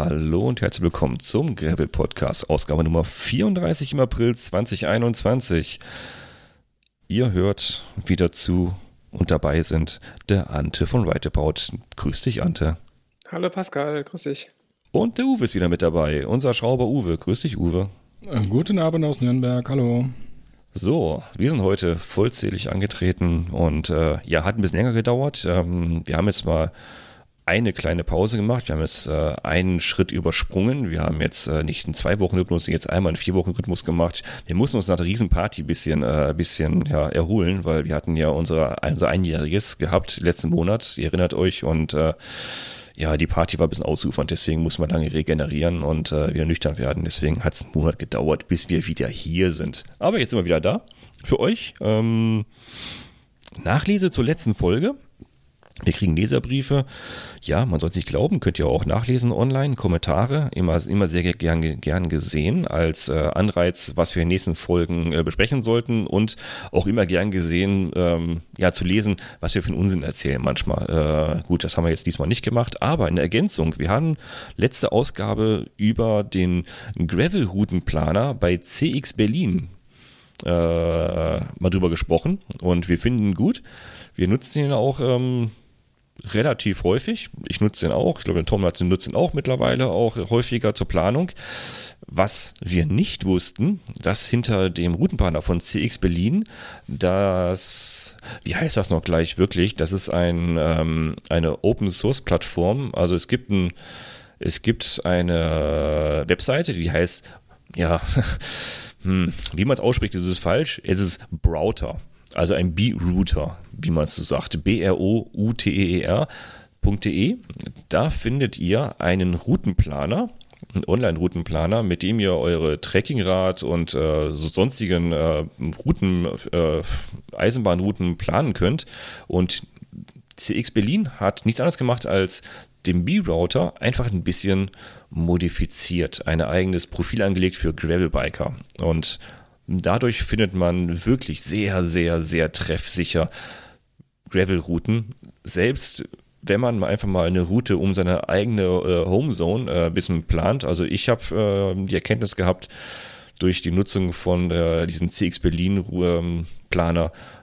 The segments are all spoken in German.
Hallo und herzlich willkommen zum Gravel Podcast, Ausgabe Nummer 34 im April 2021. Ihr hört wieder zu und dabei sind der Ante von Rideabout. Grüß dich, Ante. Hallo Pascal, grüß dich. Und der Uwe ist wieder mit dabei, unser Schrauber Uwe. Grüß dich, Uwe. Äh, guten Abend aus Nürnberg, hallo. So, wir sind heute vollzählig angetreten und äh, ja, hat ein bisschen länger gedauert. Ähm, wir haben jetzt mal eine kleine Pause gemacht. Wir haben jetzt äh, einen Schritt übersprungen. Wir haben jetzt äh, nicht einen Zwei-Wochen-Rhythmus, jetzt einmal einen Vier-Wochen-Rhythmus gemacht. Wir mussten uns nach der Riesenparty ein bisschen, äh, bisschen ja, erholen, weil wir hatten ja unsere, unser Einjähriges gehabt letzten Monat. Ihr erinnert euch und äh, ja, die Party war ein bisschen ausufernd, deswegen muss man lange regenerieren und äh, wieder nüchtern werden. Deswegen hat es einen Monat gedauert, bis wir wieder hier sind. Aber jetzt sind wir wieder da für euch. Ähm, Nachlese zur letzten Folge. Wir kriegen Leserbriefe. Ja, man soll es nicht glauben, könnt ihr auch nachlesen online. Kommentare, immer, immer sehr gern, gern gesehen als äh, Anreiz, was wir in den nächsten Folgen äh, besprechen sollten und auch immer gern gesehen, ähm, ja, zu lesen, was wir für einen Unsinn erzählen manchmal. Äh, gut, das haben wir jetzt diesmal nicht gemacht, aber in Ergänzung, wir haben letzte Ausgabe über den Gravel-Routenplaner bei CX Berlin äh, mal drüber gesprochen und wir finden ihn gut. Wir nutzen ihn auch ähm, relativ häufig. Ich nutze den auch. Ich glaube, der Tom hat den nutzen auch mittlerweile auch häufiger zur Planung. Was wir nicht wussten, dass hinter dem Routenplaner von CX Berlin, das, wie heißt das noch gleich wirklich? Das ist ein, ähm, eine Open Source Plattform. Also es gibt ein, es gibt eine Webseite, die heißt, ja, hm, wie man es ausspricht, ist es falsch. Es ist Browser. Also ein B-Router, wie man es so sagt, B-R-O-U-T-E-R.de. Da findet ihr einen Routenplaner, einen Online-Routenplaner, mit dem ihr eure Trekkingrad und äh, so sonstigen äh, Routen, äh, Eisenbahnrouten planen könnt. Und CX Berlin hat nichts anderes gemacht als den B-Router einfach ein bisschen modifiziert, ein eigenes Profil angelegt für Gravelbiker. Und Dadurch findet man wirklich sehr, sehr, sehr treffsicher Gravel-Routen. Selbst wenn man einfach mal eine Route um seine eigene äh, Homezone äh, ein bisschen plant. Also ich habe äh, die Erkenntnis gehabt durch die Nutzung von äh, diesen CX Berlin ähm,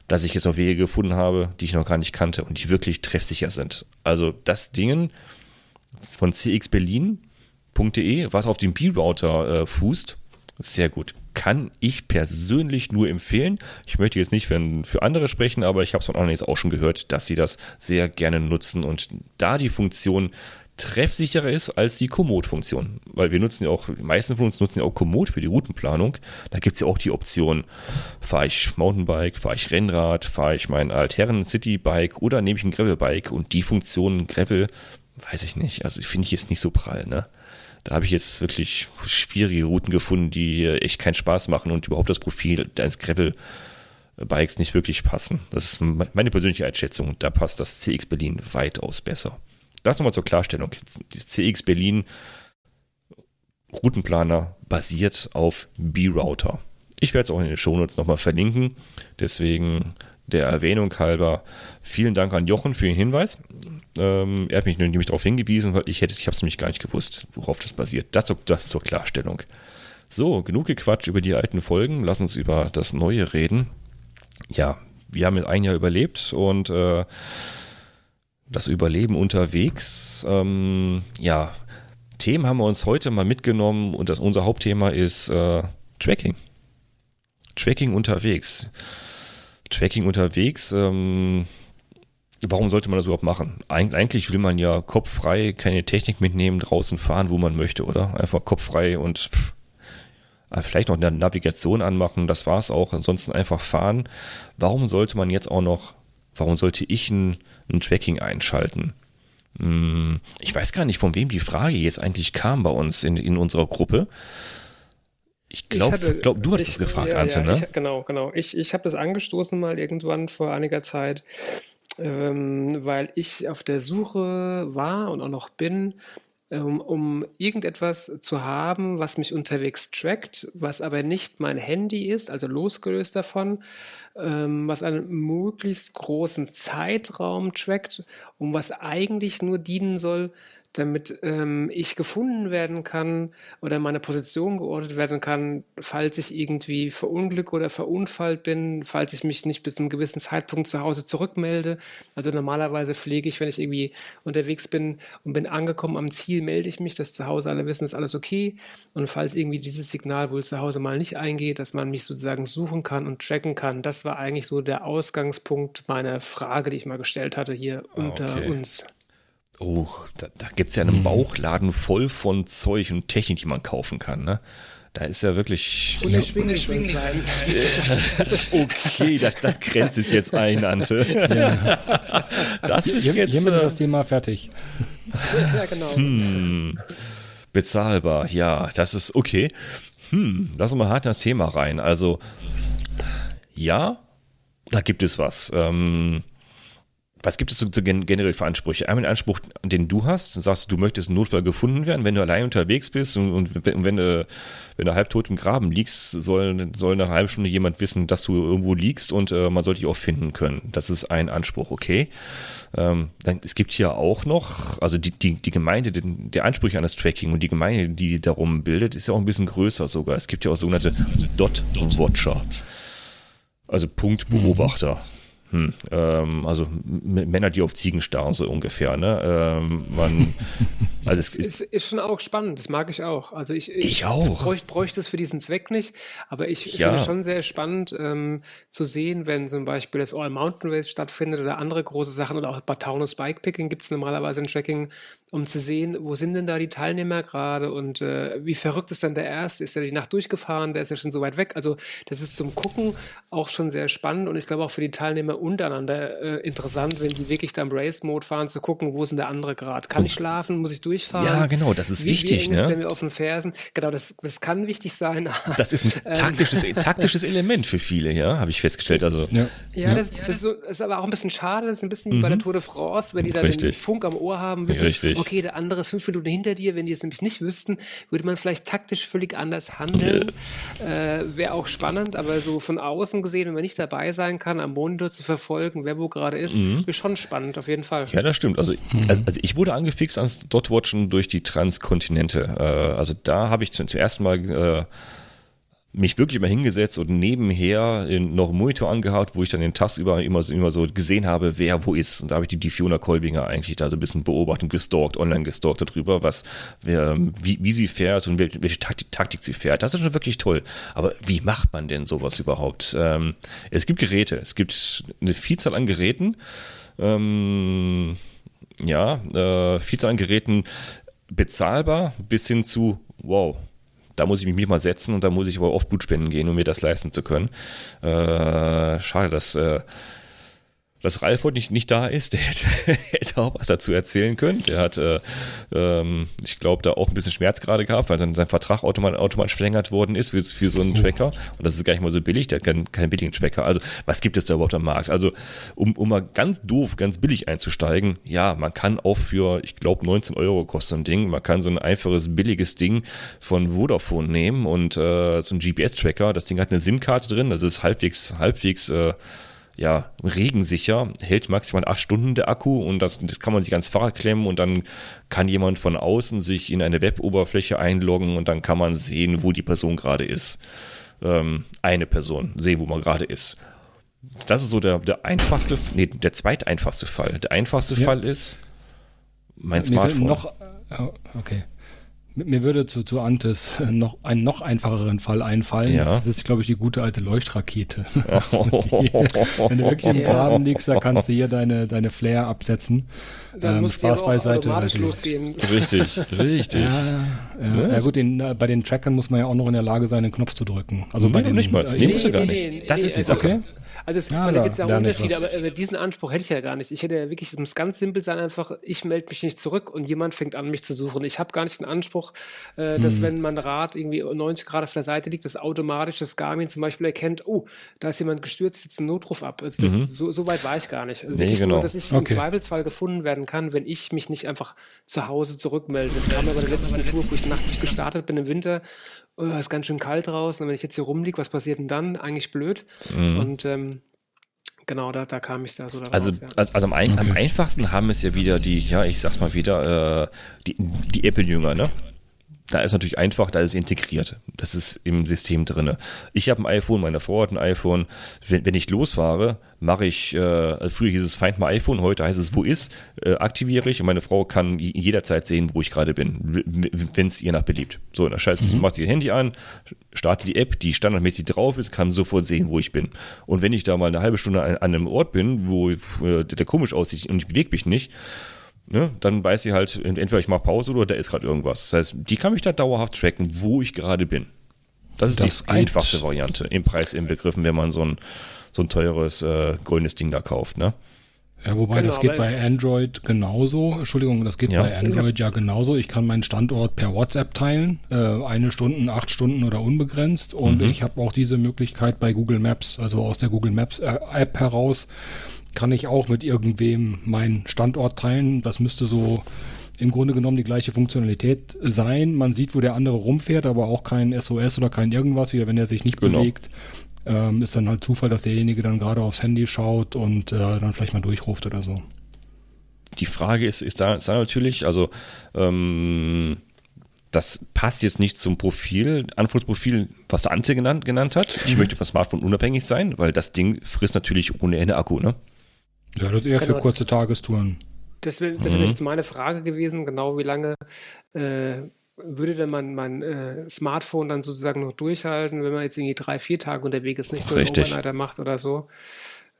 dass ich jetzt auch Wege gefunden habe, die ich noch gar nicht kannte und die wirklich treffsicher sind. Also das Ding von cxberlin.de, was auf dem B-Router äh, fußt, sehr gut kann ich persönlich nur empfehlen. Ich möchte jetzt nicht für, andere sprechen, aber ich habe es von anderen jetzt auch schon gehört, dass sie das sehr gerne nutzen und da die Funktion treffsicherer ist als die Komoot-Funktion. Weil wir nutzen ja auch, die meisten von uns nutzen ja auch Komoot für die Routenplanung. Da gibt es ja auch die Option, fahre ich Mountainbike, fahre ich Rennrad, fahre ich mein Altherren Citybike oder nehme ich ein Gravelbike und die Funktion Gravel, weiß ich nicht, also finde ich jetzt nicht so prall, ne? Da habe ich jetzt wirklich schwierige Routen gefunden, die echt keinen Spaß machen und überhaupt das Profil eines Gravel-Bikes nicht wirklich passen. Das ist meine persönliche Einschätzung. Da passt das CX Berlin weitaus besser. Das nochmal zur Klarstellung. Das CX Berlin Routenplaner basiert auf B-Router. Ich werde es auch in den Shownotes nochmal verlinken. Deswegen der Erwähnung halber vielen Dank an Jochen für den Hinweis. Ähm, er hat mich nämlich darauf hingewiesen, weil ich hätte, ich habe es nämlich gar nicht gewusst, worauf das basiert. Das, das zur Klarstellung. So, genug gequatscht über die alten Folgen. Lass uns über das Neue reden. Ja, wir haben ein Jahr überlebt und äh, das Überleben unterwegs. Ähm, ja, Themen haben wir uns heute mal mitgenommen und das, unser Hauptthema ist äh, Tracking. Tracking unterwegs. Tracking unterwegs. Ähm, Warum sollte man das überhaupt machen? Eig eigentlich will man ja kopffrei keine Technik mitnehmen, draußen fahren, wo man möchte, oder? Einfach kopffrei und pff, äh, vielleicht noch eine Navigation anmachen, das war es auch. Ansonsten einfach fahren. Warum sollte man jetzt auch noch, warum sollte ich ein, ein Tracking einschalten? Hm, ich weiß gar nicht, von wem die Frage jetzt eigentlich kam bei uns in, in unserer Gruppe. Ich glaube, glaub, du hast es gefragt, ja, Ante, ja, ne? Ich, genau, genau. Ich, ich habe das angestoßen mal irgendwann vor einiger Zeit ähm, weil ich auf der Suche war und auch noch bin, ähm, um irgendetwas zu haben, was mich unterwegs trackt, was aber nicht mein Handy ist, also losgelöst davon, ähm, was einen möglichst großen Zeitraum trackt und was eigentlich nur dienen soll, damit ähm, ich gefunden werden kann oder meine Position geordnet werden kann, falls ich irgendwie verunglück oder verunfallt bin, falls ich mich nicht bis zu einem gewissen Zeitpunkt zu Hause zurückmelde. Also normalerweise pflege ich, wenn ich irgendwie unterwegs bin und bin angekommen am Ziel, melde ich mich, dass zu Hause alle wissen, ist alles okay. Und falls irgendwie dieses Signal wohl zu Hause mal nicht eingeht, dass man mich sozusagen suchen kann und tracken kann, das war eigentlich so der Ausgangspunkt meiner Frage, die ich mal gestellt hatte hier unter Okay. uns. Oh, da, da gibt es ja einen Bauchladen voll von Zeug und Technik, die man kaufen kann, ne? Da ist ja wirklich. Unerschwinglich soll es sein. Okay, das, das grenzt es jetzt ein, Ante. Das ist Hier, jetzt hiermit ist äh, das Thema fertig. ja, genau. Hm. bezahlbar. Ja, das ist okay. Hm, lass uns mal hart in das Thema rein. Also, ja, da gibt es was. Ähm, was gibt es so, so gen generell für Ansprüche? Einmal den Anspruch, den du hast, du sagst, du möchtest im Notfall gefunden werden, wenn du allein unterwegs bist und, und wenn, wenn, du, wenn du halbtot im Graben liegst, soll, soll nach einer halben Stunde jemand wissen, dass du irgendwo liegst und äh, man soll dich auch finden können. Das ist ein Anspruch, okay. Ähm, dann, es gibt hier auch noch, also die, die, die Gemeinde, den, der Ansprüche an das Tracking und die Gemeinde, die darum bildet, ist ja auch ein bisschen größer sogar. Es gibt ja auch sogenannte Dot-Watcher, also Punktbeobachter. Hm, ähm, also Männer, die auf Ziegen starren, so ungefähr. Ne? Ähm, man, also es Ist, ist schon auch spannend, das mag ich auch. Also ich, Ich auch. Bräuchte, bräuchte es für diesen Zweck nicht, aber ich Ja. finde es schon sehr spannend ähm, zu sehen, wenn zum Beispiel das All Mountain Race stattfindet oder andere große Sachen oder auch bei Taunus Bikepicking gibt es normalerweise ein Tracking, um zu sehen, wo sind denn da die Teilnehmer gerade und äh, wie verrückt ist dann der Erste? Ist er die Nacht durchgefahren? Der ist ja schon so weit weg. Also das ist zum Gucken auch schon sehr spannend und ich glaube auch für die Teilnehmer untereinander äh, interessant, wenn die wirklich da im Race-Mode fahren, zu gucken, wo ist denn der andere gerade? Kann ich schlafen? Muss ich durchfahren? Ja, genau, das ist wie, wichtig, Wie eng ist ne? der mir auf den Fersen? Genau, das, das kann wichtig sein. das ist ein taktisches, taktisches Element für viele, ja, habe ich festgestellt. Also Ja. Ja, das, das ist, so, das ist aber auch ein bisschen schade. Das ist ein bisschen wie bei der Tour de France, wenn die da den Mhm. Funk am Ohr haben, wissen, Richtig. Okay, der andere ist fünf Minuten hinter dir. Wenn die es nämlich nicht wüssten, würde man vielleicht taktisch völlig anders handeln. Äh, Wäre auch spannend, aber so von außen gesehen, wenn man nicht dabei sein kann, am Monitor zu verfolgen, wer wo gerade ist, ist schon spannend, auf jeden Fall. Mhm. Ja, das stimmt. Also, also ich wurde angefixt ans Dotwatchen durch die Transkontinente. Äh, also da habe ich zum, zum ersten Mal äh, mich wirklich mal hingesetzt und nebenher noch einen Monitor angehaut, wo ich dann den Task über immer, so- immer so gesehen habe, wer wo ist. Und da habe ich die, die Fiona Kolbinger eigentlich da so ein bisschen beobachtet und gestalkt, online gestalkt darüber, was, wer, wie, wie sie fährt und wel- welche Taktik, Taktik sie fährt. Das ist schon wirklich toll. Aber wie macht man denn sowas überhaupt? Ähm, es gibt Geräte, es gibt eine Vielzahl an Geräten. Ähm, ja, äh, Vielzahl an Geräten bezahlbar bis hin zu, wow, da muss ich mich mal setzen und da muss ich aber oft Blut spenden gehen, um mir das leisten zu können. Äh, schade, dass, äh, dass Ralf heute nicht, nicht da ist. Der hätte, hätte auch was dazu erzählen können. Der hat, äh, ähm, ich glaube, da auch ein bisschen Schmerz gerade gehabt, weil sein, sein Vertrag automatisch, automatisch verlängert worden ist für, für so einen Tracker. Und das ist gar nicht mal so billig. Der hat keinen, keinen billigen Tracker. Also, was gibt es da überhaupt am Markt? Also, um, um mal ganz doof, ganz billig einzusteigen, ja, man kann auch für, ich glaube, 19 Euro kostet so ein Ding. Man kann so ein einfaches, billiges Ding von Vodafone nehmen und äh, so ein GPS-Tracker. Das Ding hat eine SIM-Karte drin. Das ist halbwegs, halbwegs, äh, ja, regensicher, hält maximal acht Stunden der Akku und das, das kann man sich ans Fahrrad klemmen und dann kann jemand von außen sich in eine Web-Oberfläche einloggen und dann kann man sehen, wo die Person gerade ist. Ähm, eine Person sehen, wo man gerade ist. Das ist so der, der einfachste, nee, der zweiteinfachste Fall. Der einfachste Ja. Fall ist mein Mir fällt Smartphone. noch, äh, okay. Mir würde zu, zu Antes äh, noch einen noch einfacheren Fall einfallen. Ja. Das ist, glaube ich, die gute alte Leuchtrakete. Wenn du wirklich im. Graben liegst, da kannst du hier deine, deine Flare absetzen. Dann Ähm, muss die aber Spaß auch beiseite. automatisch losgehen. richtig, richtig. Ja, ja, ja gut, den, äh, bei den Trackern muss man ja auch noch in der Lage sein, den Knopf zu drücken. Also Nee, bei den, nicht mal. äh, Nee, musst du gar nicht. Das ist die Sache. Okay. Also es, Ja, da gibt es ja Unterschiede, aber äh, diesen Anspruch hätte ich ja gar nicht. Ich hätte ja wirklich, es muss ganz simpel sein, einfach, ich melde mich nicht zurück und jemand fängt an, mich zu suchen. Ich habe gar nicht den Anspruch, äh, Hm. dass wenn mein Rad irgendwie 90 Grad auf der Seite liegt, dass automatisch das Garmin zum Beispiel erkennt, oh, da ist jemand gestürzt, jetzt einen Notruf ab. Also das, so, so weit war ich gar nicht. Also Nee, genau. nur, dass ich Okay. im Zweifelsfall gefunden werden kann, wenn ich mich nicht einfach zu Hause zurückmelde. Das kam mir bei der letzten Tour, wo ich nachts gestartet bin im Winter. Oh, ist ganz schön kalt draußen. Und wenn ich jetzt hier rumliege, was passiert denn dann? Eigentlich blöd. Mhm. Und ähm, Genau, da, da kam ich da so darauf. Also, ja. also am, ein, okay. am, einfachsten haben es ja wieder die, ja, ich sag's mal wieder, äh, die, die Apple-Jünger, ne? Da ist natürlich einfach, da ist es integriert. Das ist im System drin. Ich habe ein iPhone, meine Frau hat ein iPhone. Wenn, wenn ich losfahre, mache ich, äh, früher hieß es Find my iPhone, heute heißt es Wo ist, äh, aktiviere ich und meine Frau kann jederzeit sehen, wo ich gerade bin, wenn es ihr nach beliebt. So, dann schaltet mhm. macht sie ihr Handy an, startet die App, die standardmäßig drauf ist, kann sofort sehen, wo ich bin. Und wenn ich da mal eine halbe Stunde an, an einem Ort bin, wo äh, der komisch aussieht und ich bewege mich nicht, ne, dann weiß sie halt, entweder ich mache Pause oder da ist gerade irgendwas. Das heißt, die kann mich da dauerhaft tracken, wo ich gerade bin. Das ist das die einfachste Variante im Preis inbegriffen, wenn man so ein, so ein teures äh, grünes Ding da kauft. Ne? Ja, wobei genau, das geht bei Android genauso. Entschuldigung, das geht ja. bei Android ja. ja. genauso. Ich kann meinen Standort per WhatsApp teilen, äh, eine Stunde, acht Stunden oder unbegrenzt. Und mhm. ich habe auch diese Möglichkeit bei Google Maps, also aus der Google Maps äh, App heraus, kann ich auch mit irgendwem meinen Standort teilen. Das müsste so im Grunde genommen die gleiche Funktionalität sein. Man sieht, wo der andere rumfährt, aber auch kein SOS oder kein irgendwas, wieder wenn er sich nicht genau. bewegt. Ähm, ist dann halt Zufall, dass derjenige dann gerade aufs Handy schaut und äh, dann vielleicht mal durchruft oder so. Die Frage ist, ist da, ist da natürlich, also ähm, das passt jetzt nicht zum Profil, Anforderungsprofil, was der Ante genannt, genannt hat. Ich mhm. möchte von Smartphone unabhängig sein, weil das Ding frisst natürlich ohne Ende Akku, ne? Ja, das ist eher genau. für kurze Tagestouren. Das wäre das wär mhm. jetzt meine Frage gewesen, genau wie lange äh, würde denn mein, mein äh, Smartphone dann sozusagen noch durchhalten, wenn man jetzt irgendwie drei, vier Tage unterwegs ist, nicht nur einen Overnighter macht oder so.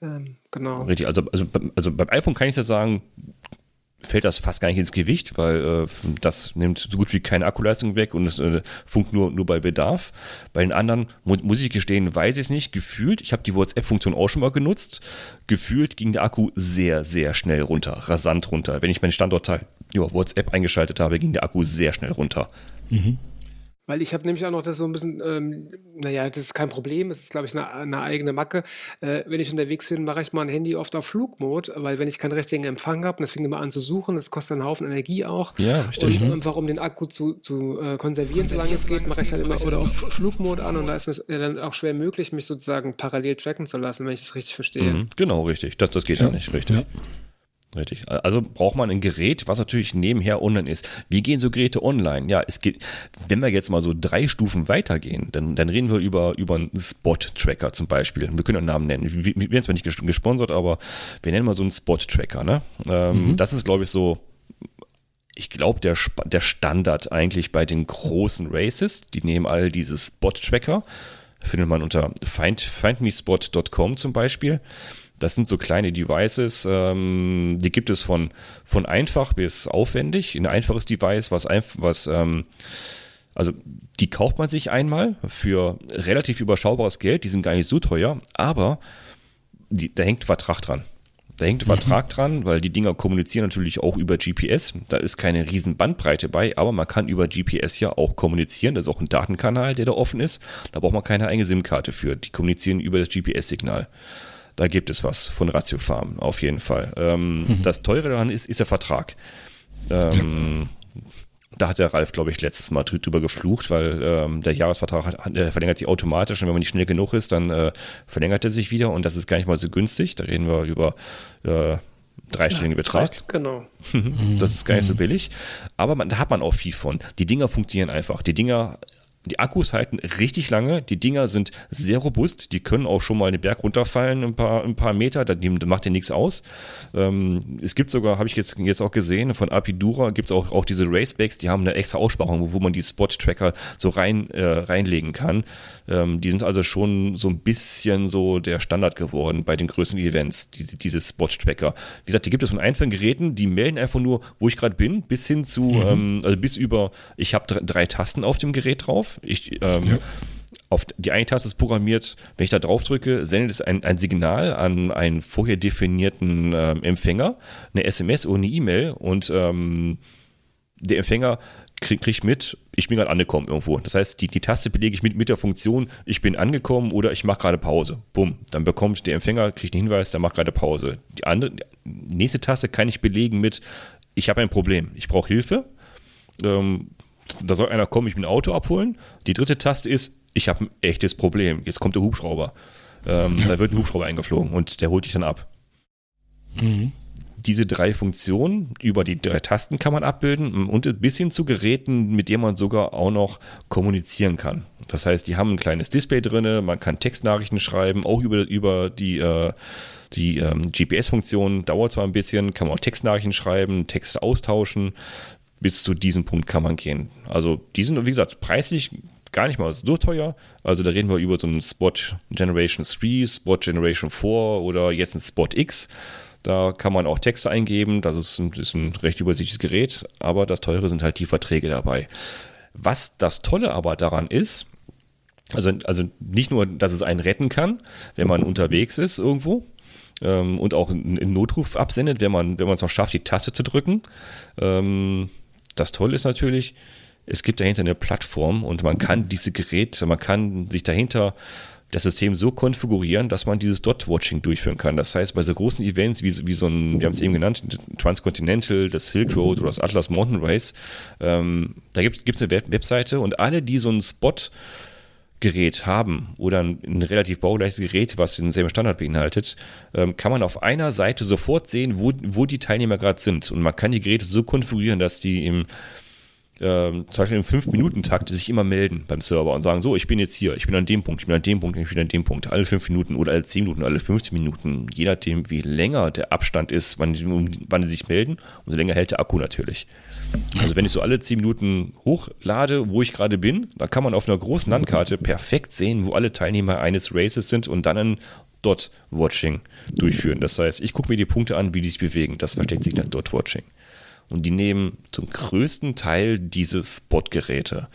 Ähm, genau. Richtig, also, also, also beim iPhone kann ich ja sagen, fällt das fast gar nicht ins Gewicht, weil äh, das nimmt so gut wie keine Akkuleistung weg und es äh, funkt nur, nur bei Bedarf. Bei den anderen, mu muss ich gestehen, weiß ich es nicht. Gefühlt, ich habe die WhatsApp-Funktion auch schon mal genutzt. Gefühlt ging der Akku sehr, sehr schnell runter, rasant runter. Wenn ich meinen Standortteil ja, WhatsApp eingeschaltet habe, ging der Akku sehr schnell runter. Mhm. Weil ich habe nämlich auch noch das so ein bisschen, ähm, naja, das ist kein Problem, das ist, glaube ich, eine, eine eigene Macke. Äh, wenn ich unterwegs bin, mache ich mein Handy oft auf Flugmode, weil wenn ich keinen richtigen Empfang habe, das fängt immer an zu suchen, das kostet einen Haufen Energie auch. Ja, richtig. Und einfach um den Akku zu, zu äh, konservieren, solange es geht, mache ich dann immer oder auf Flugmode an und da ist es ja dann auch schwer möglich, mich sozusagen parallel tracken zu lassen, wenn ich das richtig verstehe. Mhm, genau, richtig. Das, das geht ja, ja nicht, richtig. Ja. Richtig. Also braucht man ein Gerät, was natürlich nebenher online ist. Wie gehen so Geräte online? Ja, es geht, wenn wir jetzt mal so drei Stufen weitergehen, dann, dann reden wir über, über einen Spot-Tracker zum Beispiel. Wir können einen Namen nennen. Wir, wir werden zwar nicht gesponsert, aber wir nennen mal so einen Spot-Tracker. Ne? Ähm, mhm. Das ist, glaube ich, so, ich glaube, der, der Standard eigentlich bei den großen Races. Die nehmen all diese Spot-Tracker. Findet man unter find, findmespot.com zum Beispiel. Das sind so kleine Devices, ähm, die gibt es von, von einfach bis aufwendig. Ein einfaches Device, was, was ähm, also die kauft man sich einmal für relativ überschaubares Geld, die sind gar nicht so teuer, aber die, da hängt Vertrag dran. Da hängt mhm. Vertrag dran, weil die Dinger kommunizieren natürlich auch über GPS. Da ist keine riesen Bandbreite bei, aber man kann über GPS ja auch kommunizieren. Das ist auch ein Datenkanal, der da offen ist. Da braucht man keine eigene SIM-Karte für. Die kommunizieren über das GPS-Signal da gibt es was von Ratio Farm, auf jeden Fall. Ähm, mhm. Das Teure daran ist, ist der Vertrag. Ähm, ja. Da hat der Ralf, glaube ich, letztes Mal drüber geflucht, weil ähm, der Jahresvertrag hat, äh, verlängert sich automatisch und wenn man nicht schnell genug ist, dann äh, verlängert er sich wieder und das ist gar nicht mal so günstig. Da reden wir über äh, dreistelligen ja, Betrag. Genau. das ist gar nicht so billig. Aber man, da hat man auch viel von. Die Dinger funktionieren einfach. Die Dinger die Akkus halten richtig lange. Die Dinger sind sehr robust. Die können auch schon mal den Berg runterfallen, ein paar, ein paar Meter. Das macht dir nichts aus. Ähm, es gibt sogar, habe ich jetzt, jetzt auch gesehen, von Apidura gibt es auch, auch diese Racebacks, die haben eine extra Aussparung, wo, wo man die Spot-Tracker so rein, äh, reinlegen kann. Ähm, die sind also schon so ein bisschen so der Standard geworden bei den größten Events, diese, diese Spot-Tracker. Wie gesagt, die gibt es von einfachen Geräten, die melden einfach nur, wo ich gerade bin, bis hin zu, mhm. ähm, also bis über, ich habe drei Tasten auf dem Gerät drauf. Ich, ähm, ja. Auf die eine Taste ist programmiert, wenn ich da drauf drücke, sendet es ein, ein Signal an einen vorher definierten ähm, Empfänger, eine SMS oder eine E-Mail und ähm, der Empfänger kriege krieg mit, ich bin gerade angekommen irgendwo. Das heißt, die, die Taste belege ich mit, mit der Funktion, ich bin angekommen oder ich mache gerade Pause. Bumm. Dann bekommt der Empfänger, kriegt einen Hinweis, der macht gerade Pause. Die, andere, die nächste Taste kann ich belegen mit, ich habe ein Problem, ich brauche Hilfe. Ähm, da soll einer kommen, ich bin ein Auto abholen. Die dritte Taste ist, ich habe ein echtes Problem. Jetzt kommt der Hubschrauber. Ähm, ja. Da wird ein Hubschrauber eingeflogen und der holt dich dann ab. Mhm diese drei Funktionen über die drei Tasten kann man abbilden und bis hin zu Geräten, mit denen man sogar auch noch kommunizieren kann. Das heißt, die haben ein kleines Display drin, man kann Textnachrichten schreiben, auch über, über die, äh, die ähm, GPS-Funktion, dauert zwar ein bisschen, kann man auch Textnachrichten schreiben, Texte austauschen. Bis zu diesem Punkt kann man gehen. Also die sind, wie gesagt, preislich gar nicht mal so teuer. Also da reden wir über so einen Spot Generation 3, Spot Generation 4 oder jetzt ein Spot X. Da kann man auch Texte eingeben. Das ist ein, ist ein recht übersichtliches Gerät, aber das teure sind halt die Verträge dabei. Was das Tolle aber daran ist, also, also nicht nur, dass es einen retten kann, wenn man unterwegs ist irgendwo, ähm, und auch einen Notruf absendet, wenn man wenn es noch schafft, die Taste zu drücken. Ähm, das Tolle ist natürlich, es gibt dahinter eine Plattform und man kann diese Geräte, man kann sich dahinter das System so konfigurieren, dass man dieses Dot-Watching durchführen kann. Das heißt, bei so großen Events wie, wie so ein, wir haben es eben genannt, Transcontinental, das Silk Road oder das Atlas Mountain Race, ähm, da gibt es eine Web Webseite und alle, die so einen Spot Gerät haben oder ein, ein, relativ baugleiches Gerät, was denselben Standard beinhaltet, ähm, kann man auf einer Seite sofort sehen, wo, wo die Teilnehmer gerade sind. Und man kann die Geräte so konfigurieren, dass die im ähm, zum Beispiel im 5-Minuten-Takt sich immer melden beim Server und sagen, so, ich bin jetzt hier, ich bin an dem Punkt, ich bin an dem Punkt, ich bin an dem Punkt, alle 5 Minuten oder alle 10 Minuten, alle 15 Minuten, je nachdem, wie länger der Abstand ist, wann, wann sie sich melden, umso länger hält der Akku natürlich. Also wenn ich so alle 10 Minuten hochlade, wo ich gerade bin, dann kann man auf einer großen Landkarte perfekt sehen, wo alle Teilnehmer eines Races sind und dann ein Dot-Watching durchführen. Das heißt, ich gucke mir die Punkte an, wie die sich bewegen. Das versteckt sich nach Dot-Watching. Und die nehmen zum größten Teil diese Spot-Geräte.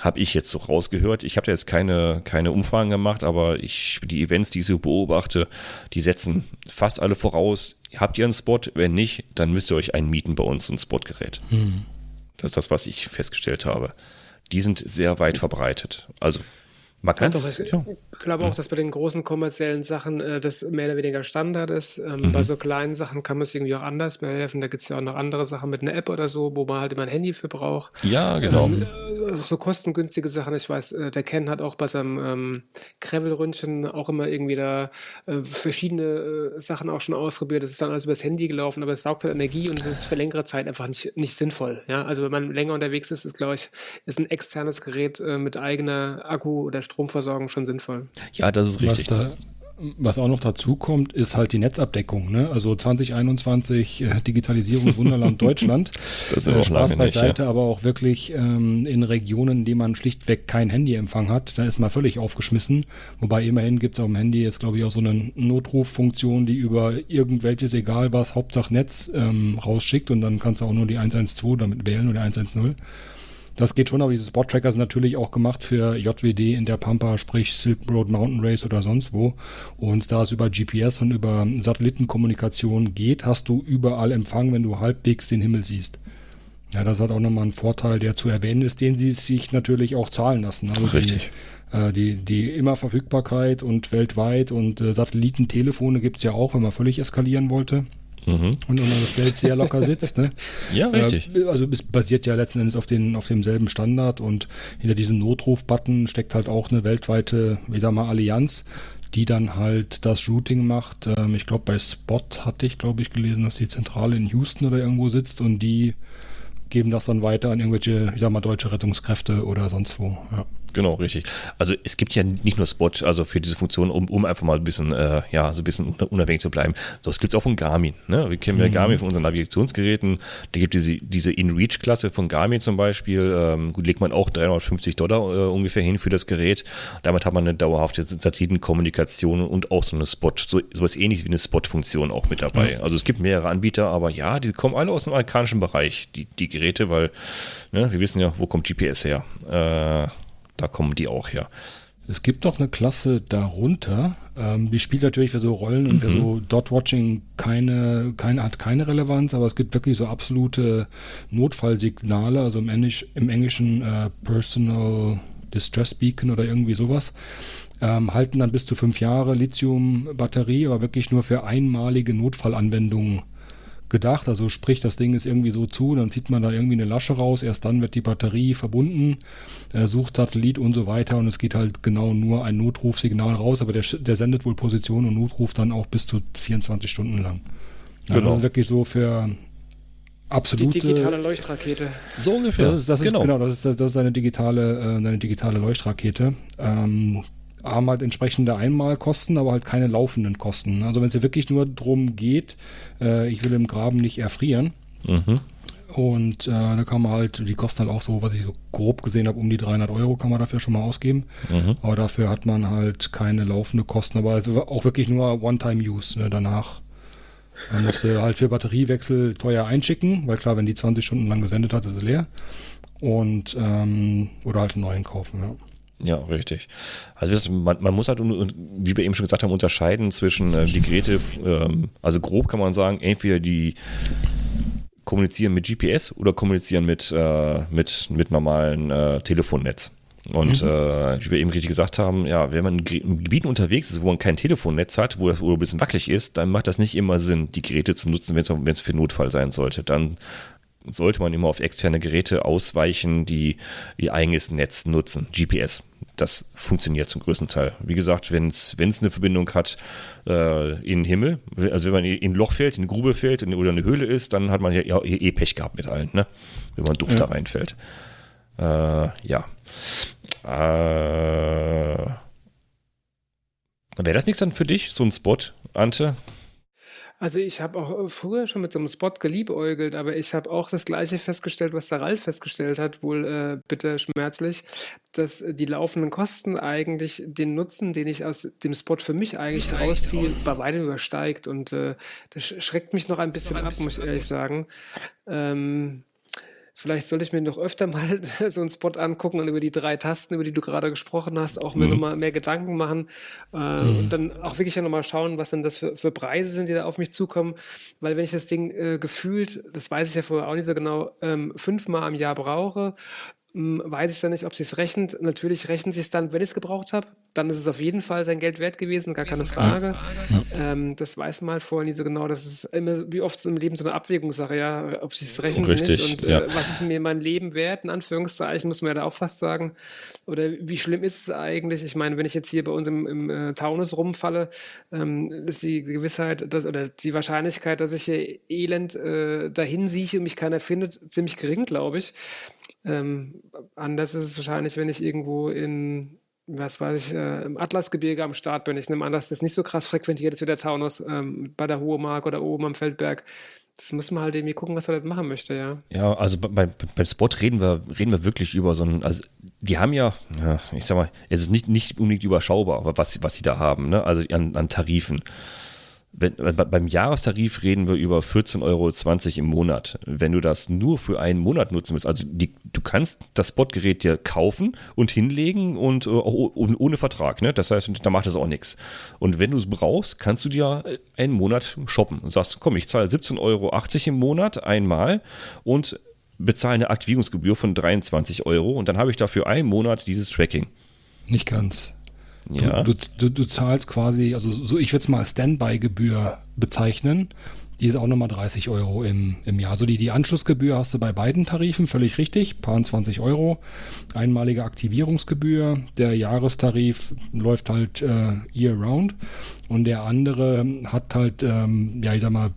Habe ich jetzt so rausgehört. Ich habe da jetzt keine, keine Umfragen gemacht, aber ich, die Events, die ich so beobachte, die setzen fast alle voraus. Habt ihr einen Spot? Wenn nicht, dann müsst ihr euch einen mieten bei uns, ein Spot-Gerät. Hm. Das ist das, was ich festgestellt habe. Die sind sehr weit verbreitet. Also man kann doch, ich ja. glaube auch, dass bei den großen kommerziellen Sachen äh, das mehr oder weniger Standard ist. Ähm, mhm. Bei so kleinen Sachen kann man es irgendwie auch anders behelfen. Da gibt es ja auch noch andere Sachen mit einer App oder so, wo man halt immer ein Handy für braucht. Ja, genau. Ähm, also so kostengünstige Sachen. Ich weiß, äh, der Ken hat auch bei seinem ähm, Gravel-Ründchen auch immer irgendwie da äh, verschiedene äh, Sachen auch schon ausprobiert. Das ist dann alles übers Handy gelaufen, aber es saugt halt Energie und es ist für längere Zeit einfach nicht, nicht sinnvoll. Ja? Also wenn man länger unterwegs ist, ist, glaube ich, ist ein externes Gerät äh, mit eigener Akku oder Stromversorgung schon sinnvoll. Ja, das ist richtig. Was, da, was auch noch dazu kommt, ist halt die Netzabdeckung. Ne? Also 2021 äh, Digitalisierungswunderland Deutschland. Das ist äh, Spaß beiseite, nicht, ja. aber auch wirklich ähm, in Regionen, in denen man schlichtweg kein Handyempfang hat, da ist man völlig aufgeschmissen. Wobei immerhin gibt es auf dem Handy jetzt, glaube ich, auch so eine Notruffunktion, die über irgendwelches, egal was, Hauptsache Netz ähm, rausschickt und dann kannst du auch nur die 112 damit wählen oder 110. Das geht schon, aber diese Spot-Tracker sind natürlich auch gemacht für JWD in der Pampa, sprich Silk Road Mountain Race oder sonst wo. Und da es über GPS und über Satellitenkommunikation geht, hast du überall Empfang, wenn du halbwegs den Himmel siehst. Ja, das hat auch nochmal einen Vorteil, der zu erwähnen ist, den sie sich natürlich auch zahlen lassen. Also Richtig. Die, äh, die, die immer Verfügbarkeit und weltweit und äh, Satellitentelefone gibt es ja auch, wenn man völlig eskalieren wollte mhm. und das Geld sehr locker sitzt. Ne? ja, richtig. Äh, also es basiert ja letzten Endes auf, den, auf demselben Standard und hinter diesem Notruf-Button steckt halt auch eine weltweite, wie sag mal, Allianz, die dann halt das Routing macht. Ähm, ich glaube, bei Spot hatte ich, glaube ich, gelesen, dass die Zentrale in Houston oder irgendwo sitzt und die geben das dann weiter an irgendwelche, ich sag mal, deutsche Rettungskräfte oder sonst wo. Ja. Genau, richtig. Also es gibt ja nicht nur Spot, also für diese Funktion, um, um einfach mal ein bisschen, äh, ja, so ein bisschen unabhängig zu bleiben. So, es gibt es auch von Garmin. Ne? Wir kennen ja mhm. Garmin von unseren Navigationsgeräten. Da gibt es diese, diese InReach-Klasse von Garmin zum Beispiel. Ähm, gut, legt man auch 350 Dollar äh, ungefähr hin für das Gerät. Damit hat man eine dauerhafte Satellitenkommunikation und auch so eine Spot, so sowas ähnliches wie eine Spot-Funktion auch mit dabei. Mhm. Also es gibt mehrere Anbieter, aber ja, die kommen alle aus dem amerikanischen Bereich, die, die Geräte, weil ne, wir wissen ja, wo kommt GPS her. Äh, da kommen die auch her. Es gibt doch eine Klasse darunter, ähm, die spielt natürlich für so Rollen und mhm. für so Dot-Watching keine, keine, hat keine Relevanz, aber es gibt wirklich so absolute Notfallsignale, also im, Englisch, im Englischen äh, Personal Distress Beacon oder irgendwie sowas. Ähm, halten dann bis zu fünf Jahre Lithium-Batterie, aber wirklich nur für einmalige Notfallanwendungen gedacht. Also sprich, das Ding ist irgendwie so zu, dann zieht man da irgendwie eine Lasche raus, erst dann wird die Batterie verbunden, äh, sucht Satellit und so weiter und es geht halt genau nur ein Notrufsignal raus, aber der, der sendet wohl Position und Notruf dann auch bis zu 24 Stunden lang. Ja, genau. Das ist wirklich so für absolute... Die digitale Leuchtrakete. So ungefähr. Das ist, das ist, genau. genau, das ist, das ist eine digitale, äh, eine digitale Leuchtrakete. Ähm, haben halt entsprechende Einmalkosten, aber halt keine laufenden Kosten. Also wenn es ja wirklich nur darum geht, äh, ich will im Graben nicht erfrieren. Mhm. Und äh, da kann man halt, die kosten halt auch so, was ich so grob gesehen habe, um die 300 Euro kann man dafür schon mal ausgeben. Mhm. Aber dafür hat man halt keine laufende Kosten, aber also auch wirklich nur One-Time-Use. Ne? Danach man muss halt für Batteriewechsel teuer einschicken, weil klar, wenn die 20 Stunden lang gesendet hat, ist sie leer. Und ähm, oder halt einen neuen kaufen, ja. Ja, richtig. Also man, man, muss halt, wie wir eben schon gesagt haben, unterscheiden zwischen äh, die Geräte, ähm, also grob kann man sagen, entweder die kommunizieren mit GPS oder kommunizieren mit, äh, mit, mit normalen äh, Telefonnetz. Und mhm. äh, wie wir eben richtig gesagt haben, ja, wenn man in Gebieten unterwegs ist, wo man kein Telefonnetz hat, wo das wo ein bisschen wackelig ist, dann macht das nicht immer Sinn, die Geräte zu nutzen, wenn es für Notfall sein sollte. Dann sollte man immer auf externe Geräte ausweichen, die ihr eigenes Netz nutzen, GPS. Das funktioniert zum größten Teil. Wie gesagt, wenn es eine Verbindung hat äh, in den Himmel, also wenn man in ein Loch fällt, in eine Grube fällt oder eine Höhle ist, dann hat man ja, ja eh Pech gehabt mit allen, ne? wenn man Duft ja. da reinfällt. Äh, ja. Äh, Wäre das nichts dann für dich, so ein Spot, Ante? Also ich habe auch äh, früher schon mit so einem Spot geliebäugelt, aber ich habe auch das Gleiche festgestellt, was der Ralf festgestellt hat, wohl äh, bitter schmerzlich, dass die laufenden Kosten eigentlich den Nutzen, den ich aus dem Spot für mich eigentlich rausziehe, bei weitem übersteigt. Und äh, das schreckt mich noch ein bisschen noch ein ab, bisschen muss ich ehrlich sagen. Ähm, Vielleicht sollte ich mir noch öfter mal so einen Spot angucken und über die drei Tasten, über die du gerade gesprochen hast, auch mir mhm. nochmal mehr Gedanken machen äh, mhm. und dann auch wirklich nochmal schauen, was denn das für, für, Preise sind, die da auf mich zukommen. Weil wenn ich das Ding äh, gefühlt, das weiß ich ja vorher auch nicht so genau, ähm, fünfmal am Jahr brauche, weiß ich dann nicht, ob es sich rechnet. Natürlich rechnet sich dann, wenn ich es gebraucht habe. Dann ist es auf jeden Fall sein Geld wert gewesen, gar keine Frage. Ja. Ähm, das weiß man halt vorher nie so genau. Das ist immer wie oft im Leben so eine Abwägungssache, ja, ob sich es rechnet Richtig, nicht. Und ja. äh, was ist mir mein Leben wert, in Anführungszeichen, muss man ja da auch fast sagen. Oder wie schlimm ist es eigentlich? Ich meine, wenn ich jetzt hier bei uns im, im äh, Taunus rumfalle, ähm, ist die Gewissheit dass, oder die Wahrscheinlichkeit, dass ich hier elend äh, dahin sieche und mich keiner findet, ziemlich gering, glaube ich. Ähm, anders ist es wahrscheinlich, wenn ich irgendwo in, was weiß ich, äh, im Atlasgebirge am Start bin. Ich nehme an, dass das nicht so krass frequentiert ist wie der Taunus ähm, bei der Hohe Mark oder oben am Feldberg. Das muss man halt irgendwie gucken, was man da machen möchte, ja. Ja, also beim, beim Spot reden wir, reden wir wirklich über so ein, also die haben ja, ja ich sag mal, es ist nicht, nicht unbedingt überschaubar, was, was sie da haben, ne? Also an, an Tarifen wenn, beim Jahrestarif reden wir über 14,20 Euro im Monat. Wenn du das nur für einen Monat nutzen willst, also die, du kannst das Spotgerät dir kaufen und hinlegen und uh, ohne Vertrag. Ne? Das heißt, da macht es auch nichts. Und wenn du es brauchst, kannst du dir einen Monat shoppen und sagst, komm, ich zahle 17,80 Euro im Monat einmal und bezahle eine Aktivierungsgebühr von 23 Euro und dann habe ich dafür einen Monat dieses Tracking. Nicht ganz. Ja. Du, du, du, zahlst quasi, also so ich würde es mal Standby-Gebühr bezeichnen. Die ist auch nochmal 30 Euro im, im Jahr. So die, die Anschlussgebühr hast du bei beiden Tarifen, völlig richtig, paar 20 Euro. Einmalige Aktivierungsgebühr. Der Jahrestarif läuft halt äh, year round. Und der andere hat halt, ähm, ja, ich sag mal,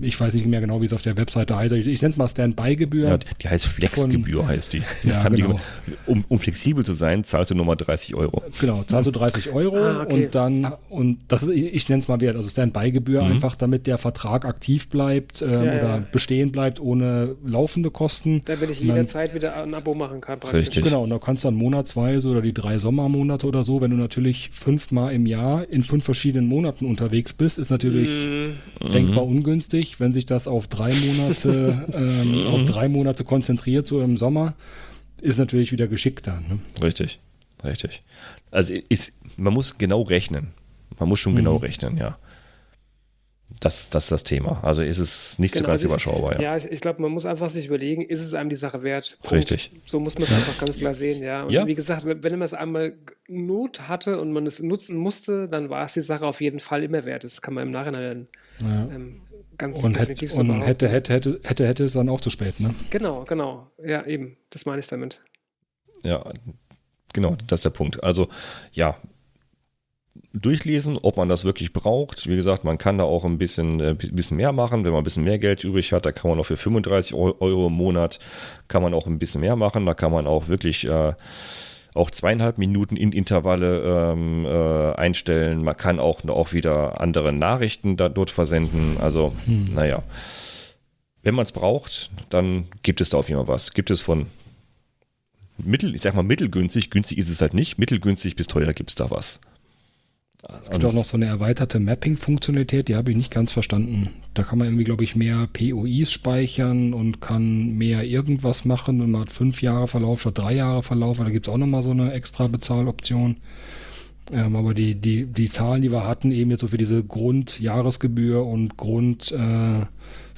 ich weiß nicht mehr genau, wie es auf der Webseite heißt. Ich, ich nenne es mal Standby-Gebühr. Ja, die heißt Flexgebühr, heißt die. Ja, genau. die um, um, flexibel zu sein, zahlst du nochmal 30 Euro. Genau, zahlst du 30 Euro ah, okay. und dann, und das ist, ich, ich nenne es mal wert, also Standby-Gebühr mhm. einfach, damit der Vertrag aktiv bleibt ähm, ja, oder ja. bestehen bleibt ohne laufende Kosten. Damit ich jederzeit wieder ein Abo machen kann. Praktisch. Richtig. Genau, und da kannst du dann monatsweise oder die drei Sommermonate oder so, wenn du natürlich fünfmal im Jahr in fünf verschiedenen Monaten unterwegs bist, ist natürlich mhm. denkbar ungünstig schwierig, wenn sich das auf drei Monate, ähm, auf drei Monate konzentriert, so im Sommer, ist natürlich wieder geschickter. Ne? Richtig, richtig. Also ist, man muss genau rechnen. Man muss schon genau mhm. rechnen, ja. Das, das ist das Thema. Also ist es nicht genau, so ganz also überschaubar. Ja, ja ich, ich glaube, man muss einfach sich überlegen, ist es einem die Sache wert? Punkt. Richtig. So muss man es einfach ganz klar sehen, ja. Und ja. wie gesagt, wenn man es einmal Not hatte und man es nutzen musste, dann war es die Sache auf jeden Fall immer wert. Das kann man im Nachhinein ja. ähm, ganz und definitiv hätte, so Und hätte, hätte, hätte, hätte, hätte es dann auch zu spät, ne? Genau, genau. Ja, eben. Das meine ich damit. Ja, genau, das ist der Punkt. Also, ja, durchlesen, ob man das wirklich braucht. Wie gesagt, man kann da auch ein bisschen, äh, bisschen mehr machen. Wenn man ein bisschen mehr Geld übrig hat, da kann man auch für 35 Euro im Monat, kann man auch ein bisschen mehr machen. Da kann man auch wirklich äh, auch zweieinhalb Minuten in Intervalle ähm, äh, einstellen. Man kann auch, auch wieder andere Nachrichten da, dort versenden. Also, hm. naja. Wenn man es braucht, dann gibt es da auf jeden Fall was. Gibt es von mittel, ich sag mal mittelgünstig, günstig ist es halt nicht, mittelgünstig bis teuer gibt es da was. Es gibt auch noch so eine erweiterte Mapping-Funktionalität, die habe ich nicht ganz verstanden. Da kann man irgendwie, glaube ich, mehr POIs speichern und kann mehr irgendwas machen und man hat fünf Jahre Verlauf statt drei Jahre Verlauf. Da gibt es auch nochmal so eine extra Bezahloption. Ähm, aber die, die, die Zahlen, die wir hatten, eben jetzt so für diese Grundjahresgebühr und Grund äh,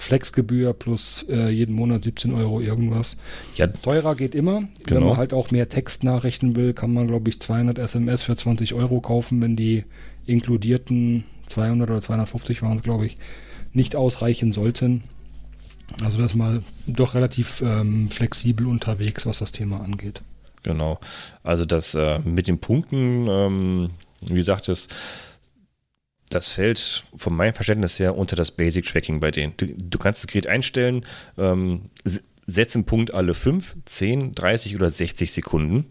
Flexgebühr plus äh, jeden Monat 17 Euro irgendwas. Ja, teurer geht immer. Genau. Wenn man halt auch mehr Textnachrichten will, kann man, glaube ich, 200 SMS für 20 Euro kaufen, wenn die inkludierten 200 oder 250 waren glaube ich, nicht ausreichen sollten. Also das mal doch relativ ähm, flexibel unterwegs, was das Thema angeht. Genau. Also das äh, mit den Punkten, ähm, wie gesagt, das, das fällt von meinem Verständnis her unter das Basic Tracking bei denen. Du, du kannst das Gerät einstellen, ähm, setz einen Punkt alle 5, 10, 30 oder 60 Sekunden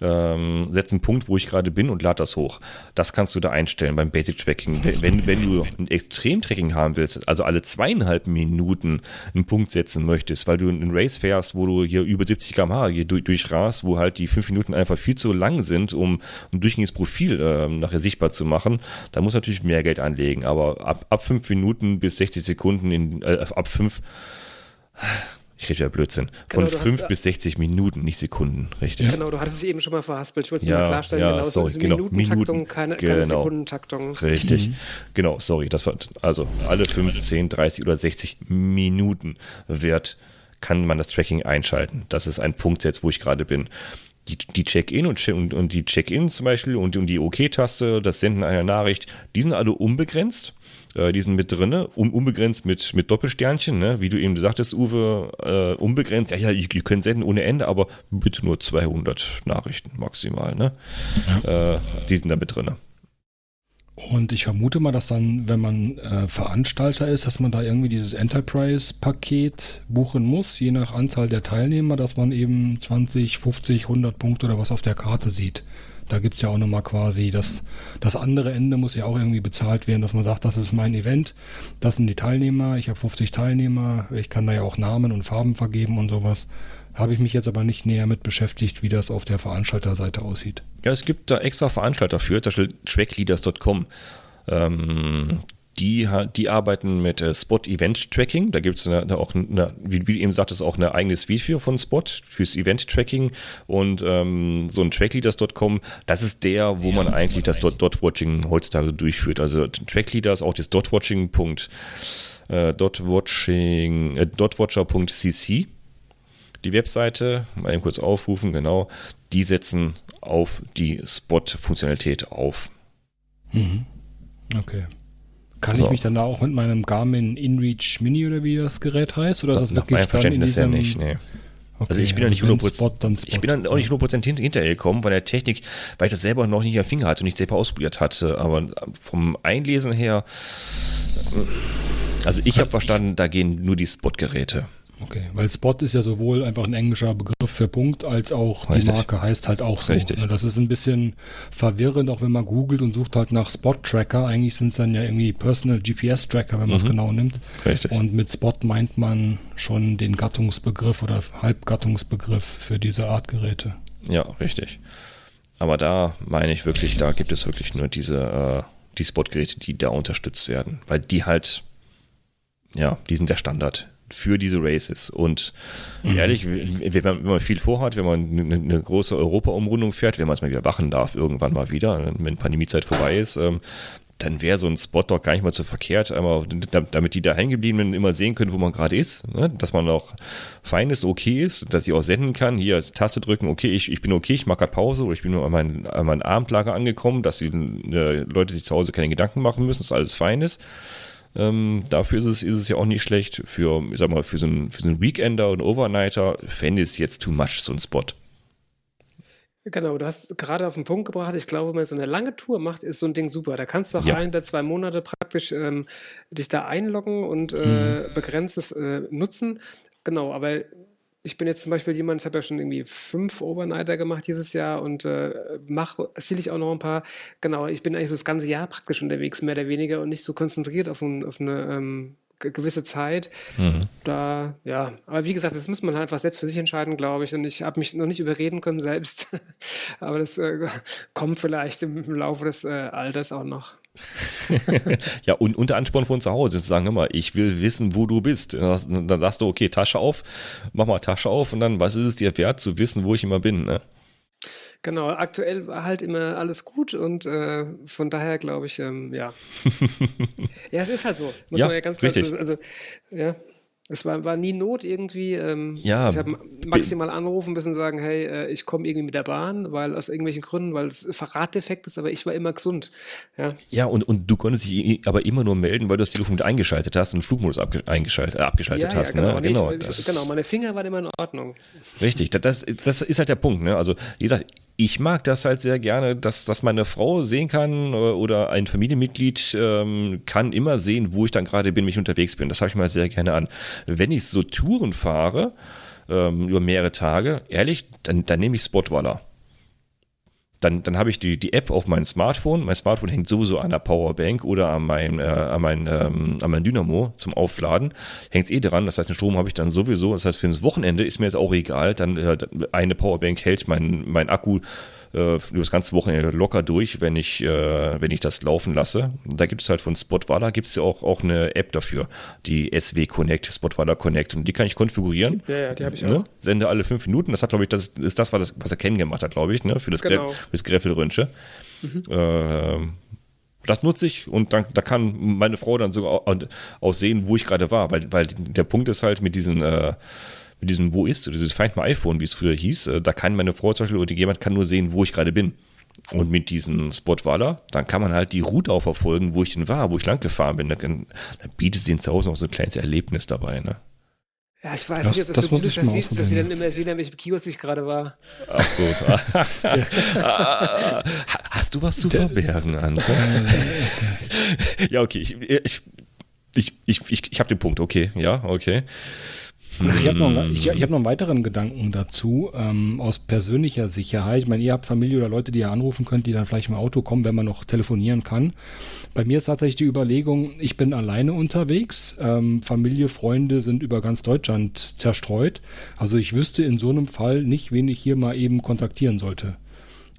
ähm, setze einen Punkt, wo ich gerade bin und lade das hoch. Das kannst du da einstellen beim Basic Tracking. Wenn, wenn du ein Extrem-Tracking haben willst, also alle zweieinhalb Minuten einen Punkt setzen möchtest, weil du einen Race fährst, wo du hier über 70 km/h durch, durchrast, wo halt die fünf Minuten einfach viel zu lang sind, um ein durchgängiges Profil äh, nachher sichtbar zu machen, da muss natürlich mehr Geld anlegen. Aber ab, ab fünf Minuten bis 60 Sekunden, in, äh, ab fünf ich rede ja Blödsinn. Von genau, 5 bis 60 Minuten, nicht Sekunden, richtig. Genau, du hattest dich eben schon mal verhaspelt. Ich wollte es ja, mal klarstellen, ja, genau, sorry, genau, Minutentaktung, Minuten, keine, genau, keine Sekundentaktung. Richtig, mhm. genau, sorry. Das war, also alle 15, 30 oder 60 Minuten wird, kann man das Tracking einschalten. Das ist ein Punkt jetzt, wo ich gerade bin die, die Check-in und, und, und, die Check-in zum Beispiel und, und die OK-Taste, das Senden einer Nachricht, die sind alle unbegrenzt. Äh, die sind mit drin, um, unbegrenzt mit, mit Doppelsternchen, ne? wie du eben sagtest, Uwe, äh, unbegrenzt. Ja, ja, ihr, ihr, könnt senden ohne Ende, aber bitte nur 200 Nachrichten maximal. Ne? Ja. Äh, die sind da mit drin. Und ich vermute mal, dass dann, wenn man äh, Veranstalter ist, dass man da irgendwie dieses Enterprise-Paket buchen muss, je nach Anzahl der Teilnehmer, dass man eben 20, 50, 100 Punkte oder was auf der Karte sieht. Da gibt es ja auch nochmal quasi das, das andere Ende muss ja auch irgendwie bezahlt werden, dass man sagt, das ist mein Event, das sind die Teilnehmer, ich habe 50 Teilnehmer, ich kann da ja auch Namen und Farben vergeben und sowas. Habe ich mich jetzt aber nicht näher mit beschäftigt, wie das auf der Veranstalterseite aussieht. Ja, es gibt da extra Veranstalter für, zum Beispiel trackleaders.com. Ähm, die, die arbeiten mit äh, Spot Event Tracking. Da gibt es auch, eine, wie, du eben sagtest, auch eine eigene Suite für von Spot fürs Event Tracking. Und ähm, so ein Trackleaders.com, das ist der, wo man eigentlich das Dot, Dot Watching heutzutage durchführt. Also Trackleaders, auch das Dot Watching. Äh, Dot Watching, äh, dotwatcher.cc. Die Webseite, mal eben kurz aufrufen, genau, die setzen auf die Spot-Funktionalität auf. Mhm. Okay. Kann so. ich mich dann da auch mit meinem Garmin InReach Mini oder wie das Gerät heißt? Oder ist das, das wirklich Nach Verständnis ja nicht, nee. Okay, also ich bin also ja nicht 100%, Spot, ich bin dann auch nicht 100% hinter, hinterher gekommen, weil der Technik, weil ich das selber noch nicht am Finger hatte und nicht selber ausprobiert hatte. Aber vom Einlesen her, also ich habe verstanden, da gehen nur die Spot-Geräte. Okay, weil Spot ist ja sowohl einfach ein englischer Begriff für Punkt, als auch Richtig. die Marke heißt halt auch so. Richtig. Das ist ein bisschen verwirrend, auch wenn man googelt und sucht halt nach Spot-Tracker. Eigentlich sind es dann ja irgendwie Personal GPS-Tracker, wenn man es mhm. genau nimmt. Richtig. Und mit Spot meint man schon den Gattungsbegriff oder Halbgattungsbegriff für diese Art Geräte. Ja, richtig. Aber da meine ich wirklich, da gibt es wirklich nur diese, äh, die Spot-Geräte, die da unterstützt werden. Weil die halt, ja, die sind der Standard für diese Races. Und mhm. ehrlich, wenn man, viel vorhat, wenn man eine, eine große Europa-Umrundung fährt, wenn man es mal wieder wachen darf, irgendwann mal wieder, wenn Pandemiezeit vorbei ist, ähm, dann wäre so ein Spot doch gar nicht mal so verkehrt, aber damit die da hängen gebliebenen immer sehen können, wo man gerade ist, ne? dass man auch fein ist, okay ist, dass ich auch senden kann, hier Taste drücken, okay, ich, ich bin okay, ich mache gerade Pause oder ich bin nur an mein, an mein Abendlager angekommen, dass die äh, Leute sich zu Hause keine Gedanken machen müssen, dass alles fein ist Ähm, dafür ist es, ist es ja auch nicht schlecht. Für, ich sag mal, für so einen, für so einen Weekender und Overnighter fände es jetzt too much, so ein Spot. Genau, du hast gerade auf den Punkt gebracht. Ich glaube, wenn man so eine lange Tour macht, ist so ein Ding super. Da kannst du auch ja. ein der zwei Monate praktisch ähm, dich da einloggen und äh, mhm. begrenztes äh, nutzen. Genau, aber ich bin jetzt zum Beispiel jemand, ich habe ja schon irgendwie fünf Overnighter gemacht dieses Jahr und äh, mache sicherlich auch noch ein paar. Genau, ich bin eigentlich so das ganze Jahr praktisch unterwegs, mehr oder weniger, und nicht so konzentriert auf, ein, auf eine ähm, gewisse Zeit. Mhm. Da, ja, aber wie gesagt, das muss man halt einfach selbst für sich entscheiden, glaube ich. Und ich habe mich noch nicht überreden können selbst. aber das äh, kommt vielleicht im Laufe des äh, Alters auch noch. ja, und unter Ansporn von zu Hause zu sagen, immer, ich will wissen, wo du bist. Dann sagst du, okay, Tasche auf, mach mal Tasche auf und dann, was ist es dir wert zu wissen, wo ich immer bin, ne? Genau, aktuell war halt immer alles gut und äh, von daher glaube ich, ähm, ja. ja, es ist halt so. Muss ja, man ja ganz klar, richtig. also, ja. Es war, war nie Not irgendwie. Ähm, ja, ich habe maximal anrufen müssen sagen, hey, äh, ich komme irgendwie mit der Bahn, weil aus irgendwelchen Gründen, weil es Verratdefekt ist, aber ich war immer gesund. Ja, ja und, und du konntest dich aber immer nur melden, weil du das Telefon mit eingeschaltet hast und Flugmodus abge eingeschaltet, äh, abgeschaltet ja, hast. Ja, genau, ne? genau, ich, genau, meine Finger waren immer in Ordnung. Richtig, das, das ist halt der Punkt. Ne? Also, wie gesagt, ich mag das halt sehr gerne, dass, dass meine Frau sehen kann äh, oder ein Familienmitglied ähm, kann immer sehen, wo ich dann gerade bin, wenn ich unterwegs bin. Das habe ich mal sehr gerne an. Wenn ich so Touren fahre, ähm, über mehrere Tage, ehrlich, dann, dann nehme ich Spotwaller dann, dann habe ich die, die App auf meinem Smartphone. Mein Smartphone hängt sowieso an der Powerbank oder an mein, äh, an mein, ähm, an mein Dynamo zum Aufladen. Hängt es eh dran. Das heißt, den Strom habe ich dann sowieso. Das heißt, für das Wochenende ist mir jetzt auch egal. Dann äh, eine Powerbank hält mein, mein Akku äh, über das ganze Wochenende locker durch, wenn ich, äh, wenn ich das laufen lasse. Da gibt es halt von Spotwala gibt es ja auch, auch eine App dafür, die SW Connect, Spotwala Connect. Und die kann ich konfigurieren. Ja, ja, die habe ich ne? auch. Sende alle fünf Minuten. Das hat, glaube ich, das ist das, was, was er kennen hat, glaube ich, ne? für das, genau. das Greffelrönsche. Mhm. Äh, das nutze ich und dann, da kann meine Frau dann sogar auch sehen, wo ich gerade war, weil, weil der Punkt ist halt mit diesen äh, mit diesem Wo ist, dieses Find My iPhone, wie es früher hieß, äh, da kann meine Frau zum Beispiel oder jemand kann nur sehen, wo ich gerade bin. Und mit diesem Spotwaller, dann kann man halt die Route auch verfolgen, wo ich denn war, wo ich lang gefahren bin. Dann, dann bietet sie zu Hause noch so ein kleines Erlebnis dabei, ne? Ja, ich weiß das, nicht, ob das, das so gut ist, dass sie, dass sie dann immer sehen, an welchem Kiosk ich gerade war. Ach so. Hast du was zu verbergen, Ante? ja, okay. Ich, ich, ich, ich, ich, ich habe den Punkt. Okay, ja, okay. Also ich habe noch, ich, ich hab noch einen weiteren Gedanken dazu, ähm, aus persönlicher Sicherheit. Ich meine, ihr habt Familie oder Leute, die ihr anrufen könnt, die dann vielleicht im Auto kommen, wenn man noch telefonieren kann. Bei mir ist tatsächlich die Überlegung, ich bin alleine unterwegs. Ähm, Familie, Freunde sind über ganz Deutschland zerstreut. Also ich wüsste in so einem Fall nicht, wen ich hier mal eben kontaktieren sollte.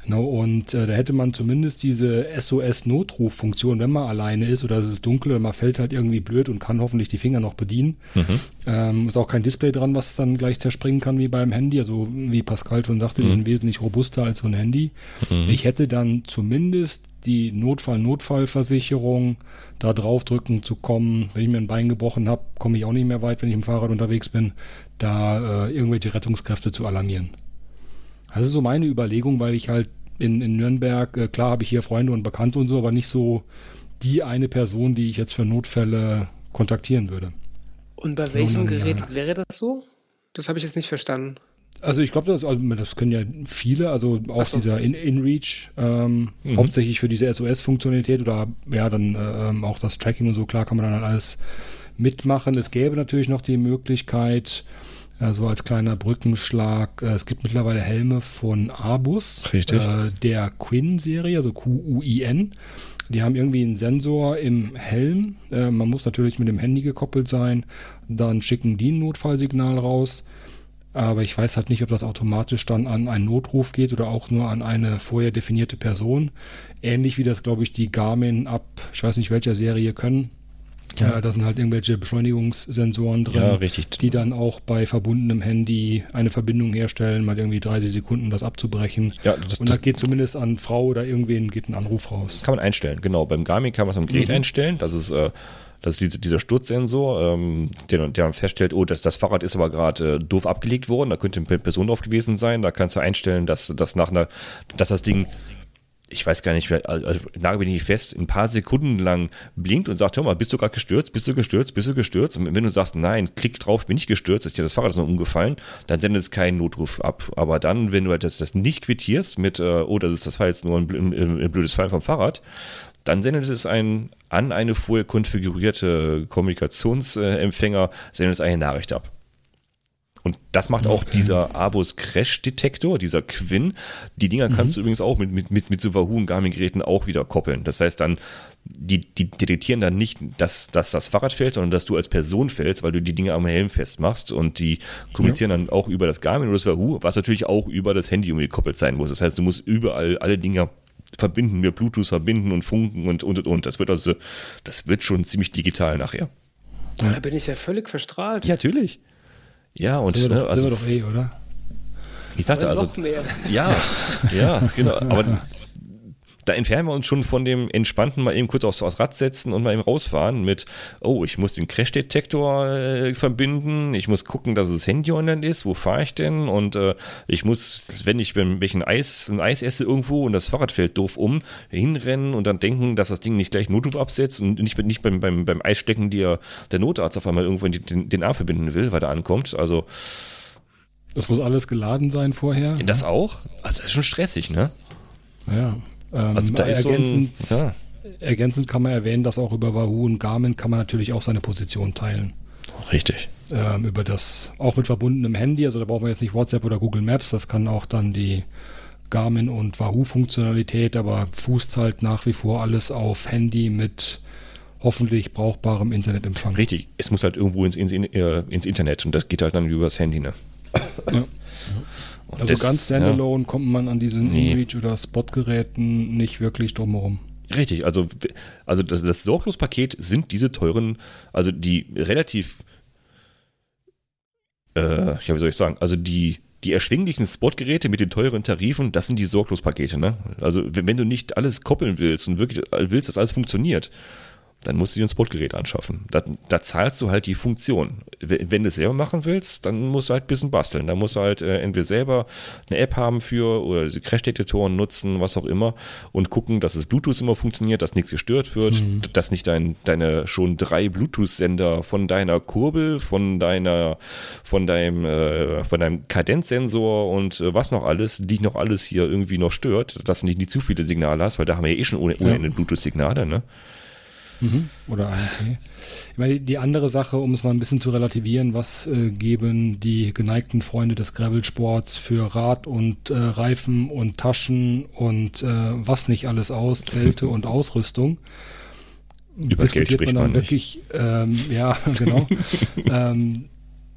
No, und äh, da hätte man zumindest diese SOS-Notruffunktion, wenn man alleine ist oder es ist dunkel oder man fällt halt irgendwie blöd und kann hoffentlich die Finger noch bedienen. Mhm. Ähm, ist auch kein Display dran, was dann gleich zerspringen kann wie beim Handy. Also wie Pascal schon sagte, mhm. die sind wesentlich robuster als so ein Handy. Mhm. Ich hätte dann zumindest die Notfall-Notfallversicherung da drauf drücken zu kommen. Wenn ich mir ein Bein gebrochen habe, komme ich auch nicht mehr weit, wenn ich im Fahrrad unterwegs bin, da äh, irgendwelche Rettungskräfte zu alarmieren. Das ist so meine Überlegung, weil ich halt in, in Nürnberg, äh, klar habe ich hier Freunde und Bekannte und so, aber nicht so die eine Person, die ich jetzt für Notfälle kontaktieren würde. Und bei welchem dann, Gerät ja. wäre das so? Das habe ich jetzt nicht verstanden. Also ich glaube, das, also das können ja viele, also auch so, dieser In InReach, ähm, mhm. hauptsächlich für diese SOS-Funktionalität oder ja, dann äh, auch das Tracking und so, klar kann man dann halt alles mitmachen. Es gäbe natürlich noch die Möglichkeit, äh, so als kleiner Brückenschlag. Äh, es gibt mittlerweile Helme von Abus, Richtig. Äh, der Quinn-Serie, also Q-U-I-N. Die haben irgendwie einen Sensor im Helm. Äh, man muss natürlich mit dem Handy gekoppelt sein. Dann schicken die ein Notfallsignal raus. Aber ich weiß halt nicht, ob das automatisch dann an einen Notruf geht oder auch nur an eine vorher definierte Person. Ähnlich wie das, glaube ich, die Garmin ab, ich weiß nicht welcher Serie können. Ja. da sind halt irgendwelche Beschleunigungssensoren drin, ja, richtig. die dann auch bei verbundenem Handy eine Verbindung herstellen, mal irgendwie 30 Sekunden das abzubrechen. Ja, das, und da geht zumindest an Frau oder irgendwen geht ein Anruf raus. Kann man einstellen, genau. Beim Garmin kann man es am Gerät mhm. einstellen. Das ist äh, das ist dieser Sturzsensor, ähm, der, der feststellt, oh, das, das Fahrrad ist aber gerade äh, doof abgelegt worden, da könnte eine Person drauf gewesen sein. Da kannst du einstellen, dass, dass nach einer, dass das Ding ich weiß gar nicht, also nagel bin ich fest, ein paar Sekunden lang blinkt und sagt, hör mal, bist du gerade gestürzt, bist du gestürzt, bist du gestürzt? Und wenn du sagst, nein, klick drauf, bin ich gestürzt, ist dir das Fahrrad ist umgefallen, dann sendet es keinen Notruf ab. Aber dann, wenn du halt das, das nicht quittierst mit, äh, oh, das ist das war jetzt nur ein, blödes Fall vom Fahrrad, dann sendet es ein, an eine vorher konfigurierte Kommunikationsempfänger, sendet es eine Nachricht ab. Und das macht auch okay. dieser Abus Crash Detektor, dieser Quinn. Die Dinger kannst mhm. du übrigens auch mit, mit, mit, mit so Wahoo und Garmin-Geräten auch wieder koppeln. Das heißt dann, die, die detektieren dann nicht, dass, dass das Fahrrad fällt, sondern dass du als Person fällst, weil du die Dinge am Helm festmachst und die kommunizieren ja. dann auch über das Garmin oder das Wahoo, was natürlich auch über das Handy umgekoppelt sein muss. Das heißt, du musst überall alle Dinge verbinden, mit Bluetooth verbinden und funken und und und. und. Das wird also, das wird schon ziemlich digital nachher. Da bin ich ja völlig verstrahlt. Ja, natürlich. Ja, und sind wir, doch, also, sind wir doch eh, oder? Ich dachte also, ja, ja, genau. Aber da entfernen wir uns schon von dem entspannten mal eben kurz aufs, aufs Rad setzen und mal eben rausfahren mit, oh, ich muss den Crash-Detektor äh, verbinden, ich muss gucken, dass das Handy online ist, wo fahre ich denn und äh, ich muss, wenn ich beim welchen Eis, ein Eis esse irgendwo und das Fahrrad fällt doof um, hinrennen und dann denken, dass das Ding nicht gleich Notruf absetzt und nicht, nicht beim, beim, beim Eisstecken dir der Notarzt auf einmal irgendwo den, den Arm verbinden will, weil er ankommt, also das muss alles geladen sein vorher. Das auch? Also das ist schon stressig, ne? Ja. Ähm, also da ist ergänzend, so ein, ja. ergänzend kann man erwähnen, dass auch über Wahoo und Garmin kann man natürlich auch seine Position teilen. Richtig. Ähm, über das, auch mit verbundenem Handy, also da braucht man jetzt nicht WhatsApp oder Google Maps, das kann auch dann die Garmin und Wahoo-Funktionalität, aber fußt halt nach wie vor alles auf Handy mit hoffentlich brauchbarem Internetempfang. Richtig, es muss halt irgendwo ins, ins, äh, ins Internet und das geht halt dann über das Handy, ne? Ja. Und also ganz standalone ja. kommt man an diesen nee. InReach oder Spot-Geräten nicht wirklich drumherum. Richtig, also, also das, das Sorglospaket sind diese teuren, also die relativ, äh, ja, wie soll ich sagen, also die, die erschwinglichen Spotgeräte mit den teuren Tarifen, das sind die Sorglospakete, ne? Also wenn, wenn du nicht alles koppeln willst und wirklich willst, dass alles funktioniert, dann musst du dir ein Spotgerät anschaffen. Da, da, zahlst du halt die Funktion. Wenn du es selber machen willst, dann musst du halt ein bisschen basteln. Da musst du halt äh, entweder selber eine App haben für oder Crash-Detektoren nutzen, was auch immer und gucken, dass das Bluetooth immer funktioniert, dass nichts gestört wird, mhm. dass nicht dein, deine schon drei Bluetooth-Sender von deiner Kurbel, von deiner, von deinem, äh, von deinem Kadenzsensor und äh, was noch alles, dich noch alles hier irgendwie noch stört, dass du nicht, nicht zu viele Signale hast, weil da haben wir ja eh schon ohne, ohne ja. Bluetooth-Signale, ne? Mhm. Oder AMT. Ich meine, die andere Sache, um es mal ein bisschen zu relativieren, was äh, geben die geneigten Freunde des Gravelsports für Rad und äh, Reifen und Taschen und äh, was nicht alles aus, Zelte und Ausrüstung. Über Geld spricht man, man wirklich, ähm, ja, genau. ähm,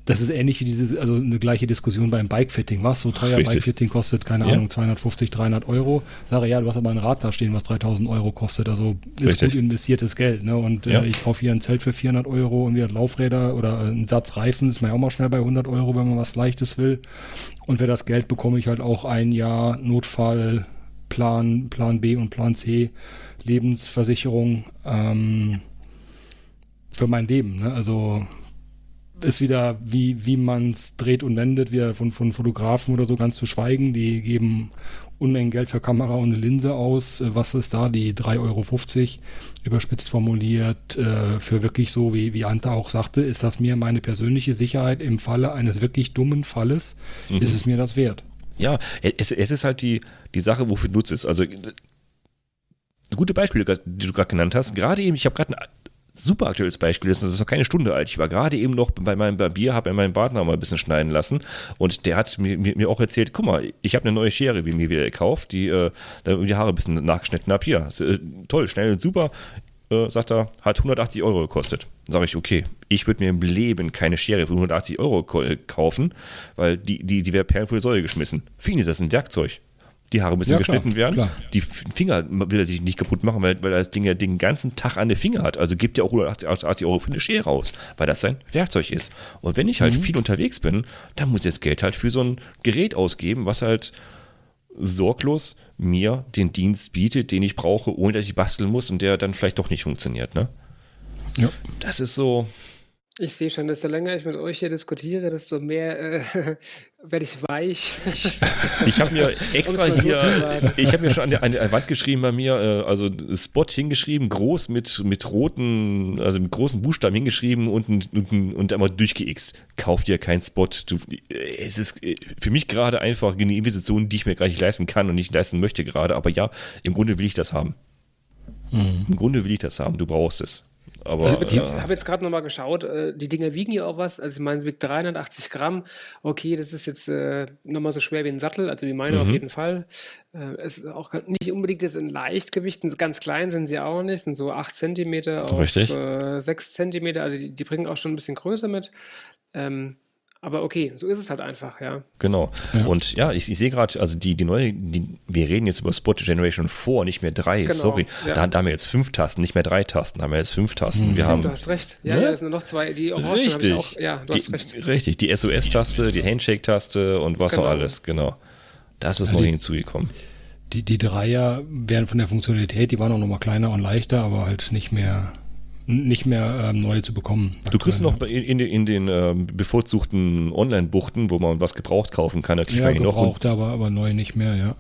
das ist ähnlich wie diese, also eine gleiche Diskussion beim Bikefitting. Was so teuer Bikefitting kostet, keine ja. Ahnung, 250, 300 Euro. Sage ja, du hast aber ein Rad da stehen, was 3000 Euro kostet. Also ist Richtig. gut investiertes Geld. Ne? Und äh, ja. äh, ich kaufe hier ein Zelt für 400 Euro und wieder Laufräder oder äh, einen Satz Reifen ist man ja auch mal schnell bei 100 Euro, wenn man was Leichtes will. Und für das Geld bekomme ich halt auch ein Jahr Notfall, Plan, Plan B und Plan C, Lebensversicherung ähm, für mein Leben. Ne? Also ist wieder, wie, wie man es dreht und wendet, wieder von, von Fotografen oder so ganz zu schweigen. Die geben Unmengen Geld für Kamera und eine Linse aus. Was ist da? Die 3,50 Euro, überspitzt formuliert, äh, für wirklich so, wie, wie Ante auch sagte, ist das mir meine persönliche Sicherheit im Falle eines wirklich dummen Falles, mhm. ist es mir das wert. Ja, es, es ist halt die, die Sache, wofür du nutzt es. Also gute Beispiele, die du gerade genannt hast. Gerade eben, ich habe gerade super aktuelles Beispiel ist, das ist noch keine Stunde alt. Ich war gerade eben noch bei meinem Barbier, habe meinen Bart noch mal ein bisschen schneiden lassen und der hat mir, mir auch erzählt, guck mal, ich habe eine neue Schere wie mir wieder gekauft, die äh, die Haare ein bisschen nachgeschnitten habe. Hier, äh, toll, schnell und super. Äh, sagt er, hat 180 Euro gekostet. Sage ich, okay, ich würde mir im Leben keine Schere für 180 Euro kaufen, weil die, die, die wäre Perlen Säule geschmissen. Für ihn ist das ein Werkzeug die Haare bisschen ja, geschnitten werden. Klar. Die Finger will er sich nicht kaputt machen, weil, weil er das Ding ja den ganzen Tag an den Finger hat. Also gibt er auch 180 Euro für eine Schere raus, weil das sein Werkzeug ist. Und wenn ich halt mhm. viel unterwegs bin, dann muss ich das Geld halt für so ein Gerät ausgeben, was halt sorglos mir den Dienst bietet, den ich brauche, ohne dass ich basteln muss und der dann vielleicht doch nicht funktioniert. Ne? Ja. Das ist so, Ich sehe schon, desto länger ich mit euch hier diskutiere, desto mehr äh, werde ich weich. Ich habe mir extra hier, ich habe mir schon an der, an der, Wand geschrieben bei mir, äh, also Spot hingeschrieben, groß mit, mit roten, also mit großen Buchstaben hingeschrieben und, und, und einmal durchgeixt. Kauf dir keinen Spot. Du, es ist äh, für mich gerade einfach eine Investition, die ich mir gar nicht leisten kann und nicht leisten möchte gerade, aber ja, im Grunde will ich das haben. Mhm. Im Grunde will ich das haben, du brauchst es. Aber, ich habe jetzt gerade nochmal geschaut, äh, die Dinger wiegen ja auch was. Also ich meine, sie wiegt 380 Gramm. Okay, das ist jetzt äh, nochmal so schwer wie ein Sattel, also wie meine mhm. auf jeden Fall. Äh, es ist auch nicht unbedingt jetzt in Leichtgewichten, ganz klein sind sie auch nicht, sind so 8 cm auf äh, 6 cm, also die, die, bringen auch schon ein bisschen Größe mit. Ähm, aber okay, so ist es halt einfach, ja. Genau. Ja. Und ja, ich, ich sehe gerade, also die, die neue, die, wir reden jetzt über Spot Generation 4, nicht mehr 3, genau, sorry. Ja. Da, da, haben wir jetzt fünf Tasten, nicht mehr drei Tasten, da haben wir jetzt fünf Tasten. Mhm. Wir Stimmt, haben, du hast recht. Ja, ne? ja, es sind nur noch zwei, die Orangen richtig. Auch, ja, du die, hast recht. Richtig, die SOS-Taste, die Handshake-Taste und was genau. noch alles, genau. Das ist ja, noch die, hinzugekommen. Die, die Dreier wären von der Funktionalität, die waren auch nochmal kleiner und leichter, aber halt nicht mehr nicht mehr ähm, neue zu bekommen. Du kriegst noch in, in, in den ähm, bevorzugten Online-Buchten, wo man was gebraucht kaufen kann, kriegt ja, gebraucht, aber, aber neu nicht mehr, ja.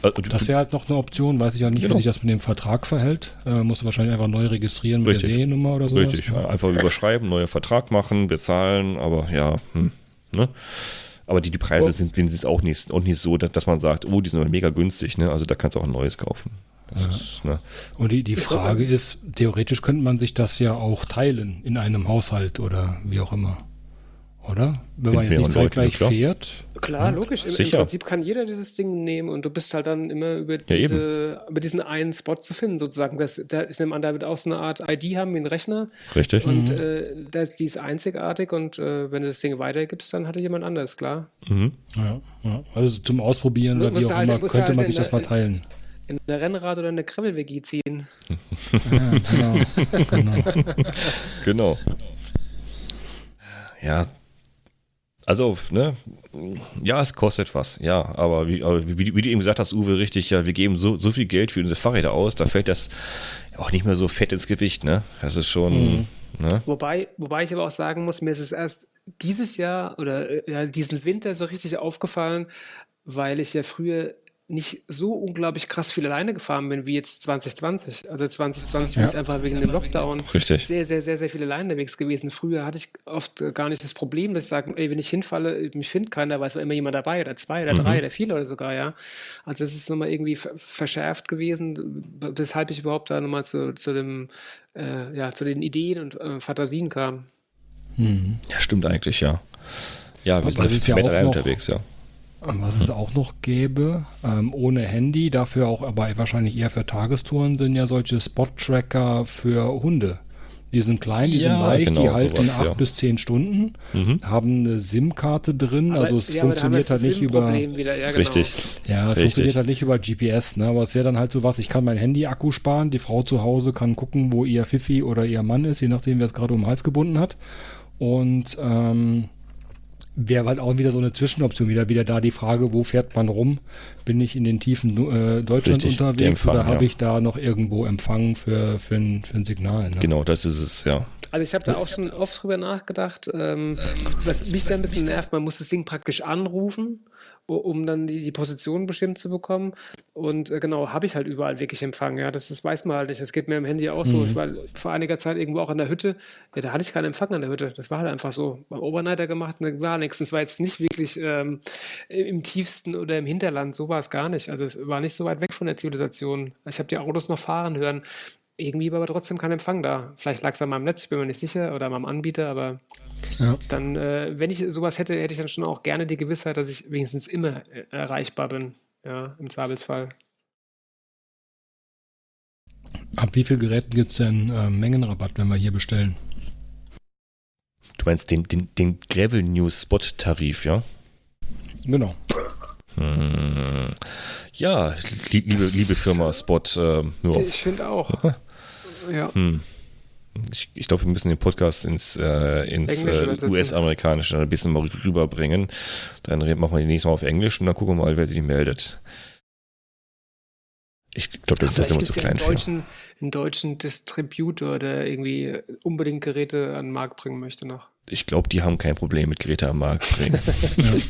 Also, das wäre halt noch eine Option, weiß ich ja nicht, genau. wie sich das mit dem Vertrag verhält. Äh, musst du wahrscheinlich einfach neu registrieren mit Richtig. der Seriennummer oder so. Richtig, ja. einfach überschreiben, neuer Vertrag machen, bezahlen, aber ja, hm, ne? Aber die, die Preise oh. sind, sind jetzt auch nicht, auch nicht so, dass, dass man sagt, oh, die sind mega günstig, ne? Also da kannst du auch ein neues kaufen. Ja. Ist, ne? Und die, die Frage ist, theoretisch könnte man sich das ja auch teilen in einem Haushalt oder wie auch immer. Oder? Wenn man jetzt nicht zeitgleich Leuten, fährt. Klar, logisch. Im, Im, Prinzip kann jeder dieses Ding nehmen und du bist halt dann immer über, diese, ja, über diesen einen Spot zu finden, sozusagen. Das, der, ich nehme an, da wird auch so eine Art ID haben wie ein Rechner. Richtig. Und mhm. äh, das, die ist einzigartig und äh, wenn du das Ding weitergibst, dann hat er jemand anderes, klar. Mhm. Ja, ja, also zum Ausprobieren oder wie auch halt, immer, könnte halt man sich das mal teilen in eine Rennrad oder eine Gravel-WG ziehen. Ja, genau. genau. genau. Ja, also, ne, ja, es kostet was, ja, aber wie, aber wie, wie, du eben gesagt hast, Uwe, richtig, ja, wir geben so, so viel Geld für unsere Fahrräder aus, da fällt das auch nicht mehr so fett ins Gewicht, ne? Das ist schon, mhm. ne? Wobei, wobei ich aber auch sagen muss, mir ist es erst dieses Jahr oder äh, ja, diesen Winter so richtig aufgefallen, weil ich ja früher nicht so unglaublich krass viel alleine gefahren bin wie jetzt 2020. Also 2020 ja. ist einfach wegen dem Lockdown Richtig. sehr, sehr, sehr, sehr viele alleine unterwegs gewesen. Früher hatte ich oft gar nicht das Problem, dass ich sage, ey, wenn ich hinfalle, mich findet keiner, weil es war immer jemand dabei oder zwei oder drei mhm. oder vier oder sogar, ja. Also es ist nochmal irgendwie verschärft gewesen, weshalb ich überhaupt da nochmal zu, zu dem, äh, ja, zu den Ideen und äh, Fantasien kam. Mhm. Ja, stimmt eigentlich, ja. Ja, wir sind ja auch unterwegs, ja. Was es auch noch gäbe, ähm, ohne Handy, dafür auch aber wahrscheinlich eher für Tagestouren, sind ja solche Spot-Tracker für Hunde. Die sind klein, die ja, sind leicht, genau, die halten sowas, acht ja. bis zehn Stunden, mhm. haben eine SIM-Karte drin, aber, also es ja, funktioniert halt nicht über. Wieder, ja, genau. Richtig. Ja, es Richtig. funktioniert halt nicht über GPS, ne? Aber es wäre dann halt so was, ich kann mein Handy-Akku sparen, die Frau zu Hause kann gucken, wo ihr Fifi oder ihr Mann ist, je nachdem, wer es gerade um den Hals gebunden hat. Und ähm, wäre halt auch wieder so eine Zwischenoption. Wieder, wieder da die Frage, wo fährt man rum? Bin ich in den Tiefen äh, Deutschlands Richtig, unterwegs Empfang, oder habe ja. ich da noch irgendwo Empfang für, für, ein, für ein Signal? Ne? Genau, das ist es, ja. Also ich habe da auch schon oft drüber nachgedacht. Ähm, was, was mich da ein bisschen nervt, man muss das Ding praktisch anrufen um dann die, die Position bestimmt zu bekommen. Und äh, genau, habe ich halt überall wirklich Empfang. Ja, das, das weiß man halt nicht. Das geht mir im Handy auch so. Mhm. Ich war vor einiger Zeit irgendwo auch in der Hütte. Ja, da hatte ich keinen Empfang an der Hütte. Das war halt einfach so. Beim Overnighter gemacht, ne, gar nichts. Es war jetzt nicht wirklich ähm, im tiefsten oder im Hinterland. So war es gar nicht. Also es war nicht so weit weg von der Zivilisation. Ich habe die Autos noch fahren hören irgendwie war aber trotzdem kein Empfang da. Vielleicht lag es an meinem Netz, ich bin mir nicht sicher, oder an meinem Anbieter, aber ja. dann, äh, wenn ich sowas hätte, hätte ich dann schon auch gerne die Gewissheit, dass ich wenigstens immer äh, erreichbar bin, ja, im Zweifelsfall. Ab wie viel Geräten gibt es denn äh, Mengenrabatt, wenn wir hier bestellen? Du meinst den, den, den Gravel News Spot Tarif, ja? Genau. Hm. Ja, liebe, liebe Firma Spot. Äh, ich finde auch. Ja. Hm. Ich, ich glaube, wir müssen den Podcast ins, äh, ins äh, US-amerikanische ein bisschen mal rüberbringen. Dann machen wir die nächste Mal auf Englisch und dann gucken wir mal, wer sich meldet. Ich glaube, das, das ist immer zu klein. Ja einen, deutschen, einen deutschen Distributor, der irgendwie unbedingt Geräte an den Markt bringen möchte noch. Ich glaube, die haben kein Problem mit Geräte am Markt bringen. ich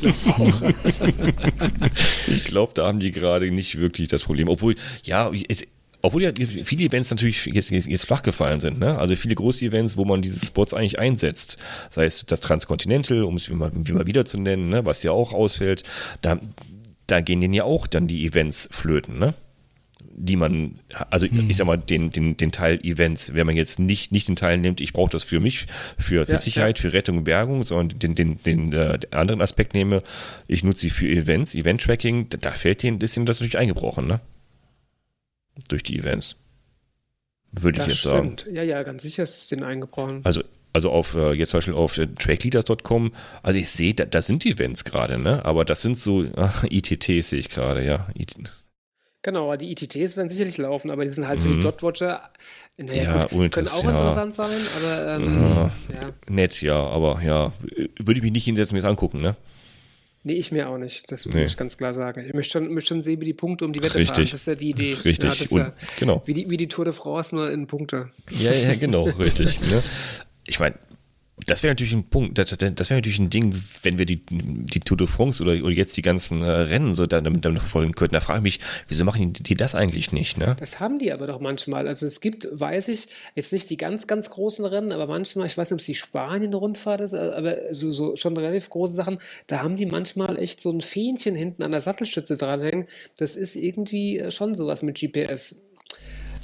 glaube glaub, da haben die gerade nicht wirklich das Problem. Obwohl, ja, es, obwohl ja viele Events natürlich jetzt, jetzt, jetzt flach gefallen sind, ne? Also viele große Events, wo man diese Spots eigentlich einsetzt. Sei es das Transcontinental, um es wie mal, wie mal wieder zu nennen, ne? was ja auch ausfällt. Da, da gehen denen ja auch dann die Events flöten, ne? Die man, also hm. ich sag mal, den, den, den Teil Events, wenn man jetzt nicht, nicht den Teil nimmt, ich brauche das für mich, für, für ja, Sicherheit, ja. für Rettung und Bergung, sondern den, den, den, äh, anderen Aspekt nehme, ich nutze sie für Events, Event-Tracking, da, da fällt denen, ist denen das natürlich eingebrochen, ne? Durch die Events. Würde ich jetzt stimmt. sagen. Ja, ja, ganz sicher ist es denen eingebrochen. Also, also auf äh, jetzt zum Beispiel auf äh, trackleaders.com, also ich sehe, da, das sind die Events gerade, ne? Aber das sind so ach, ITTs, sehe ich gerade, ja. IT Genau, die ITTs werden sicherlich laufen, aber die sind halt mhm. für die mhm. Dotwatcher, naja, ja, gut, können auch ja. interessant sein, aber ähm, ja, ja. nett, ja, aber ja, würde ich mich nicht hinsetzen und mir das angucken, ne? Nee, ich mir auch nicht. Das nee. muss ich ganz klar sagen. Ich möchte schon, möchte schon sehen, wie die Punkte um die Wette Richtig. fahren. Das ist ja die Idee. Richtig. Ja, ist ja, genau. Wie die, wie die Tour de France nur in Punkte. Ja, ja, genau. Richtig. Ne? Ich meine, das wäre natürlich ein Punkt, das, das wäre natürlich ein Ding, wenn wir die, die Tour de France oder, oder jetzt die ganzen äh, Rennen so damit, damit folgen könnten. Da frage ich mich, wieso machen die, die, das eigentlich nicht? Ne? Das haben die aber doch manchmal. Also es gibt, weiß ich, jetzt nicht die ganz, ganz großen Rennen, aber manchmal, ich weiß nicht, ob es die Spanien-Rundfahrt ist, aber so, so schon relativ große Sachen, da haben die manchmal echt so ein Fähnchen hinten an der Sattelstütze dranhängen. Das ist irgendwie äh, schon sowas mit GPS.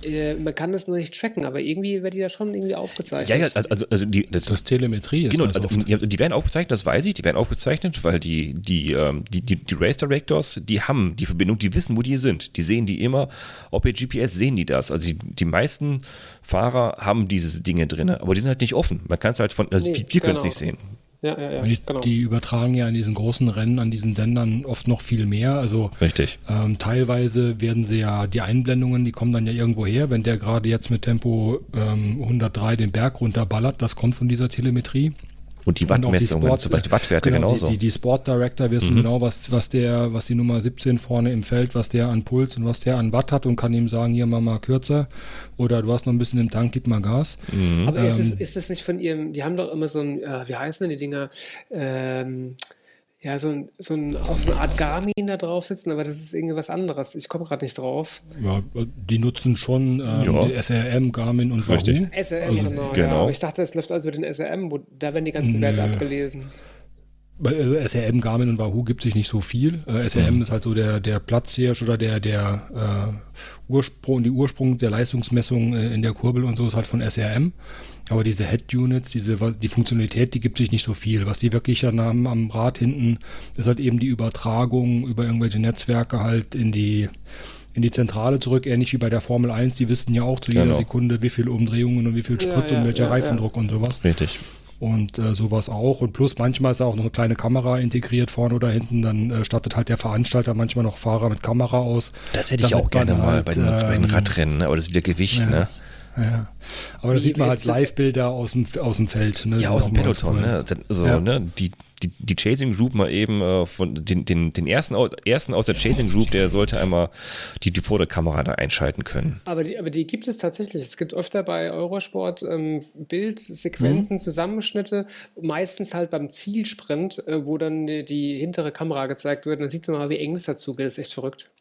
Äh, man kann das nur nicht tracken, aber irgendwie wird die da schon irgendwie aufgezeichnet. Ja, ja, also, also die, das, das Telemetrie ist Genau, also, die werden aufgezeichnet, das weiß ich, die werden aufgezeichnet, weil die, die, ähm, die, die, die Race Directors, die haben die Verbindung, die wissen, wo die sind. Die sehen die immer, ob per GPS sehen die das. Also die, die meisten Fahrer haben diese Dinge drin, aber die sind halt nicht offen. Man kann es halt von, also nee, wir, wir können es genau. nicht sehen. Ja, ja, ja, die, genau. die, übertragen ja an diesen großen Rennen, an diesen Sendern oft noch viel mehr. Also Richtig. Ähm, teilweise werden sie ja, die Einblendungen, die kommen dann ja irgendwo her, wenn der gerade jetzt mit Tempo ähm, 103 den Berg runterballert, das kommt von dieser Telemetrie. Und die Wattmessungen, zum Beispiel Wattwerte genau, genauso. Die, die, die Sport Director wissen mhm. genau, was, was der, was die Nummer 17 vorne im Feld, was der an Puls und was der an Watt hat und kann ihm sagen, hier mach mal kürzer oder du hast noch ein bisschen im Tank, gib mal Gas. Mhm. Aber ähm, ist, es, ist es nicht von ihrem, die haben doch immer so ein, äh, wie heißen denn die Dinger? Ähm, ja, so, ein, so, ein, auch so eine Art Garmin da drauf sitzen, aber das ist irgendwie was anderes. Ich komme gerade nicht drauf. Ja, die nutzen schon ähm, ja. SRM, Garmin und Richtig. Wahoo. SRM, also, genau. genau. Ja. Aber ich dachte, es läuft also mit den SRM, wo, da werden die ganzen Werte abgelesen. Bei äh, SRM, Garmin und Wahoo gibt sich nicht so viel. Äh, SRM mhm. ist halt so der, der Platzhirsch oder der, der äh, Ursprung, die Ursprung der Leistungsmessung äh, in der Kurbel und so ist halt von SRM. Aber diese Head-Units, diese, die Funktionalität, die gibt sich nicht so viel. Was die wirklich dann haben am Rad hinten, ist halt eben die Übertragung über irgendwelche Netzwerke halt in die, in die Zentrale zurück, ähnlich wie bei der Formel 1. Die wissen ja auch zu jeder genau. Sekunde, wie viele Umdrehungen und wie viel Sprit ja, ja, und welcher ja, Reifendruck und sowas. Richtig. Und äh, sowas auch. Und plus manchmal ist auch noch eine kleine Kamera integriert vorne oder hinten. Dann äh, stattet halt der Veranstalter manchmal noch Fahrer mit Kamera aus. Das hätte ich auch gerne mal halt, bei, den, ähm, bei den Radrennen, ne? aber das ist wieder Gewicht, ne? Ja. Aber da sieht man halt Live-Bilder aus dem, aus dem Feld. Ne? Ja, aus dem Peloton. Ne? So, ja. ne? Die, die, die Chasing Group mal eben äh, von den, den, den ersten, ersten aus der Chasing Group, der sollte einmal die, die Vorderkamera da einschalten können. Aber die, aber die gibt es tatsächlich. Es gibt öfter bei Eurosport ähm, Bildsequenzen, mhm. Zusammenschnitte, meistens halt beim Zielsprint, äh, wo dann die, die, hintere Kamera gezeigt wird. Dann sieht man mal, wie eng es dazu geht. Das ist echt verrückt.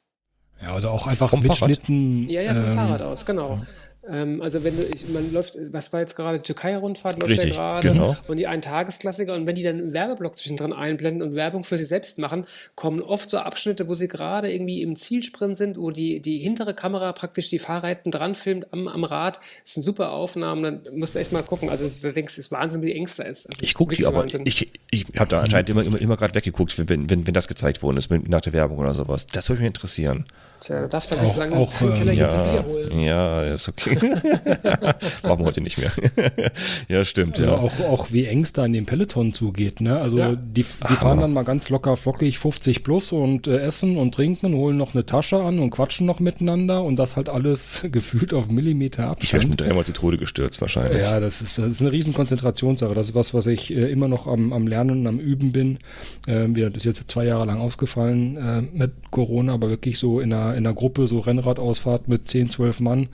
Ja, also auch einfach vom Mitschnitten. Ja, ja, vom ähm, Fahrrad aus, genau. Ja. Ähm, also wenn du, ich, man läuft, was war jetzt gerade, Türkei-Rundfahrt läuft Richtig, ja gerade genau. und die Ein-Tagesklassiker und wenn die dann einen Werbeblock zwischendrin einblenden und Werbung für sie selbst machen, kommen oft so Abschnitte, wo sie gerade irgendwie im Zielsprint sind, wo die, die hintere Kamera praktisch die Fahrräten dran filmt am, am Rad. Das sind super Aufnahmen, dann musst du echt mal gucken. Also du denkst, es ist Wahnsinn, wie eng es da ist. Also ich gucke die, aber Wahnsinn. ich, ich habe da anscheinend immer, immer, immer gerade weggeguckt, wenn, wenn, wenn das gezeigt worden ist nach der Werbung oder sowas. Das würde mich interessieren. Tja, du darfst ja nicht sagen, auch, äh, Keller ja, jetzt Bier holen. Ja, ist okay. Machen wir heute nicht mehr. ja, stimmt. Also ja. Auch, auch wie eng es da in dem Peloton zugeht. Ne? Also ja. die, die fahren dann mal ganz locker flockig 50 plus und äh, essen und trinken, holen noch eine Tasche an und quatschen noch miteinander und das halt alles gefühlt auf Millimeter Abstand. Ich wäre schon dreimal zu Tode gestürzt wahrscheinlich. Ja, das ist, das ist eine riesen Konzentrationssache. Das ist was, was ich äh, immer noch am, am Lernen und am Üben bin. Äh, das ist jetzt zwei Jahre lang ausgefallen äh, mit Corona, aber wirklich so in einer einer, in einer Gruppe, so Rennradausfahrt mit 10, 12 Mann,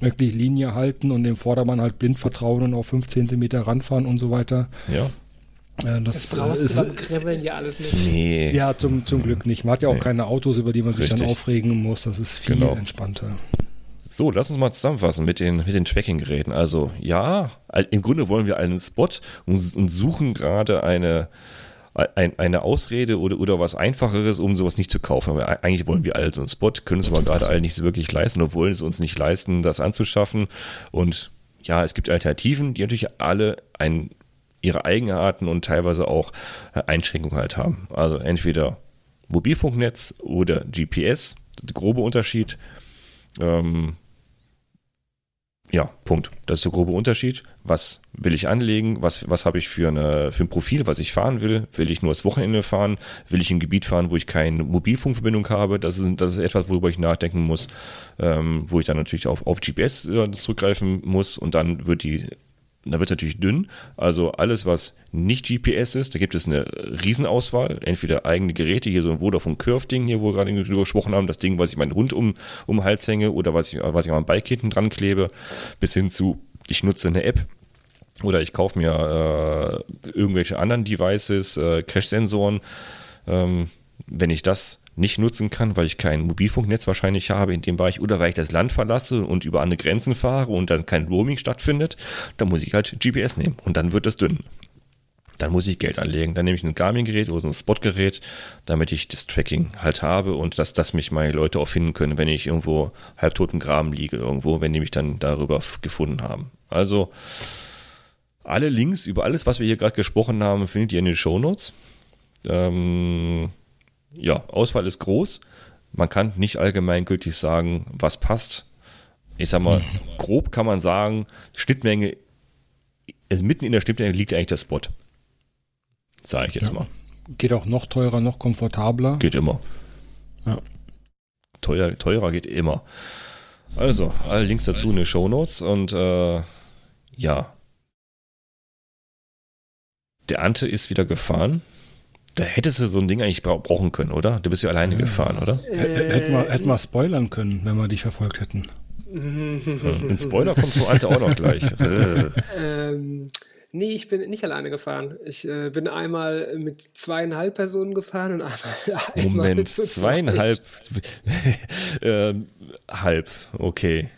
wirklich Linie halten und dem Vordermann halt blind vertrauen und auf 5 Zentimeter ranfahren und so weiter. Ja. Ja, das, das brauchst du beim Kribbeln ja alles nicht. Nee. Ja, zum, zum Glück nicht. Man hat ja auch nee. keine Autos, über die man sich Richtig. dann aufregen muss. Das ist viel genau. entspannter. So, lass uns mal zusammenfassen mit den, mit den Tracking-Geräten. Also, ja, im Grunde wollen wir einen Spot und, und suchen gerade eine, ein, eine Ausrede oder, oder was Einfacheres, um sowas nicht zu kaufen. Aber eigentlich wollen wir alle so einen Spot, können es aber gerade alle nicht so wirklich leisten oder wollen es uns nicht leisten, das anzuschaffen. Und ja, es gibt Alternativen, die natürlich alle ein, ihre Eigenarten und teilweise auch Einschränkungen halt haben. Also entweder Mobilfunknetz oder GPS, grobe Unterschied. Ähm, ja, Punkt. Das ist der grobe Unterschied. Was will ich anlegen? Was, was habe ich für, eine, für ein Profil, was ich fahren will? Will ich nur das Wochenende fahren? Will ich ein Gebiet fahren, wo ich keine Mobilfunkverbindung habe? Das ist, das ist etwas, worüber ich nachdenken muss, ähm, wo ich dann natürlich auf, auf GPS äh, zurückgreifen muss und dann wird die da wird es natürlich dünn. Also alles, was nicht GPS ist, da gibt es eine Riesenauswahl. Entweder eigene Geräte, hier so ein Vodafone Curve-Ding hier, wo wir gerade drüber gesprochen haben, das Ding, was ich meinen Hund um, um den Hals hänge oder was ich, was ich am Bike hinten dran klebe, bis hin zu, ich nutze eine App, oder ich kaufe mir äh, irgendwelche anderen Devices, äh, Crash-Sensoren. Ähm, wenn ich das nicht nutzen kann, weil ich kein Mobilfunknetz wahrscheinlich habe in dem Bereich oder weil ich das Land verlasse und über andere Grenzen fahre und dann kein Roaming stattfindet, dann muss ich halt GPS nehmen und dann wird es dünn. Dann muss ich Geld anlegen. Dann nehme ich ein Garmin-Gerät oder so ein Spot-Gerät, damit ich das Tracking halt habe und dass, dass mich meine Leute auch finden können, wenn ich irgendwo halbtot im Graben liege irgendwo, wenn die mich dann darüber gefunden haben. Also alle Links über alles, was wir hier gerade gesprochen haben, findet ihr in den Show Notes. Ähm, ja, Auswahl ist groß. Man kann nicht allgemeingültig sagen, was passt. Ich sag mal, grob kann man sagen, Schnittmenge, also mitten in der Schnittmenge liegt eigentlich der Spot. Sage ich jetzt ja. mal. Geht auch noch teurer, noch komfortabler. Geht immer. Ja. Teuer, teurer geht immer. Also, alle Links dazu in den Show Notes und äh, ja. Der Ante ist wieder gefahren. Da hättest du so ein Ding eigentlich brauchen können, oder? Du bist ja alleine ja. gefahren, oder? Äh, hätten wir, hätten wir spoilern können, wenn wir dich verfolgt hätten. Ein Spoiler kommt so Ante auch noch gleich. ähm, nee, ich bin nicht alleine gefahren. Ich äh, bin einmal mit zweieinhalb Personen gefahren und einmal, einmal Moment, mit zweieinhalb. ähm, halb, okay.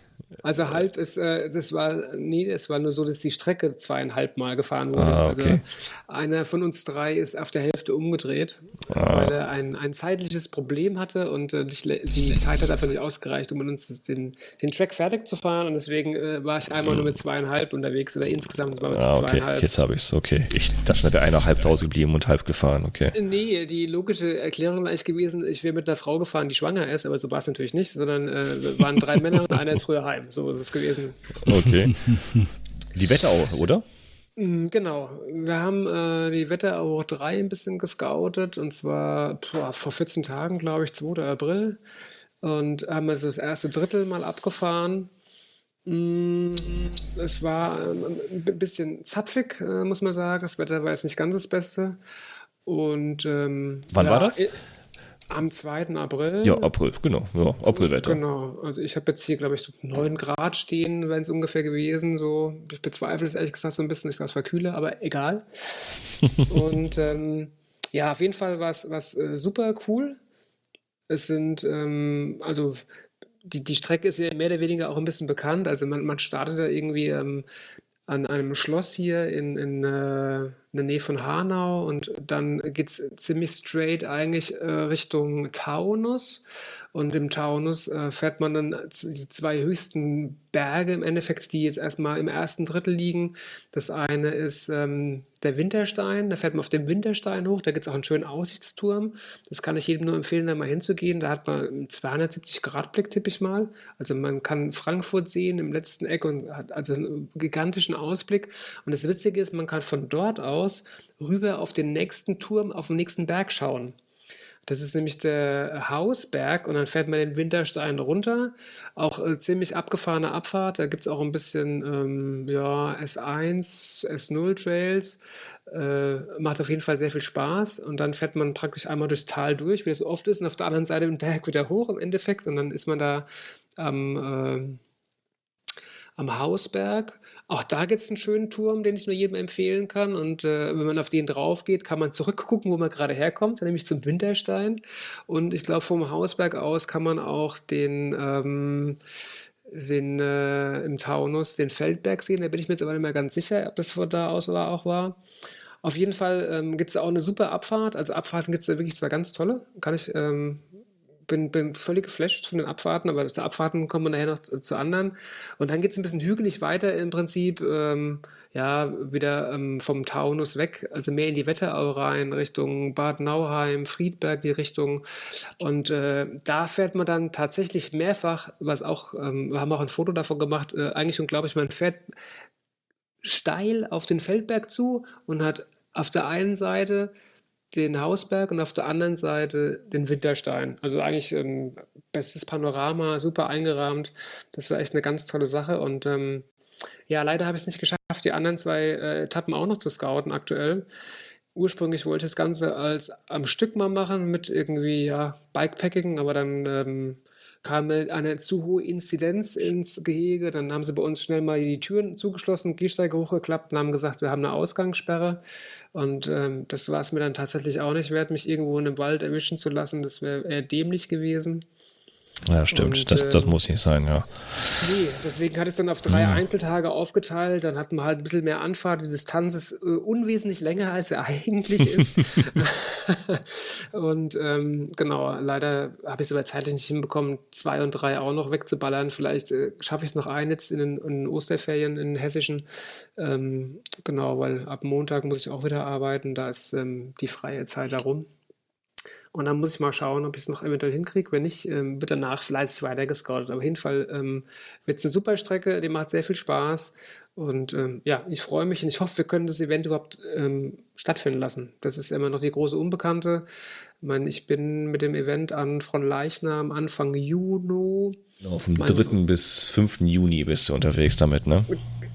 Also halb ist, äh, das war, nee, es war nur so, dass die Strecke zweieinhalb Mal gefahren wurde. Ah, okay. Also einer von uns drei ist auf der Hälfte umgedreht, ah. weil er ein, ein zeitliches Problem hatte und äh, die Zeit hat einfach nicht ausgereicht, um uns den, den Track fertig zu fahren. Und deswegen äh, war ich einmal nur mit zweieinhalb unterwegs oder insgesamt war es ah, okay. zweieinhalb. Jetzt habe ich es, okay. Ich dachte, schon, wäre einer halb zu Hause geblieben und halb gefahren, okay. Nee, die logische Erklärung war eigentlich gewesen, ich wäre mit einer Frau gefahren, die schwanger ist, aber so war es natürlich nicht, sondern äh, waren drei Männer und einer ist früher heim. So ist es gewesen. Okay. Die Wetterau, oder? Mm, genau. Wir haben äh, die Wetterau 3 ein bisschen gescoutet und zwar boah, vor 14 Tagen, glaube ich, 2. April. Und haben also das erste Drittel mal abgefahren. Mm, es war ähm, ein bisschen zapfig, äh, muss man sagen. Das Wetter war jetzt nicht ganz das Beste. Und ähm, wann ja, war das? Am 2. April. Ja, April, genau. Ja, Aprilwetter. Genau. Also ich habe jetzt hier, glaube ich, so 9 Grad stehen, wenn es ungefähr gewesen. So. Ich bezweifle es ehrlich gesagt so ein bisschen, ich das verkühle, aber egal. und ähm, ja, auf jeden Fall war es äh, super cool. Es sind, ähm, also die, die Strecke ist ja mehr oder weniger auch ein bisschen bekannt. Also man, man startet da irgendwie ähm, an einem Schloss hier in, in, äh, in der Nähe von Hanau und dann geht es ziemlich straight eigentlich äh, Richtung Taunus und im Taunus äh, fährt man dann die zwei höchsten Berge im Endeffekt, die jetzt erstmal im ersten Drittel liegen. Das eine ist ähm, der Winterstein, da fährt man auf dem Winterstein hoch, da gibt es auch einen schönen Aussichtsturm. Das kann ich jedem nur empfehlen, da mal hinzugehen. Da hat man einen 270-Grad-Blick, tippe ich mal. Also man kann Frankfurt sehen im letzten Eck und hat also einen gigantischen Ausblick. Und das Witzige ist, man kann von dort aus rüber auf den nächsten Turm, auf den nächsten Berg schauen. Das ist nämlich der Hausberg und dann fährt man den Winterstein runter. Auch äh, ziemlich abgefahrene Abfahrt. Da gibt es auch ein bisschen ähm, ja, S1, S0 Trails. Äh, macht auf jeden Fall sehr viel Spaß und dann fährt man praktisch einmal durchs Tal durch, wie das oft ist, und auf der anderen Seite den Berg wieder hoch im Endeffekt und dann ist man da am, äh, am Hausberg. Auch da gibt es einen schönen Turm, den ich nur jedem empfehlen kann. Und äh, wenn man auf den drauf geht, kann man zurückgucken, wo man gerade herkommt, nämlich zum Winterstein. Und ich glaube, vom Hausberg aus kann man auch den, ähm, den äh, im Taunus den Feldberg sehen. Da bin ich mir jetzt aber nicht mehr ganz sicher, ob das von da aus auch war. Auf jeden Fall ähm, gibt es auch eine super Abfahrt. Also Abfahrten gibt es da wirklich zwei ganz tolle. Kann ich, ähm, bin, bin völlig geflasht von den Abfahrten, aber zu Abfahrten kommen wir nachher noch zu, zu anderen. Und dann geht es ein bisschen hügelig weiter im Prinzip, ähm, ja, wieder ähm, vom Taunus weg, also mehr in die Wetterau rein, Richtung Bad Nauheim, Friedberg, die Richtung. Und äh, da fährt man dann tatsächlich mehrfach, was auch, ähm, wir haben auch ein Foto davon gemacht, äh, eigentlich unglaublich, man fährt steil auf den Feldberg zu und hat auf der einen Seite den Hausberg und auf der anderen Seite den Winterstein. Also eigentlich ein bestes Panorama, super eingerahmt. Das war echt eine ganz tolle Sache. Und ähm, ja, leider habe ich es nicht geschafft, die anderen zwei äh, Etappen auch noch zu scouten aktuell. Ursprünglich wollte ich das Ganze als am Stück mal machen mit irgendwie ja, Bikepacking, aber dann ähm, kam eine zu hohe Inzidenz ins Gehege. Dann haben sie bei uns schnell mal die Türen zugeschlossen, Gehsteige hochgeklappt und haben gesagt, wir haben eine Ausgangssperre. Und ähm, das war es mir dann tatsächlich auch nicht wert, mich irgendwo in einem Wald erwischen zu lassen. Das wäre eher dämlich gewesen. Ja, stimmt. Und, das, das ähm, muss nicht sein, ja. Nee, deswegen hat es dann auf drei mhm. Einzeltage aufgeteilt. Dann hat man halt ein bisschen mehr Anfahrt. Die Distanz ist äh, unwesentlich länger, als er eigentlich ist. und ähm, genau, leider habe ich es aber zeitlich nicht hinbekommen, zwei und drei auch noch wegzuballern. Vielleicht äh, schaffe ich es noch ein jetzt in den, in den Osterferien in den hessischen. Ähm, genau, weil ab Montag muss ich auch wieder arbeiten. Da ist ähm, die freie Zeit herum. Und dann muss ich mal schauen, ob ich es noch eventuell hinkriege. Wenn nicht, ähm, wird danach fleißig weiter gescoutet. Aber auf jeden Fall ähm, wird es eine super Strecke, die macht sehr viel Spaß. Und ähm, ja, ich freue mich und ich hoffe, wir können das Event überhaupt ähm, stattfinden lassen. Das ist immer noch die große Unbekannte. Ich meine, ich bin mit dem Event an Frontleichnam Anfang Juni. Auf dem 3. bis 5. Juni bist du unterwegs damit, ne?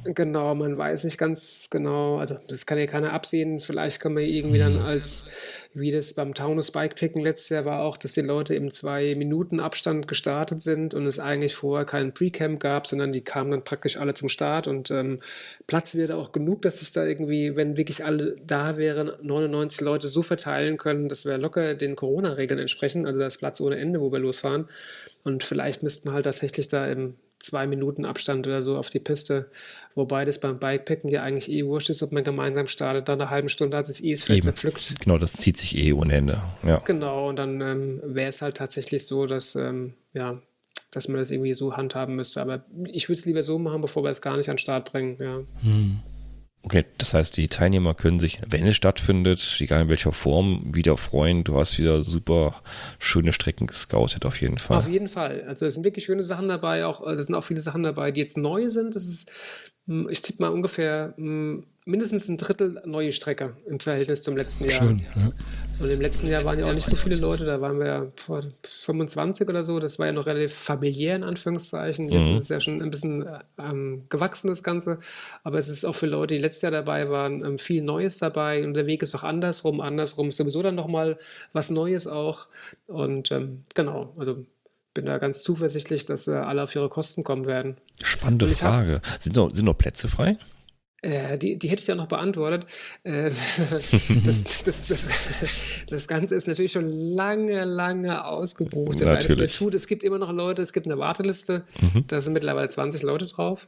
Genau, man weiß nicht ganz genau, also das kann ja keiner absehen. Vielleicht kann man irgendwie dann als, wie das beim Taunus Bikepicken letztes Jahr war auch, dass die Leute im zwei Minuten Abstand gestartet sind und es eigentlich vorher keinen Pre-Camp gab, sondern die kamen dann praktisch alle zum Start und ähm, Platz wäre auch genug, dass sich da irgendwie, wenn wirklich alle da wären, 99 Leute so verteilen können, dass wir locker den Corona-Regeln entsprechen. Also da ist Platz ohne Ende, wo wir losfahren. Und vielleicht müssten wir halt tatsächlich da im zwei Minuten Abstand oder so auf die Piste. Wobei das beim Bikepacken ja eigentlich eh wurscht ist, ob man gemeinsam startet. Dann eine halbe Stunde hat es eh das Feld zerpflückt. Genau, das zieht sich eh ohne Ende. Ja. Genau, und dann ähm, wäre es halt tatsächlich so, dass, ähm, ja, dass man das irgendwie so handhaben müsste. Aber ich würde es lieber so machen, bevor wir es gar nicht an den Start bringen. Ja. Hm. Okay, das heißt, die Teilnehmer können sich, wenn es stattfindet, egal in welcher Form, wieder freuen. Du hast wieder super schöne Strecken gescoutet, auf jeden Fall. Auf jeden Fall. Also es sind wirklich schöne Sachen dabei. Auch, es sind auch viele Sachen dabei, die jetzt neu sind. Das ist, ich tippe mal ungefähr hm, mindestens ein Drittel neue Strecke im Verhältnis zum letzten Jahr. Schön, ja. Und im letzten Jahr waren ja auch nicht so viele Leute, da waren wir ja 25 oder so, das war ja noch relativ familiär in Anführungszeichen. Jetzt mhm. ist es ja schon ein bisschen ähm, gewachsen, das Ganze. Aber es ist auch für Leute, die letztes Jahr dabei waren, ähm, viel Neues dabei. Und der Weg ist auch andersrum. Andersrum ist sowieso dann nochmal was Neues auch. Und ähm, genau, also bin da ganz zuversichtlich, dass äh, alle auf ihre Kosten kommen werden. Spannende Frage. Hab, sind, noch, sind noch Plätze frei? Äh, die, die hätte ich ja noch beantwortet. Äh, das, das, das, das, Ganze ist natürlich schon lange, lange ausgebucht. Natürlich. Tut. Es gibt immer noch Leute, es gibt eine Warteliste, mhm. da sind mittlerweile 20 Leute drauf.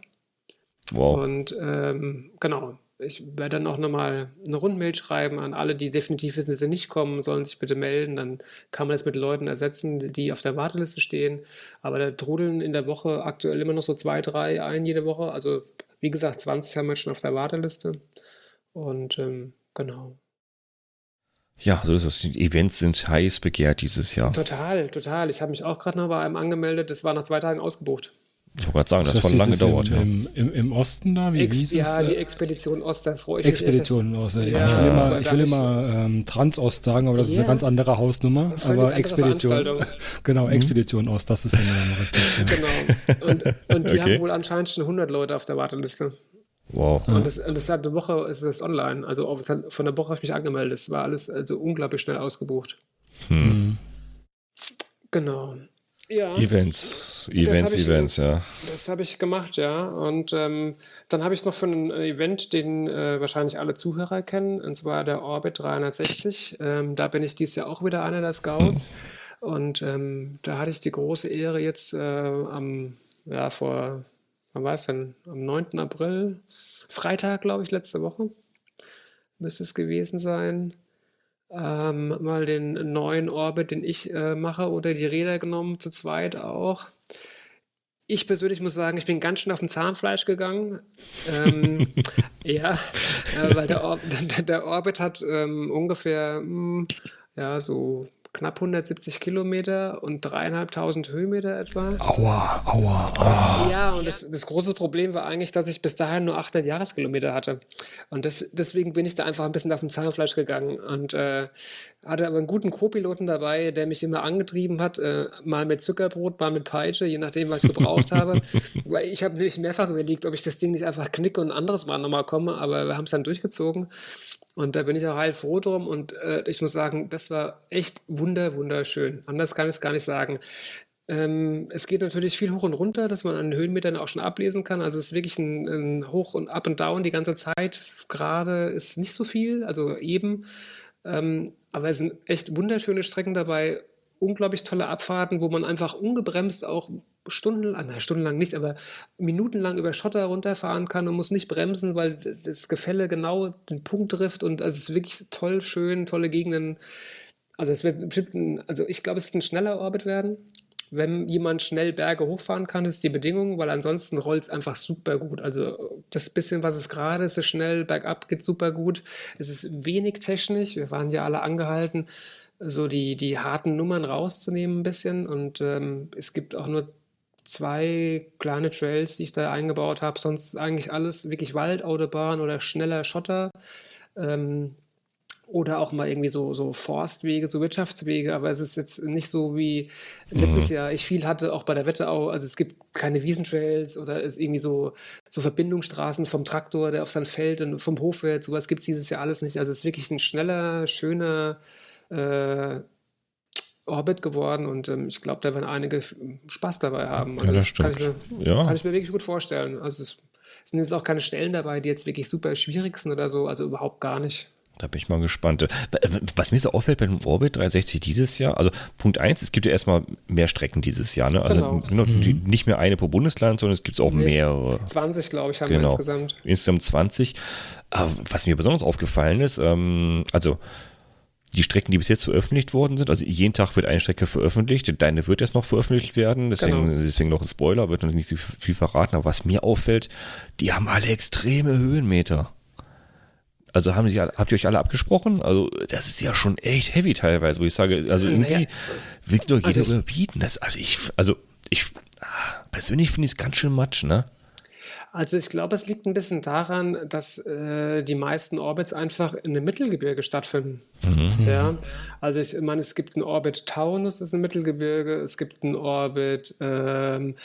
Wow. Und ähm, genau, ich werde dann auch nochmal eine Rundmail schreiben an alle, die definitiv wissen, dass sie nicht kommen, sollen sich bitte melden. Dann kann man das mit Leuten ersetzen, die auf der Warteliste stehen. Aber da trudeln in der Woche aktuell immer noch so zwei, drei ein jede Woche. Also wie gesagt, 20 haben wir schon auf der Warteliste. Und ähm, genau. Ja, so ist es. Die Events sind heiß begehrt dieses Jahr. Total, total. Ich habe mich auch gerade noch bei einem angemeldet. Das war nach zwei Tagen ausgebucht. Ich wollte sagen, das, das hat schon lange gedauert. Im, ja. im, im, Osten da? Wie Ex ja, die Expedition Ost, da freue ich Expedition mich. Expedition Ost, ja. Ich will immer, ich will immer ähm, Transost sagen, aber das yeah. ist eine ganz andere Hausnummer. Aber Expedition. genau, mhm. Expedition Ost, das ist ja richtig. genau. Und, und die okay. haben wohl anscheinend schon 100 Leute auf der Warteliste. Wow. Und das, und das hat eine Woche ist das online. Also von der Woche habe ich mich angemeldet. Das war alles also unglaublich schnell ausgebucht. Hm. Genau. Ja. Events, Events, ich, Events, ja. Das habe ich gemacht, ja. Und ähm, dann habe ich noch für ein Event, den äh, wahrscheinlich alle Zuhörer kennen, und zwar der Orbit 360. Ähm, da bin ich dieses Jahr auch wieder einer der Scouts. Mhm. Und ähm, da hatte ich die große Ehre jetzt äh, am, ja, vor, wann war es denn? Am 9. April, Freitag, glaube ich, letzte Woche, müsste es gewesen sein ähm, mal den neuen Orbit, den ich äh, mache, unter die Räder genommen, zu zweit auch. Ich persönlich muss sagen, ich bin ganz schön auf dem Zahnfleisch gegangen. Ähm, ja, äh, weil der, Or der, Orbit hat ähm, ungefähr mh, hm, ja, so knapp 170 Kilometer und dreieinhalbtausend Höhenmeter etwa. Aua, aua, aua. Ja, und das, das große Problem war eigentlich, dass ich bis dahin nur 800 Jahreskilometer hatte. Und das, deswegen bin ich da einfach ein bisschen auf dem Zahnfleisch gegangen und äh, hatte aber einen guten Co-Piloten dabei, der mich immer angetrieben hat, äh, mal mit Zuckerbrot, mal mit Peitsche, je nachdem, was ich gebraucht habe. Weil ich habe nämlich mehrfach überlegt, ob ich das Ding nicht einfach knicke und ein anderes Mal nochmal komme, aber wir haben es dann durchgezogen. Und da bin ich auch heilfroh drum. Und äh, ich muss sagen, das war echt wunder, wunderschön. Anders kann ich es gar nicht sagen. Ähm, es geht natürlich viel hoch und runter, dass man an Höhenmetern auch schon ablesen kann. Also es ist wirklich ein, ein Hoch und Up und Down die ganze Zeit. Gerade ist nicht so viel, also eben. Ähm, aber es sind echt wunderschöne Strecken dabei, unglaublich tolle Abfahrten, wo man einfach ungebremst auch stundenlang, na, stundenlang nicht, aber minutenlang über Schotter runterfahren kann und muss nicht bremsen, weil das Gefälle genau den Punkt trifft und also es ist wirklich toll, schön, tolle Gegenden. Also es wird bestimmt, ein, also ich glaube, es wird ein schneller Orbit werden. Wenn jemand schnell Berge hochfahren kann, ist die Bedingung, weil ansonsten rollt es einfach super gut. Also das bisschen, was es gerade ist, ist schnell, bergab geht super gut. Es ist wenig technisch, wir waren ja alle angehalten, so die, die harten Nummern rauszunehmen ein bisschen und ähm, es gibt auch nur zwei kleine Trails, die ich da eingebaut habe. Sonst eigentlich alles wirklich Waldautobahn oder schneller Schotter. Ähm, oder auch mal irgendwie so, so Forstwege, so Wirtschaftswege, aber es ist jetzt nicht so wie letztes mhm. Jahr ich viel hatte, auch bei der Wetterau. Also es gibt keine Wiesentrails oder es irgendwie so, so Verbindungsstraßen vom Traktor, der auf sein Feld und vom Hochfeld, sowas gibt es dieses Jahr alles nicht. Also es ist wirklich ein schneller, schöner, äh, Orbit geworden und ähm, ich glaube, da werden einige Spaß dabei haben. Also ja, das, das kann, ich mir, ja. kann ich mir wirklich gut vorstellen. Also es sind jetzt auch keine Stellen dabei, die jetzt wirklich super schwierig sind oder so, also überhaupt gar nicht. Da bin ich mal gespannt. Äh, was mir so auffällt bei dem Orbit 360 dieses Jahr, also Punkt 1, es gibt ja erstmal mehr Strecken dieses Jahr. Ne? Also genau. mhm. nicht mehr eine pro Bundesland, sondern es gibt auch nee, mehrere. 20, glaube ich, haben genau. wir insgesamt. Insgesamt 20. Aber was mir besonders aufgefallen ist, ähm, also die Strecken, die bis jetzt veröffentlicht worden sind, also jeden Tag wird eine Strecke veröffentlicht, deine wird erst noch veröffentlicht werden, deswegen, genau. deswegen noch ein Spoiler, wird noch nicht so viel verraten, aber was mir auffällt, die haben alle extreme Höhenmeter. Also haben sie, habt ihr euch alle abgesprochen? Also das ist ja schon echt heavy teilweise, wo ich sage, also irgendwie naja, will die doch jeder also überbieten. Das, also ich, also ich persönlich finde ich es ganz schön matsch, ne? Also ich glaube, es liegt ein bisschen daran, dass äh, die meisten Orbits einfach in dem Mittelgebirge stattfinden. Mhm. Ja, also ich meine, es gibt einen Orbit Taunus, das ist ein Mittelgebirge, es gibt einen Orbit ähm,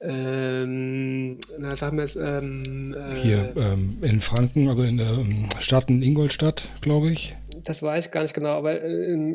ähm, na, sagen wir es, ähm, äh, Hier ähm, in Franken, also in der ähm, Stadt in Ingolstadt, glaube ich. Das weiß ich gar nicht genau, aber äh,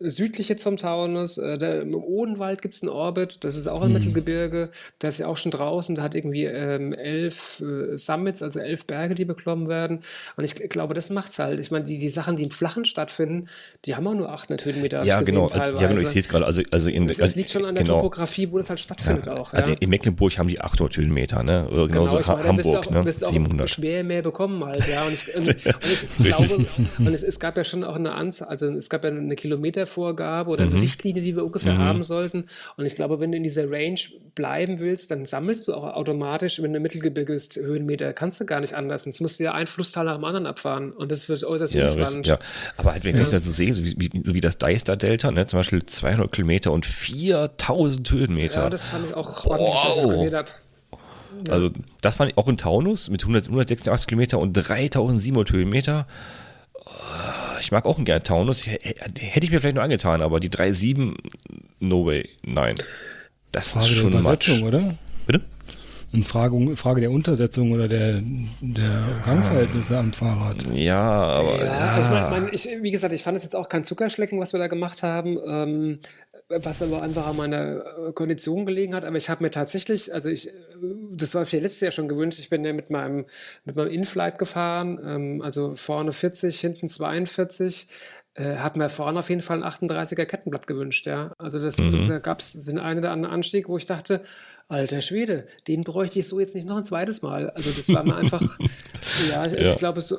südlich jetzt vom Taunus. Äh, der, Im Odenwald gibt es einen Orbit, das ist auch ein mhm. Mittelgebirge. Der ist ja auch schon draußen, der hat irgendwie ähm, elf äh, Summits, also elf Berge, die beklommen werden. Und ich glaube, das macht es halt. Ich meine, die, die Sachen, die im Flachen stattfinden, die haben auch nur 800 Höhenmeter. Ja, genau. Also, ja, genau. Ich sehe es gerade. Also, also in, das, das liegt schon an der genau. Topografie, wo das halt stattfindet ja. auch. Also in Mecklenburg haben die 800 Höhenmeter, ne? Oder genauso genau, ich meine, Hamburg, auch, ne? 700. schwer mehr bekommen halt, ja. Und ich, und, und ich glaube, und es, es, gab ja schon auch eine Anzahl, also es gab ja eine Kilometer Höhenmetervorgabe oder mhm. eine Richtlinie, die wir ungefähr mhm. haben sollten. Und ich glaube, wenn du in dieser Range bleiben willst, dann sammelst du auch automatisch, wenn du Mittelgebirge bist, Höhenmeter. Kannst du gar nicht anders. Sonst musst du ja ein Flusstal nach dem anderen abfahren. Und das wird äußerst ja, unspannend. Ja, aber halt, wenn ja. ich das so sehe, so wie, so wie das Deister-Delta, ne, zum Beispiel 200 Kilometer und 4000 Höhenmeter. Ja, das fand ich auch ordentlich, wow. als ich das gesehen habe. Ja. Also, das fand ich auch in Taunus mit 100, 186 Kilometer und 3700 Höhenmeter. Äh, ich mag auch einen gerne Taunus. Hätte ich mir vielleicht nur angetan, aber die 3,7, no way, nein. Das Frage ist schon Matsch. oder? Bitte? Eine Frage, Frage der Untersetzung oder der, der Gangverhältnisse am Fahrrad. Ja, aber. Ja, ja. Also mein, mein, ich, wie gesagt, ich fand es jetzt auch kein Zuckerschlecken, was wir da gemacht haben. Ähm, was aber einfach an meiner äh, Kondition gelegen hat. Aber ich habe mir tatsächlich, also ich, das war ich letztes Jahr schon gewünscht, ich bin ja mit meinem, mit meinem Inflight gefahren, ähm, also vorne 40, hinten 42. Äh, habe mir vorne auf jeden Fall ein 38er Kettenblatt gewünscht, ja. Also das, mhm. da gab es den einen oder anderen Anstieg, wo ich dachte, alter Schwede, den bräuchte ich so jetzt nicht noch ein zweites Mal. Also das war mir einfach, ja, ich, ja. ich glaube, so,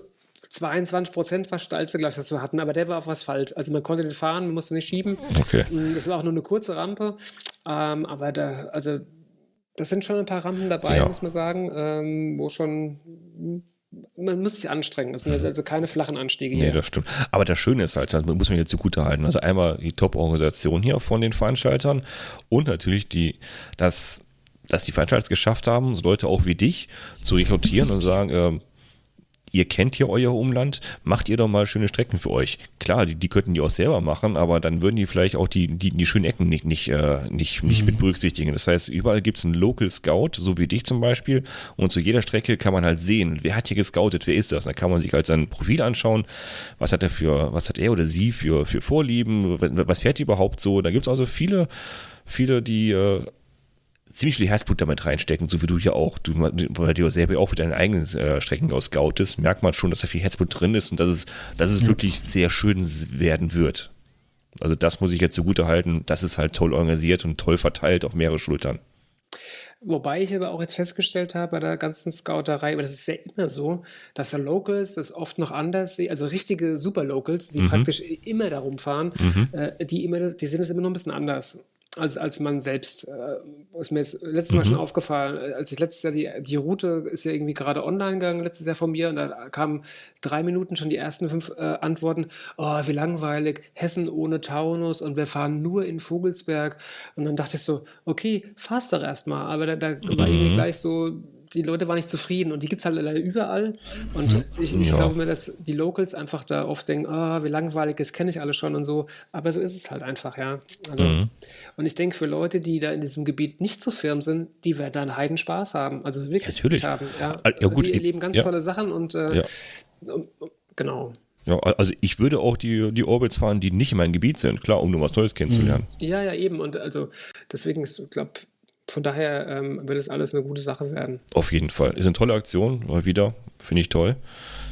22 Prozent war steilste Gleis, was wir hatten, aber der war auf Asphalt. Also man konnte den fahren, man musste nicht schieben. Okay. Mm, das war auch nur eine kurze Rampe. Ähm, aber da, also das sind schon ein paar Rampen dabei, ja. muss man sagen, ähm, wo schon man muss sich anstrengen. Das sind mhm. also keine flachen Anstiege hier. Nee, das stimmt. Aber das Schöne ist halt, das muss man jetzt zugute halten. Also einmal die Top-Organisation hier von den Veranstaltern und natürlich die, dass, dass die Veranstalter es geschafft haben, so Leute auch wie dich zu rekrutieren und sagen, äh, ihr kennt hier euer Umland, macht ihr doch mal schöne Strecken für euch. Klar, die, die könnten die auch selber machen, aber dann würden die vielleicht auch die, die, die schönen Ecken nicht, nicht, äh, nicht, nicht mhm. mit berücksichtigen. Das heißt, überall gibt es einen Local Scout, so wie dich zum Beispiel, und zu jeder Strecke kann man halt sehen, wer hat hier gescoutet, wer ist das? Dann kann man sich halt sein Profil anschauen, was hat er für, was hat er oder sie für, für Vorlieben, was fährt die überhaupt so? Da gibt es also viele, viele, die äh, ziemlich viel Herzblut damit reinstecken, so wie du ja auch. Du, weil du selber auch für deine eigenen äh, Strecken aus scoutest, merkt man schon, dass da viel Herzblut drin ist und dass es, dass es wirklich sehr schön werden wird. Also das muss ich jetzt zugute halten. Das ist halt toll organisiert und toll verteilt auf mehrere Schultern. Wobei ich aber auch jetzt festgestellt habe bei der ganzen Scouterei, aber das ist ja immer so, dass der Locals das oft noch anders sehen, also richtige Super-Locals, die mhm. praktisch immer darum fahren, mhm. äh, die, immer, die sehen es immer noch ein bisschen anders als, als man selbst. Äh, ist mir jetzt letztes Mal mhm. schon aufgefallen, als ich letztes Jahr die, die Route ist ja irgendwie gerade online gegangen, letztes Jahr von mir, und da kamen drei Minuten schon die ersten fünf äh, Antworten. Oh, wie langweilig, Hessen ohne Taunus und wir fahren nur in Vogelsberg. Und dann dachte ich so, okay, fahr's doch erstmal. Aber da, da war irgendwie mhm. gleich so die Leute waren nicht zufrieden und die gibt es halt leider überall. Und mhm. ich, ich ja. glaube mir, dass die Locals einfach da oft denken, oh, wie langweilig, das kenne ich alle schon und so. Aber so ist es halt einfach, ja. Also, mhm. Und ich denke, für Leute, die da in diesem Gebiet nicht so firm sind, die werden da einen Heidenspaß haben. Also wirklich Natürlich. haben. Ja. ja gut, die erleben ganz ja. tolle Sachen und äh, genau. Ja, also ich würde auch die, die Orbits fahren, die nicht in meinem Gebiet sind, klar, um nur was Neues kennenzulernen. Ja, ja, eben. Und also deswegen, ich glaube, von daher ähm, wird es alles eine gute Sache werden. Auf jeden Fall. Ist eine tolle Aktion, mal wieder. Finde ich toll.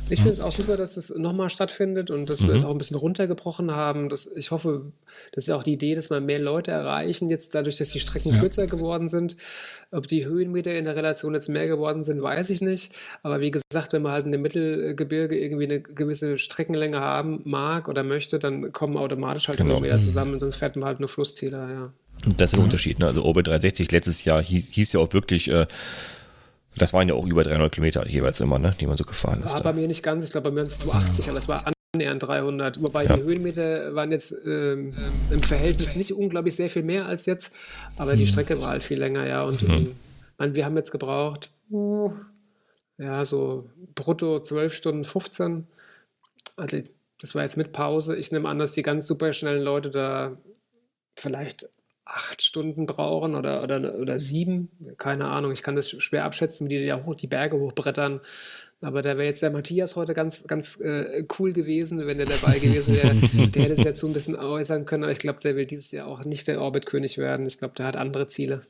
Ich finde es auch super, dass es nochmal stattfindet und dass mhm. wir es auch ein bisschen runtergebrochen haben. Das, ich hoffe, das ist ja auch die Idee, dass wir mehr Leute erreichen, jetzt dadurch, dass die Strecken ja. kürzer geworden sind. Ob die Höhenmeter in der Relation jetzt mehr geworden sind, weiß ich nicht. Aber wie gesagt, wenn man halt in dem Mittelgebirge irgendwie eine gewisse Streckenlänge haben mag oder möchte, dann kommen automatisch halt genau. Höhenmeter mhm. zusammen, sonst fährt man halt nur Flusstäler, ja. Das ist ein Unterschied. Ne? Also Orbit 360 letztes Jahr hieß, hieß ja auch wirklich, äh, das waren ja auch über 300 Kilometer jeweils immer, ne? die man so gefahren ist. War bei mir nicht ganz, ich glaube bei mir sind es 280, aber es war annähernd 300. Wobei ja. die Höhenmeter waren jetzt ähm, im Verhältnis nicht unglaublich sehr viel mehr als jetzt, aber die mhm. Strecke war halt viel länger, ja. Und mhm. ähm, wir haben jetzt gebraucht, ja, so brutto 12 Stunden 15. Also das war jetzt mit Pause. Ich nehme an, dass die ganz super schnellen Leute da vielleicht acht Stunden brauchen oder, oder, oder sieben. Keine Ahnung, ich kann das schwer abschätzen, wie die ja hoch, die Berge hochbrettern. Aber da wäre jetzt der Matthias heute ganz, ganz äh, cool gewesen, wenn er dabei gewesen wäre. der hätte es jetzt so ein bisschen äußern können, aber ich glaube, der will dieses Jahr auch nicht der Orbit-König werden. Ich glaube, der hat andere Ziele.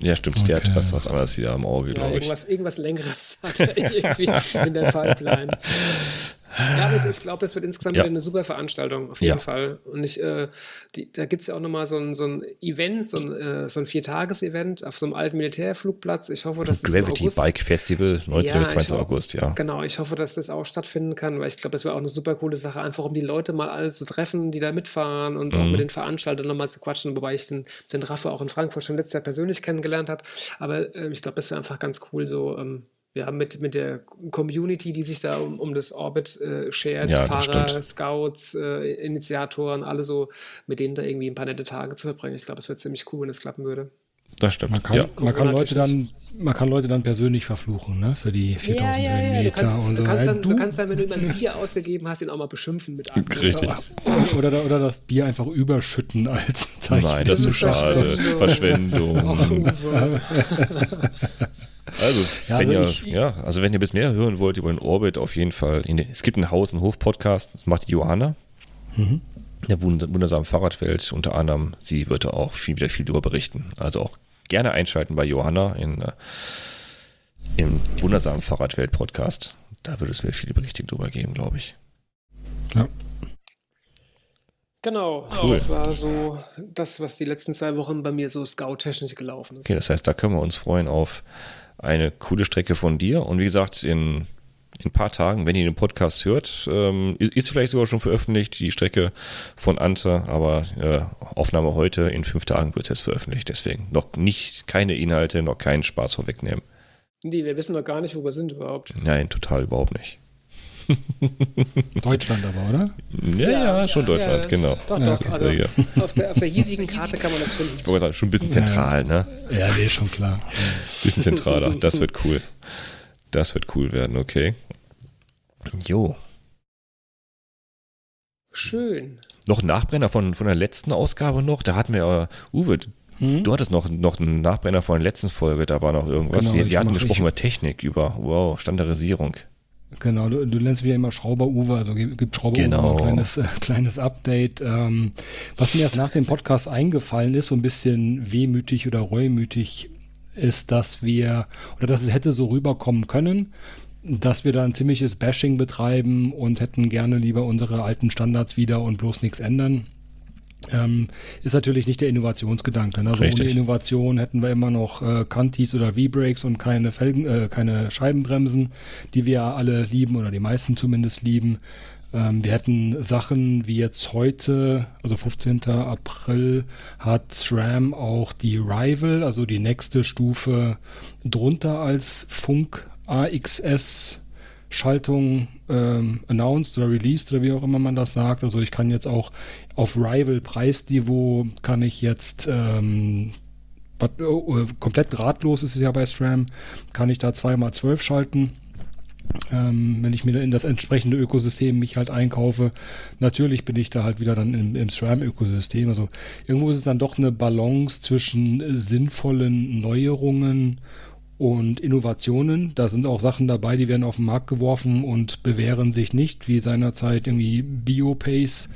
Ja, stimmt, okay. der hat was, was anderes wieder am Auge, ja, glaube ich. Irgendwas, irgendwas Längeres hat er irgendwie in der Pipeline. Ja, aber ich glaube, das wird insgesamt ja. eine super Veranstaltung, auf jeden ja. Fall. Und ich, äh, die, da gibt es ja auch nochmal so ein, so ein Event, so ein, äh, so ein Viertages-Event auf so einem alten Militärflugplatz. Ich hoffe, dass Gravity Bike Festival, 19. ja, 20. August, ja. Genau, ich hoffe, dass das auch stattfinden kann, weil ich glaube, das wäre auch eine super coole Sache, einfach um die Leute mal alle zu treffen, die da mitfahren und mhm. auch mit den Veranstaltern nochmal zu quatschen, wobei ich den, den Raffe auch in Frankfurt schon letztes Jahr persönlich kennengelernt habe. Aber äh, ich glaube, das wäre einfach ganz cool, so. Ähm, ja, mit, mit der Community, die sich da um, um das Orbit äh, shared, ja, Fahrer, Scouts, äh, Initiatoren, alle so, mit denen da irgendwie ein paar nette Tage zu verbringen. Ich glaube, es wäre ziemlich cool, wenn es klappen würde. Das stimmt. Man kann, ja. man kann Leute dann, man kann Leute dann persönlich verfluchen, ne? Für die 4000 ja, ja, ja. Meter kannst, und so. Du kannst, dann, du kannst dann, wenn du mal ein Bier ausgegeben hast, ihn auch mal beschimpfen mit einem. Richtig. Oder, oder das Bier einfach überschütten als Zeichen. Nein, das, ist schade. Verschwendung. Verschwendung. Also, ja, wenn also ihr, ich, ja, also wenn ihr bis mehr hören wollt über den Orbit, auf jeden Fall. Den, es gibt einen Haus- und Hof-Podcast, das macht die Johanna. Mhm. Der wundersamen Fahrradwelt, unter anderem, sie wird da auch viel, wieder viel darüber berichten. Also auch gerne einschalten bei Johanna in, äh, im wundersamen Fahrradwelt-Podcast. Da würde es mir viele Berichte drüber geben, glaube ich. Ja. Genau, cool. das war so das, was die letzten zwei Wochen bei mir so scout-technisch gelaufen ist. Okay, das heißt, da können wir uns freuen auf eine coole Strecke von dir. Und wie gesagt, in, in ein paar Tagen, wenn ihr den Podcast hört, ähm, ist, ist, vielleicht sogar schon veröffentlicht, die Strecke von Ante, aber äh, Aufnahme heute, in fünf Tagen wird es jetzt veröffentlicht. Deswegen noch nicht, keine Inhalte, noch keinen Spaß vorwegnehmen. Nee, wir wissen noch gar nicht, wo wir sind überhaupt. Nein, total überhaupt nicht. Deutschland aber, oder? Ja, ja, ja schon Deutschland, genau. Doch, doch. Also auf, der, auf der hiesigen Karte kann man das finden. Ich sagen, schon ein bisschen zentral, ne? Ja, nee, schon klar. Bisschen zentraler, das wird cool. Das wird cool werden, okay. Jo. Schön. Noch ein Nachbrenner von, von der letzten Ausgabe noch. Da hatten wir, uh, Uwe, hm? du hattest noch, noch einen Nachbrenner von der letzten Folge. Da war noch irgendwas. Genau, wir, wir hatten gesprochen über Technik, über, wow, Standardisierung. Genau, du, du nennst ja immer Schrauber-Uwe, also gibt Schrauber-Uwe genau. ein kleines, äh, kleines Update. Ähm, was mir erst nach dem Podcast eingefallen ist, so ein bisschen wehmütig oder reumütig, ist, dass wir, oder dass es hätte so rüberkommen können, dass wir da ein ziemliches Bashing betreiben und hätten gerne lieber unsere alten Standards wieder und bloß nichts ändern ähm, ist natürlich nicht der Innovationsgedanke. Ne? Also ohne Innovation hätten wir immer noch äh, Kantis oder V-Brakes und keine Felgen, äh, keine Scheibenbremsen, die wir alle lieben oder die meisten zumindest lieben. Ähm, wir hätten Sachen wie jetzt heute, also 15. April, hat SRAM auch die Rival, also die nächste Stufe drunter als Funk AXS Schaltung ähm, announced oder released oder wie auch immer man das sagt. Also ich kann jetzt auch auf Rival-Preisniveau kann ich jetzt ähm, oh, äh, komplett drahtlos ist es ja bei SRAM, kann ich da zweimal zwölf schalten. Ähm, wenn ich mir in das entsprechende Ökosystem mich halt einkaufe, natürlich bin ich da halt wieder dann im, im SRAM-Ökosystem. Also irgendwo ist es dann doch eine Balance zwischen sinnvollen Neuerungen und Innovationen. Da sind auch Sachen dabei, die werden auf den Markt geworfen und bewähren sich nicht, wie seinerzeit irgendwie Biopace.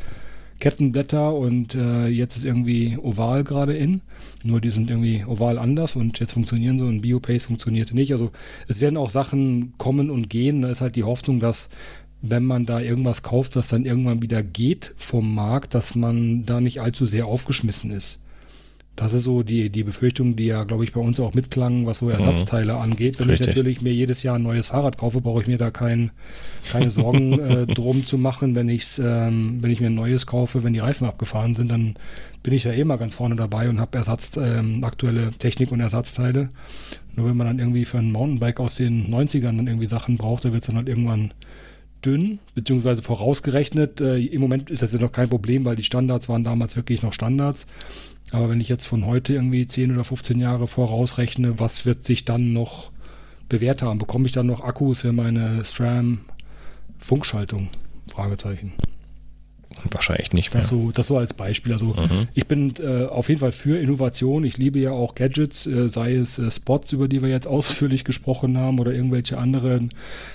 Kettenblätter und äh, jetzt ist irgendwie Oval gerade in. Nur die sind irgendwie Oval anders und jetzt funktionieren so und Biopace funktionierte nicht. Also es werden auch Sachen kommen und gehen. Da ist halt die Hoffnung, dass wenn man da irgendwas kauft, was dann irgendwann wieder geht vom Markt, dass man da nicht allzu sehr aufgeschmissen ist. Das ist so die, die Befürchtung, die ja, glaube ich, bei uns auch mitklang, was so Ersatzteile mhm. angeht. Wenn Richtig. ich natürlich mir jedes Jahr ein neues Fahrrad kaufe, brauche ich mir da kein, keine Sorgen äh, drum zu machen. Wenn, ich's, ähm, wenn ich mir ein neues kaufe, wenn die Reifen abgefahren sind, dann bin ich ja eh mal ganz vorne dabei und habe Ersatz, ähm, aktuelle Technik und Ersatzteile. Nur wenn man dann irgendwie für ein Mountainbike aus den 90ern dann irgendwie Sachen braucht, da wird es dann halt irgendwann dünn, beziehungsweise vorausgerechnet. Äh, Im Moment ist das ja noch kein Problem, weil die Standards waren damals wirklich noch Standards. Aber wenn ich jetzt von heute irgendwie 10 oder 15 Jahre vorausrechne, was wird sich dann noch bewährt haben? Bekomme ich dann noch Akkus für meine SRAM-Funkschaltung? Fragezeichen. Wahrscheinlich nicht mehr. Das so, das so als Beispiel. Also mhm. ich bin äh, auf jeden Fall für Innovation. Ich liebe ja auch Gadgets, äh, sei es äh, Spots, über die wir jetzt ausführlich gesprochen haben, oder irgendwelche anderen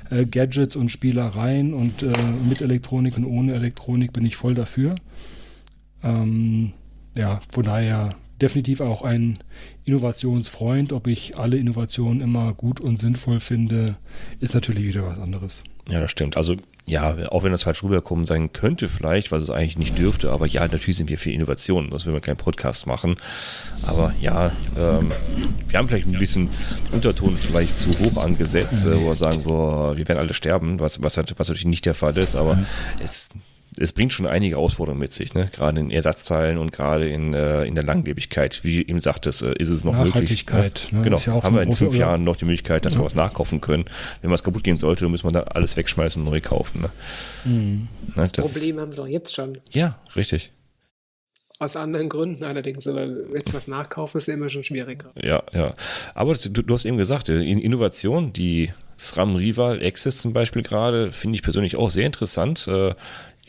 äh, Gadgets und Spielereien. Und äh, mit Elektronik und ohne Elektronik bin ich voll dafür. Ähm, ja, von daher definitiv auch ein Innovationsfreund. Ob ich alle Innovationen immer gut und sinnvoll finde, ist natürlich wieder was anderes. Ja, das stimmt. Also ja, auch wenn das falsch rüberkommen sein könnte vielleicht, was es eigentlich nicht dürfte, aber ja, natürlich sind wir für Innovationen, sonst würden wir keinen Podcast machen. Aber ja, ähm, wir haben vielleicht ein bisschen Unterton vielleicht zu hoch angesetzt, äh, wo wir sagen, boah, wir werden alle sterben, was, was, was natürlich nicht der Fall ist, aber es es bringt schon einige Herausforderungen mit sich, ne? gerade in Ersatzteilen und gerade in, äh, in der Langlebigkeit. Wie eben sagtest, äh, ist es noch möglich. Ne? ne? Genau, ja haben so wir in fünf Jahren noch die Möglichkeit, dass ja. wir was nachkaufen können. Wenn was kaputt gehen sollte, dann müssen wir da alles wegschmeißen und neu kaufen. Ne? Mhm. Das, das Problem haben wir doch jetzt schon. Ja, richtig. Aus anderen Gründen allerdings, aber jetzt was nachkaufen ist ja immer schon schwieriger. Ja, ja. Aber du, du hast eben gesagt, äh, in Innovation, die SRAM Rival Access zum Beispiel gerade, finde ich persönlich auch sehr interessant.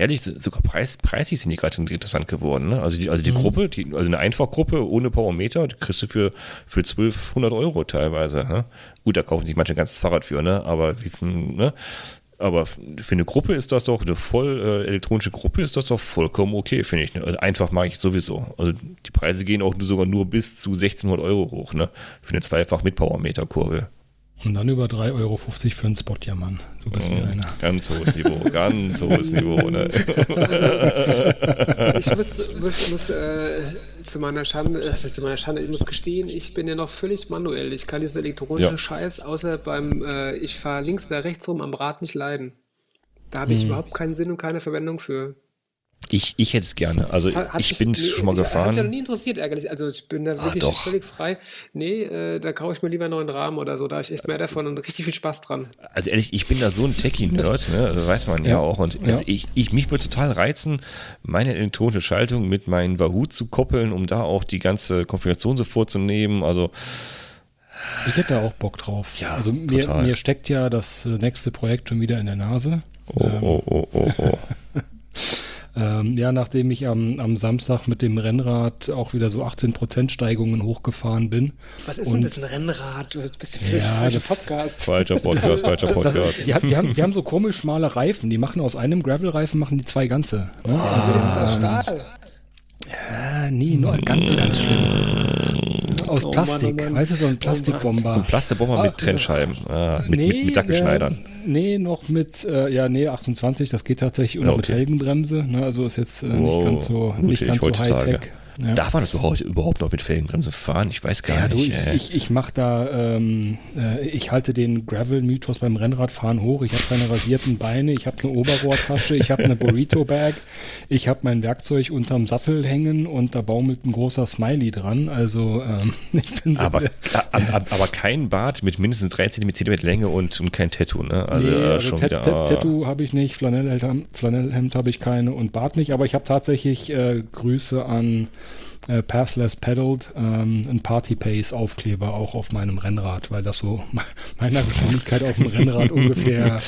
Ehrlich, sogar preis, preislich sind die gerade interessant geworden. Ne? Also die, also die mhm. Gruppe, die, also eine Einfachgruppe ohne Powermeter, die kriegst du für, für 1200 Euro teilweise. Ne? Gut, da kaufen sich manche ein ganzes Fahrrad für, ne? aber wie, ne? Aber für eine Gruppe ist das doch, eine voll äh, elektronische Gruppe ist das doch vollkommen okay, finde ich. Ne? Also einfach mag ich sowieso. Also die Preise gehen auch sogar nur bis zu 1600 Euro hoch, ne? Für eine zweifach mit Powermeter-Kurve. Und dann über 3,50 Euro für einen Spot, ja Mann. Du bist mir mhm. einer. Ganz hohes Niveau, ganz hohes Niveau. Ne? ich muss, muss, muss äh, zu meiner Schande, das ist zu meiner Schande, ich muss gestehen, ich bin ja noch völlig manuell. Ich kann diesen elektronischen ja. Scheiß, außer beim, äh, ich fahre links oder rechts rum am Rad nicht leiden. Da habe ich hm. überhaupt keinen Sinn und keine Verwendung für. Ich, ich hätte es gerne. Also hat, ich bin schon mal gefahren. Das hat mich noch nie interessiert, ärgerlich. Also ich bin da Ach, wirklich doch. völlig frei. Nee, äh, da kaufe ich mir lieber einen neuen Rahmen oder so. Da habe ich echt mehr davon und richtig viel Spaß dran. Also ehrlich, ich bin da so ein Techie-Nerd, ne? das weiß man ja, ja auch. Und ja. Also ich, ich, mich würde total reizen, meine elektronische Schaltung mit meinem Wahoo zu koppeln, um da auch die ganze Konfiguration so vorzunehmen. Also ich hätte da auch Bock drauf. Ja, also mir, mir, steckt ja das äh, nächste Projekt schon wieder in der Nase. Oh, ähm, oh, oh, oh, oh. Ähm, ja, nachdem ich am, am Samstag mit dem Rennrad auch wieder so 18% Steigungen hochgefahren bin. Was ist denn das, ein Rennrad? Du bist für ja, falscher Podcast. Falscher Podcast, falscher Podcast. Das, die, die, haben, die haben so komisch schmale Reifen. Die machen aus einem Gravel-Reifen machen die zwei ganze. Ne? Oh, also, ist das Stahl? Ja, nee, nur ganz, ganz schlimm aus oh Plastik. Mann, oh Mann. Weißt du, so ein Plastikbomber. So ein Plastikbomber mit Trennscheiben. Ah, mit, nee, mit, mit Dackelschneidern. Ja, nee, noch mit, äh, ja, nee, 28, das geht tatsächlich. Und ja, okay. mit Felgenbremse. Ne, also ist jetzt äh, nicht ganz so, nicht ganz so Hightech. Ja. Darf man das überhaupt, überhaupt noch mit Felgenbremse fahren? Ich weiß gar ja, nicht. Du, ich, ich, ich mache da, ähm, äh, ich halte den Gravel-Mythos beim Rennradfahren hoch. Ich habe keine rasierten Beine, ich habe eine Oberrohrtasche, ich habe eine Burrito-Bag, ich habe mein Werkzeug unterm Sattel hängen und da baumelt ein großer Smiley dran. Also ähm, ich bin so aber, aber kein Bart mit mindestens 3 cm Länge und, und kein Tattoo, ne? Also, nee, also schon wieder, ah. Tattoo habe ich nicht, Flanellhemd, Flanellhemd habe ich keine und Bart nicht, aber ich habe tatsächlich äh, Grüße an äh, Pathless Pedaled, ähm, ein Party Pace Aufkleber auch auf meinem Rennrad, weil das so meiner Geschwindigkeit auf dem Rennrad ungefähr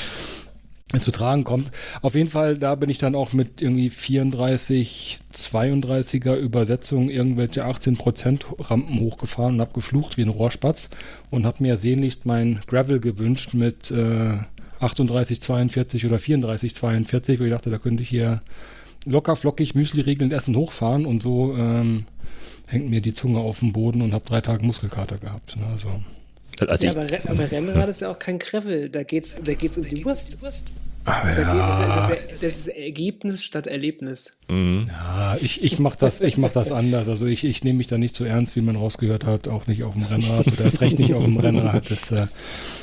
zu tragen kommt. Auf jeden Fall, da bin ich dann auch mit irgendwie 34, 32er Übersetzung irgendwelche 18% Rampen hochgefahren und habe geflucht wie ein Rohrspatz und habe mir sehnlichst mein Gravel gewünscht mit äh, 38, 42 oder 34, 42, wo ich dachte, da könnte ich hier locker flockig Müsli-Regeln essen hochfahren und so ähm, hängt mir die Zunge auf dem Boden und habe drei Tage Muskelkater gehabt. Ne? Also. Also ja, aber, aber Rennrad ist ja auch kein Gravel, da geht's, da geht's um die Wurst. Ach, ja. das, ist, das, ist, Ergebnis statt Erlebnis. Mhm. Ja, ich, ich mache das, mach das anders. Also ich, ich nehme mich da nicht so ernst, wie man rausgehört hat, auch nicht auf dem Rennrad oder erst recht nicht auf dem Rennrad. Das, äh,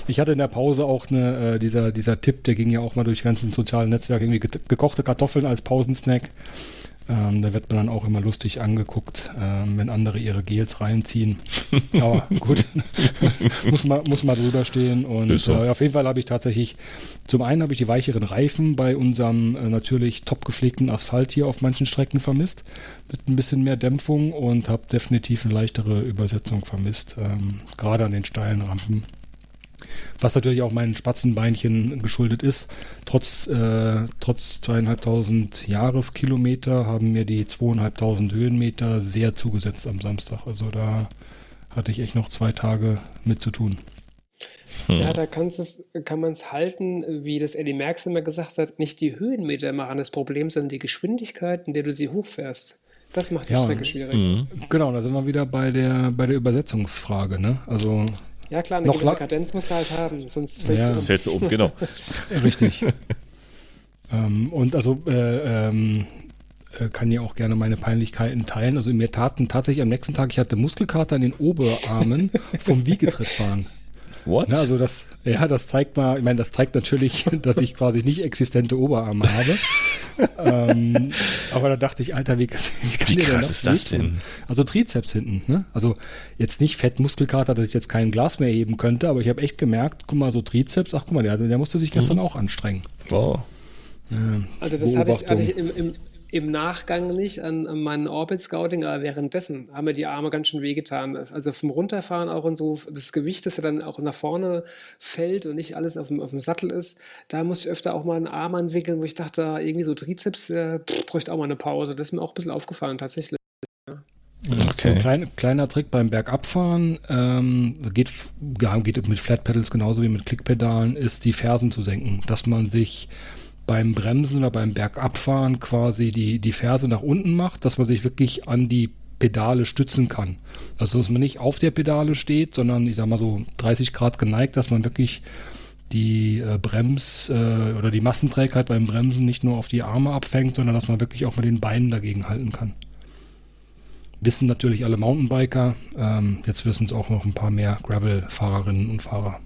ich hatte in der Pause auch eine, äh, dieser, dieser Tipp, der ging ja auch mal durch die ganzen sozialen Netzwerke, irgendwie gekochte Kartoffeln als Pausensnack. Ähm, da wird man dann auch immer lustig angeguckt, ähm, wenn andere ihre Gels reinziehen. Aber gut, muss, mal, muss mal drüber stehen. Und so. äh, auf jeden Fall habe ich tatsächlich, zum einen habe ich die weicheren Reifen bei unserem äh, natürlich top gepflegten Asphalt hier auf manchen Strecken vermisst, mit ein bisschen mehr Dämpfung und habe definitiv eine leichtere Übersetzung vermisst, ähm, gerade an den steilen Rampen. Was natürlich auch meinen Spatzenbeinchen geschuldet ist. Trotz, äh, trotz zweieinhalbtausend Jahreskilometer haben mir die zweieinhalbtausend Höhenmeter sehr zugesetzt am Samstag. Also da hatte ich echt noch zwei Tage mit zu tun. Hm. Ja, da kann man es halten, wie das Eddie Merckx immer gesagt hat, nicht die Höhenmeter machen das Problem, sondern die Geschwindigkeit, in der du sie hochfährst. Das macht die ja, Strecke schwierig. Mhm. Genau, da sind wir wieder bei der, bei der Übersetzungsfrage. Ne? Also ja, klar, eine noch gewisse Kadenz musst du halt haben, sonst fällt ja. es um. um. Genau. Richtig. ähm, und also äh, ähm, äh, kann ja auch gerne meine Peinlichkeiten teilen. Also mir taten tatsächlich am nächsten Tag, ich hatte Muskelkater in den Oberarmen vom Wiegetrittfahren. What? Ja, also das, ja, das zeigt mal, ich meine, das zeigt natürlich, dass ich quasi nicht existente Oberarme habe. ähm, aber da dachte ich, Alter, wie, wie kann wie krass ist das denn? Also Trizeps hinten, ne? Also jetzt nicht Fettmuskelkater, dass ich jetzt kein Glas mehr heben könnte, aber ich habe echt gemerkt, guck mal, so Trizeps, ach guck mal, der, der musste sich gestern mhm. auch anstrengen. Wow. also das hatte ich, hatte ich im, im, im Nachgang nicht an, an meinen Orbit Scouting, aber währenddessen haben mir die Arme ganz schön wehgetan. Also vom Runterfahren auch und so, das Gewicht, das ja dann auch nach vorne fällt und nicht alles auf dem, auf dem Sattel ist, da musste ich öfter auch mal einen Arm entwickeln, wo ich dachte, irgendwie so Trizeps äh, bräuchte auch mal eine Pause. Das ist mir auch ein bisschen aufgefallen, tatsächlich. Okay. Ein klein, kleiner Trick beim Bergabfahren ähm, geht, ja, geht mit Flat Pedals genauso wie mit Klickpedalen, ist die Fersen zu senken, dass man sich beim Bremsen oder beim Bergabfahren quasi die, die Ferse nach unten macht, dass man sich wirklich an die Pedale stützen kann. Also dass man nicht auf der Pedale steht, sondern ich sag mal so 30 Grad geneigt, dass man wirklich die äh, Brems- äh, oder die Massenträgheit beim Bremsen nicht nur auf die Arme abfängt, sondern dass man wirklich auch mit den Beinen dagegen halten kann. Wissen natürlich alle Mountainbiker, ähm, jetzt wissen es auch noch ein paar mehr Gravel-Fahrerinnen und Fahrer.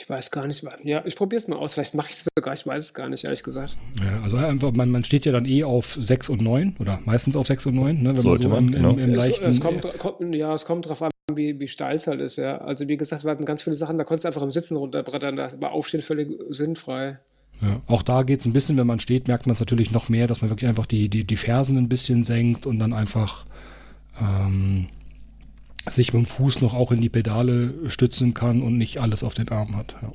Ich weiß gar nicht. Ja, ich probiere es mal aus. Vielleicht mache ich das sogar. Ich weiß es gar nicht, ehrlich gesagt. Ja, also einfach, man, man steht ja dann eh auf 6 und 9 oder meistens auf 6 und 9, ne, wenn Sollte man so man, im, genau. im, im leichten. Es, es kommt, kommt, ja, es kommt darauf an, wie, wie steil es halt ist. Ja. Also, wie gesagt, wir hatten ganz viele Sachen, da konntest du einfach im Sitzen runterbrettern. Da war Aufstehen völlig sinnfrei. Ja, auch da geht es ein bisschen, wenn man steht, merkt man es natürlich noch mehr, dass man wirklich einfach die, die, die Fersen ein bisschen senkt und dann einfach ähm, sich mit dem Fuß noch auch in die Pedale stützen kann und nicht alles auf den Arm hat. Ja.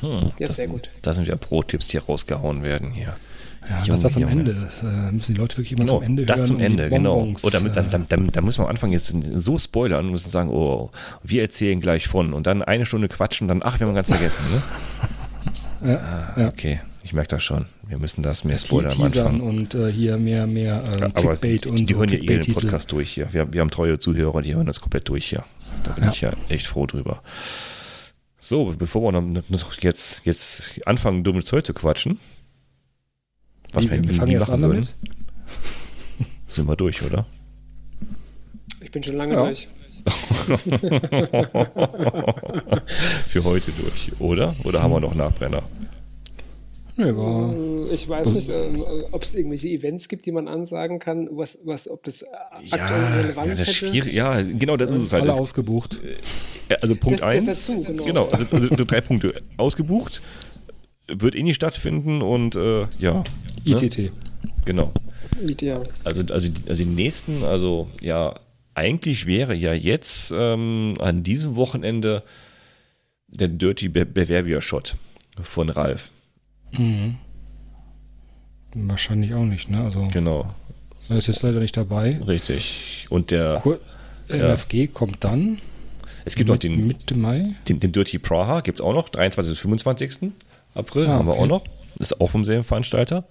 Hm, ja, sehr gut. Da sind ja Pro-Tipps, die rausgehauen werden hier. Ja, Junge, das, das am Junge. Ende. Das äh, müssen die Leute wirklich immer genau, zum Ende das hören. Das zum Ende, genau. Oder mit, dann, dann, dann, dann muss man am Anfang jetzt so spoilern und müssen sagen, oh, wir erzählen gleich von und dann eine Stunde quatschen, dann, ach, wir haben ganz vergessen, ne? ja, ah, ja. Okay. Ich merke das schon. Wir müssen das mehr spoilern am Anfang. Und äh, hier mehr, mehr äh, Clickbait die, und Die so hören ja eh den Podcast durch hier. Wir, wir, haben treue Zuhörer, die hören das komplett durch hier. Da bin ja. ich ja echt froh drüber. So, bevor wir noch, jetzt, jetzt anfangen, dummes Zeug zu quatschen. Was wie, wir, wir fangen jetzt an würden, Sind wir durch, oder? Ich bin schon lange ja. durch. Für heute durch, oder? Oder haben wir noch Nachbrenner? Nee, war hm, ich weiß nicht, äh, ob es irgendwelche Events gibt, die man ansagen kann, was, was, ob das aktuelle ja, Relevanz ja, hätte. Ja, genau, das ist es halt. Alle das, ausgebucht. Äh, also Punkt 1, genau. genau, also, also drei Punkte. Ausgebucht, wird eh nicht stattfinden und äh, ja. ITT. Ne? Genau. Ideal. Also, also, also die nächsten, also ja, eigentlich wäre ja jetzt ähm, an diesem Wochenende der Dirty Bewerbia Shot von Ralf. Mhm. Wahrscheinlich auch nicht, ne? Also, genau. Er ist jetzt leider nicht dabei. Richtig. Und der Kur ja. Kommt dann. Es gibt noch den Mitte Mai. Den, den Dirty Praha gibt es auch noch, 23. bis 25. April ah, haben wir auch noch. Ist auch vom selben Veranstalter.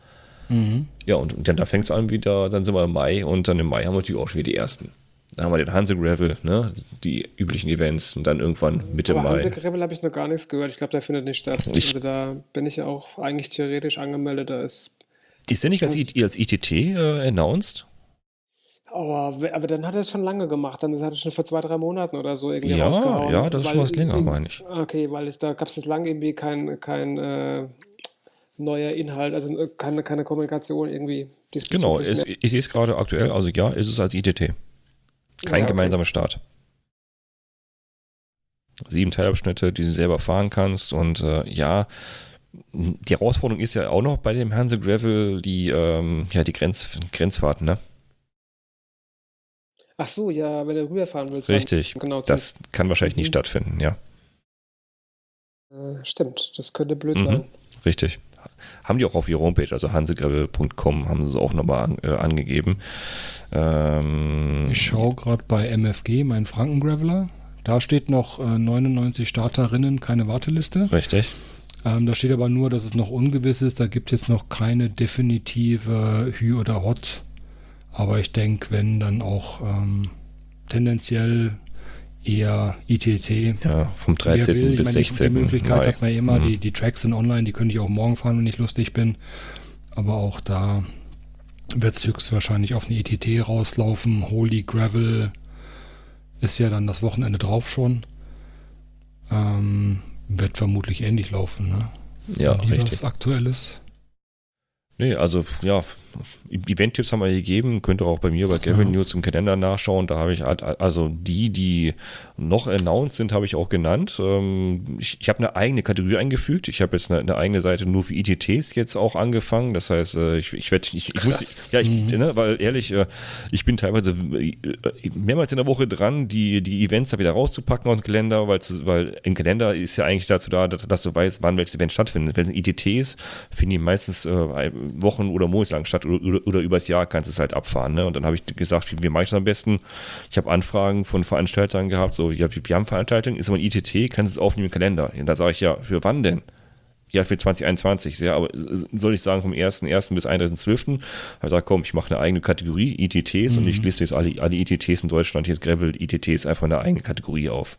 Mhm. Ja, und, und dann da fängt es an wieder, dann sind wir im Mai und dann im Mai haben wir natürlich auch schon wieder die ersten. Dann haben wir den Hanse Gravel, ne? die üblichen Events und dann irgendwann Mitte Aber Mai. Hanse Gravel habe ich noch gar nichts gehört. Ich glaube, der findet nicht statt. Ich also da bin ich ja auch eigentlich theoretisch angemeldet. Da ist. Ist der nicht als, als ITT äh, announced? Oh, aber dann hat er es schon lange gemacht. Dann hat er schon vor zwei, drei Monaten oder so irgendwie ja, rausgehauen. Ja, das ist schon was länger, meine ich. Okay, weil es, da gab es lange irgendwie kein, kein äh, neuer Inhalt, also äh, keine, keine Kommunikation irgendwie. Genau, ich sehe es gerade aktuell, also ja, ist es als ITT. Kein ja, gemeinsamer okay. Start. Sieben Teilabschnitte, die du selber fahren kannst und äh, ja, die Herausforderung ist ja auch noch bei dem Hanse Gravel die, ähm, ja, die Grenz, Grenzfahrten, ne? Ach so, ja, wenn du rüberfahren willst. Richtig. Genau das kann wahrscheinlich mhm. nicht stattfinden, ja. Äh, stimmt, das könnte blöd mhm. sein. Richtig. Haben die auch auf ihrer Homepage, also hansegravel.com, haben sie es auch nochmal an, äh, angegeben. Ähm, ich schaue gerade bei MFG, mein Frankengraveler. Da steht noch äh, 99 Starterinnen, keine Warteliste. Richtig. Ähm, da steht aber nur, dass es noch ungewiss ist. Da gibt es jetzt noch keine definitive Hü oder Hot. Aber ich denke, wenn dann auch ähm, tendenziell eher ITT. Ja, vom 13. Will, bis meine, 16. Die Möglichkeit Mai. hat man immer, mhm. die, die Tracks sind online, die könnte ich auch morgen fahren, wenn ich lustig bin. Aber auch da wird es höchstwahrscheinlich auf eine ITT rauslaufen. Holy Gravel ist ja dann das Wochenende drauf schon. Ähm, wird vermutlich ähnlich laufen, ne? Ja, richtig. Was aktuelles. Nee, also ja, Event-Tipps haben wir gegeben, könnt ihr auch bei mir bei Gavin News im Kalender nachschauen. Da habe ich also die, die noch announced sind, habe ich auch genannt. Ähm, ich, ich habe eine eigene Kategorie eingefügt. Ich habe jetzt eine, eine, eigene Seite nur für ITTs jetzt auch angefangen. Das heißt, äh, ich, ich werde, ich, ich muss, ja, ich, mhm. ne, weil ehrlich, äh, ich bin teilweise äh, mehrmals in der Woche dran, die, die Events da wieder rauszupacken aus dem Kalender, weil, weil ein Kalender ist ja eigentlich dazu da, dass du weißt, wann welches Event stattfindet. Wenn es ITTs, finden die meistens Wochen oder Monate lang statt oder, oder, oder übers Jahr kannst du es halt abfahren. Ne? Und dann habe ich gesagt, wie, wie mache ich das am besten? Ich habe Anfragen von Veranstaltern gehabt, so, ja, wir haben Veranstaltungen, ist aber ein ITT, kannst du es aufnehmen im Kalender? Und da sage ich, ja, für wann denn? Ja, für 2021, sehr, aber soll ich sagen, vom 1.1. bis 31.12. habe ich gesagt, komm, ich mache eine eigene Kategorie, ITTs, mhm. und ich liste jetzt alle, alle ITTs in Deutschland, jetzt Gravel ITTs, einfach eine eigene Kategorie auf.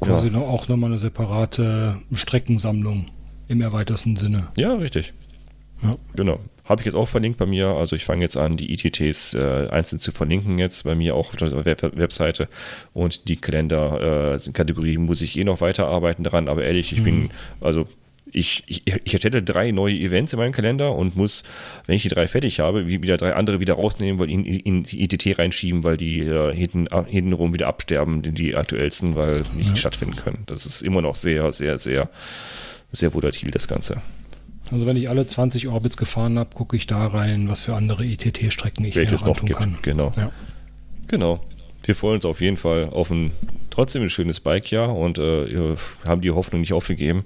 Quasi ja. auch nochmal eine separate Streckensammlung im erweiterten Sinne. Ja, richtig. Ja. Genau. Habe ich jetzt auch verlinkt bei mir. Also ich fange jetzt an, die ITTs äh, einzeln zu verlinken jetzt bei mir auch auf der Web Webseite. Und die Kalender-Kategorie äh, muss ich eh noch weiterarbeiten daran. Aber ehrlich, ich mhm. bin, also ich, ich, ich, erstelle drei neue Events in meinem Kalender und muss, wenn ich die drei fertig habe, wieder drei andere wieder rausnehmen, weil in, in die ITT reinschieben, weil die äh, hinten, hintenrum wieder absterben, die aktuellsten, weil nicht ja. stattfinden können. Das ist immer noch sehr, sehr, sehr, sehr volatil, das Ganze. Also wenn ich alle 20 Orbits gefahren habe, gucke ich da rein, was für andere ITT-Strecken ich Welches noch gibt. Kann. Genau. Ja. Genau. Wir freuen uns auf jeden Fall auf ein trotzdem ein schönes Bike-Jahr und äh, haben die Hoffnung nicht aufgegeben,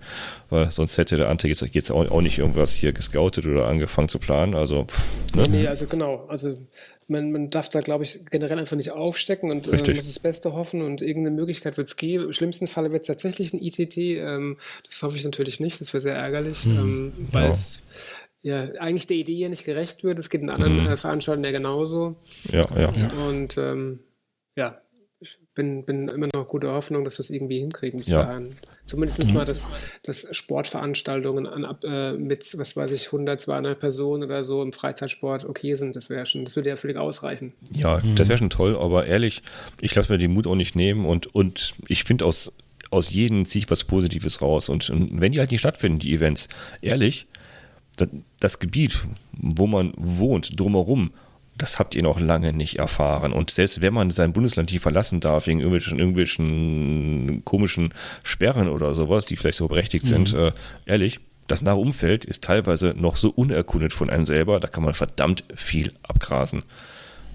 weil sonst hätte der Ante jetzt, jetzt auch, auch, nicht irgendwas hier gescoutet oder angefangen zu planen. Also, pff, ne? Nee, also genau. Also man, man darf da, glaube ich, generell einfach nicht aufstecken und äh, muss das Beste hoffen und irgendeine Möglichkeit wird es geben. Im schlimmsten Falle wird es tatsächlich ein ITT. Ähm, das hoffe ich natürlich nicht. Das wäre sehr ärgerlich, hm. ähm, weil es ja. ja, eigentlich der Idee hier nicht gerecht wird. Es geht in anderen hm. äh, Veranstaltungen ja genauso. Ja, ja. Und ähm, ja, ich bin, bin immer noch guter Hoffnung, dass wir es irgendwie hinkriegen bis ja. dahin. Zumindest mal, dass, dass Sportveranstaltungen an, äh, mit, was weiß ich, 100, 200 Personen oder so im Freizeitsport okay sind. Das wäre schon, das würde ja völlig ausreichen. Ja, mhm. das wäre schon toll, aber ehrlich, ich lasse mir den Mut auch nicht nehmen und, und ich finde aus, aus jedem ziehe ich was Positives raus. Und, und wenn die halt nicht stattfinden, die Events, ehrlich, das, das Gebiet, wo man wohnt, drumherum, das habt ihr noch lange nicht erfahren. Und selbst wenn man sein Bundesland nicht verlassen darf, wegen irgendwelchen, irgendwelchen komischen Sperren oder sowas, die vielleicht so berechtigt mhm. sind, äh, ehrlich, das nahe Umfeld ist teilweise noch so unerkundet von einem selber, da kann man verdammt viel abgrasen.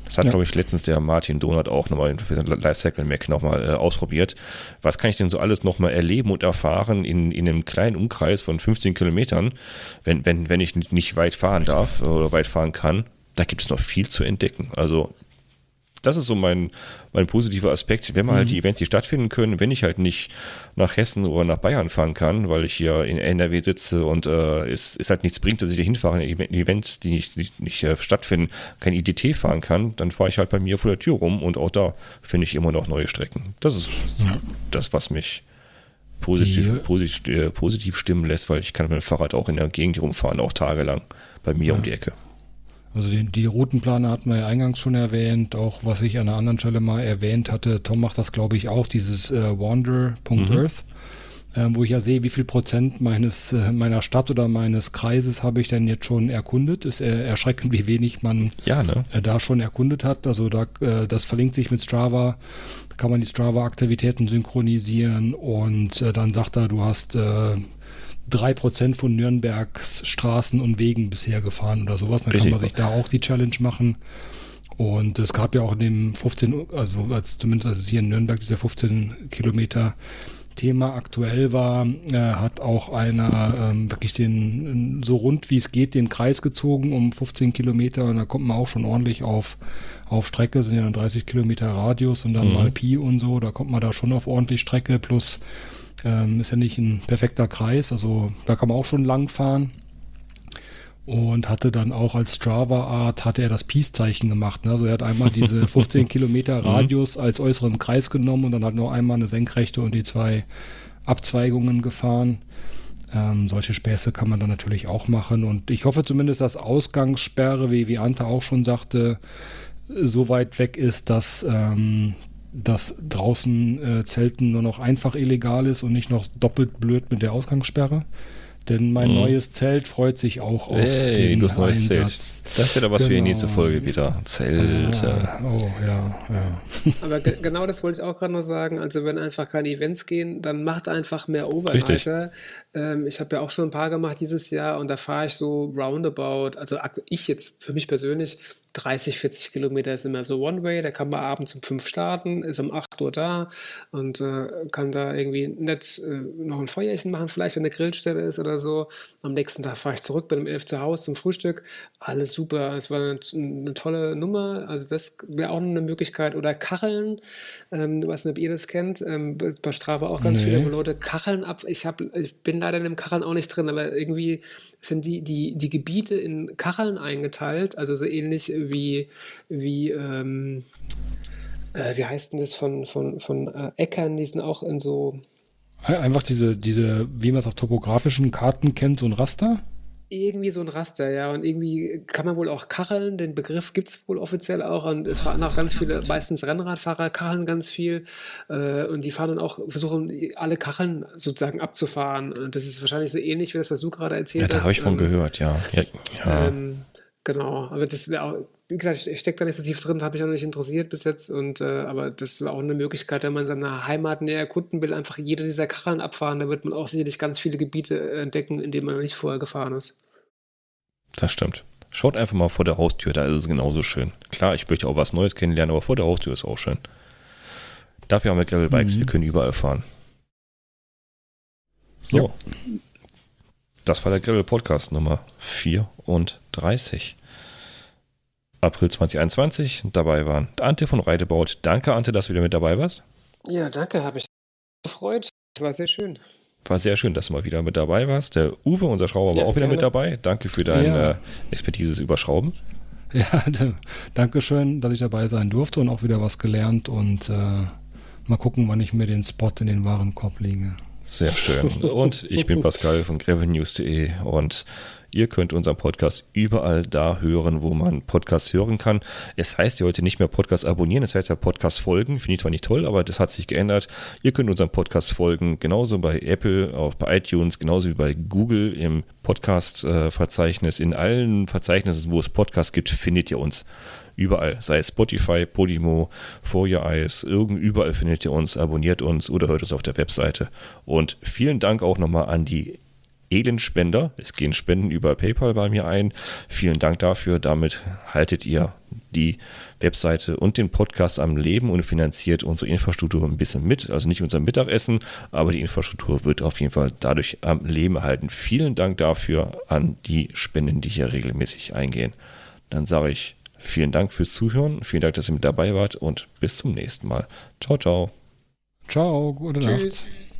Das hat, ja. glaube ich, letztens der Martin Donat auch nochmal für den Lifecycle Mac nochmal äh, ausprobiert. Was kann ich denn so alles nochmal erleben und erfahren in, in einem kleinen Umkreis von 15 Kilometern, wenn, wenn, wenn ich nicht weit fahren darf oder weit fahren kann? Da gibt es noch viel zu entdecken. Also das ist so mein, mein positiver Aspekt, wenn man halt mhm. halt die Events hier stattfinden können, wenn ich halt nicht nach Hessen oder nach Bayern fahren kann, weil ich hier in NRW sitze und äh, es, es halt nichts bringt, dass ich da hinfahre, in Events, die nicht, nicht, nicht äh, stattfinden, kein IDT fahren kann, dann fahre ich halt bei mir vor der Tür rum und auch da finde ich immer noch neue Strecken. Das ist ja. das, was mich positiv, positiv, äh, positiv stimmen lässt, weil ich kann mit dem Fahrrad auch in der Gegend rumfahren, auch tagelang bei mir ja. um die Ecke. Also die, die Routenplaner hatten wir ja eingangs schon erwähnt, auch was ich an einer anderen Stelle mal erwähnt hatte. Tom macht das, glaube ich, auch, dieses äh, Wander.earth, mhm. äh, wo ich ja sehe, wie viel Prozent meines äh, meiner Stadt oder meines Kreises habe ich denn jetzt schon erkundet. Ist äh, erschreckend, wie wenig man ja, ne? Äh, da schon erkundet hat. Also da, äh, das verlinkt sich mit Strava. Da kann man die Strava-Aktivitäten synchronisieren und dann sagt er, du hast drei Prozent von Nürnbergs Straßen und Wegen bisher gefahren oder sowas. Dann Richtig. kann man sich da auch die Challenge machen. Und es gab ja auch in dem 15, also als, zumindest als es hier in Nürnberg diese 15 Kilometer Thema aktuell war, äh, hat auch einer ähm, wirklich den so rund wie es geht den Kreis gezogen um 15 Kilometer und da kommt man auch schon ordentlich auf, auf Strecke, sind ja dann 30 Kilometer Radius und dann mhm. mal Pi und so, da kommt man da schon auf ordentlich Strecke, plus ähm, ist ja nicht ein perfekter Kreis, also da kann man auch schon lang fahren und hatte dann auch als Strava-Art, hatte er das Peace-Zeichen gemacht. Ne? Also er hat einmal diese 15 Kilometer mhm. Radius als äußeren Kreis genommen und dann hat noch einmal eine Senkrechte und die zwei Abzweigungen gefahren. Ähm, solche Späße kann man dann natürlich auch machen und ich hoffe zumindest, dass Ausgangssperre, wie, wie Ante auch schon sagte, so weit weg ist, dass, ähm, dass draußen äh, Zelten nur noch einfach illegal ist und nicht noch doppelt blöd mit der Ausgangssperre. Denn mein mhm. neues Zelt freut sich auch auf hey, den das neues Einsatz. Zelt. Das wäre was genau. für die nächste Folge wieder. Zelte. Ah, oh, ja, ja. Aber genau das wollte ich auch gerade noch sagen. Also wenn einfach keine Events gehen, dann macht einfach mehr Overnighter. Ähm, ich habe ja auch schon ein paar gemacht dieses Jahr und da fahre ich so roundabout, also ich jetzt für mich persönlich 30, 40 Kilometer ist immer so One-Way, da kann man abends um 5 starten, ist um 8 Uhr da und äh, kann da irgendwie nett äh, noch ein Feuerchen machen, vielleicht wenn eine Grillstelle ist oder so. Am nächsten Tag fahre ich zurück, bin um 11 zu Hause zum Frühstück. Alles super, es war eine, eine tolle Nummer, also das wäre auch eine Möglichkeit. Oder Kacheln, ähm, weiß nicht, ob ihr das kennt, ähm, bei Strava auch ganz nee. viele Leute Kacheln ab. Ich, hab, ich bin leider in dem Kacheln auch nicht drin, aber irgendwie sind die, die, die Gebiete in Kacheln eingeteilt, also so ähnlich wie, wie, ähm, äh, wie heißt denn das von, von, von äh, Äckern, die sind auch in so. Einfach diese, diese, wie man es auf topografischen Karten kennt, so ein Raster? Irgendwie so ein Raster, ja. Und irgendwie kann man wohl auch kacheln. Den Begriff gibt es wohl offiziell auch. Und es fahren auch ganz viele, meistens Rennradfahrer kacheln ganz viel. Äh, und die fahren dann auch, versuchen alle Kacheln sozusagen abzufahren. Und das ist wahrscheinlich so ähnlich wie das, was du gerade erzählt hast. Ja, da habe ich von ähm, gehört, ja. ja, ja. Ähm, genau. Aber das wäre auch, wie gesagt, ich stecke da nicht so tief drin, habe mich auch noch nicht interessiert bis jetzt. Und, äh, aber das war auch eine Möglichkeit, wenn man seine Heimat näher erkunden will, einfach jede dieser Kacheln abfahren. Da wird man auch sicherlich ganz viele Gebiete entdecken, in denen man noch nicht vorher gefahren ist. Das stimmt. Schaut einfach mal vor der Haustür, da ist es genauso schön. Klar, ich möchte auch was Neues kennenlernen, aber vor der Haustür ist auch schön. Dafür haben wir Gravel Bikes, mhm. wir können überall fahren. So. Ja. Das war der Gravel Podcast Nummer 34. April 2021. Dabei waren Ante von Reidebaut. Danke, Ante, dass du wieder mit dabei warst. Ja, danke, habe ich gefreut. War sehr schön. War sehr schön, dass du mal wieder mit dabei warst. Der Uwe, unser Schrauber, war ja, auch wieder gerne. mit dabei. Danke für deine ja. Äh, Expertise über Schrauben. Ja, danke schön, dass ich dabei sein durfte und auch wieder was gelernt und äh, mal gucken, wann ich mir den Spot in den Warenkorb lege. Sehr schön. Und ich bin Pascal von gravelnews.de und Ihr könnt unseren Podcast überall da hören, wo man Podcasts hören kann. Es heißt ja heute nicht mehr Podcast abonnieren, es heißt ja Podcast folgen. Finde ich zwar nicht toll, aber das hat sich geändert. Ihr könnt unseren Podcast folgen, genauso bei Apple, auch bei iTunes, genauso wie bei Google im Podcast-Verzeichnis. In allen Verzeichnissen, wo es Podcasts gibt, findet ihr uns überall, sei es Spotify, Podimo, For Your Eyes, irgend überall findet ihr uns, abonniert uns oder hört uns auf der Webseite. Und vielen Dank auch nochmal an die Elendspender. Es gehen Spenden über PayPal bei mir ein. Vielen Dank dafür. Damit haltet ihr die Webseite und den Podcast am Leben und finanziert unsere Infrastruktur ein bisschen mit. Also nicht unser Mittagessen, aber die Infrastruktur wird auf jeden Fall dadurch am Leben erhalten. Vielen Dank dafür an die Spenden, die hier regelmäßig eingehen. Dann sage ich vielen Dank fürs Zuhören. Vielen Dank, dass ihr mit dabei wart und bis zum nächsten Mal. Ciao, ciao. Ciao, gute Tschüss. Nacht.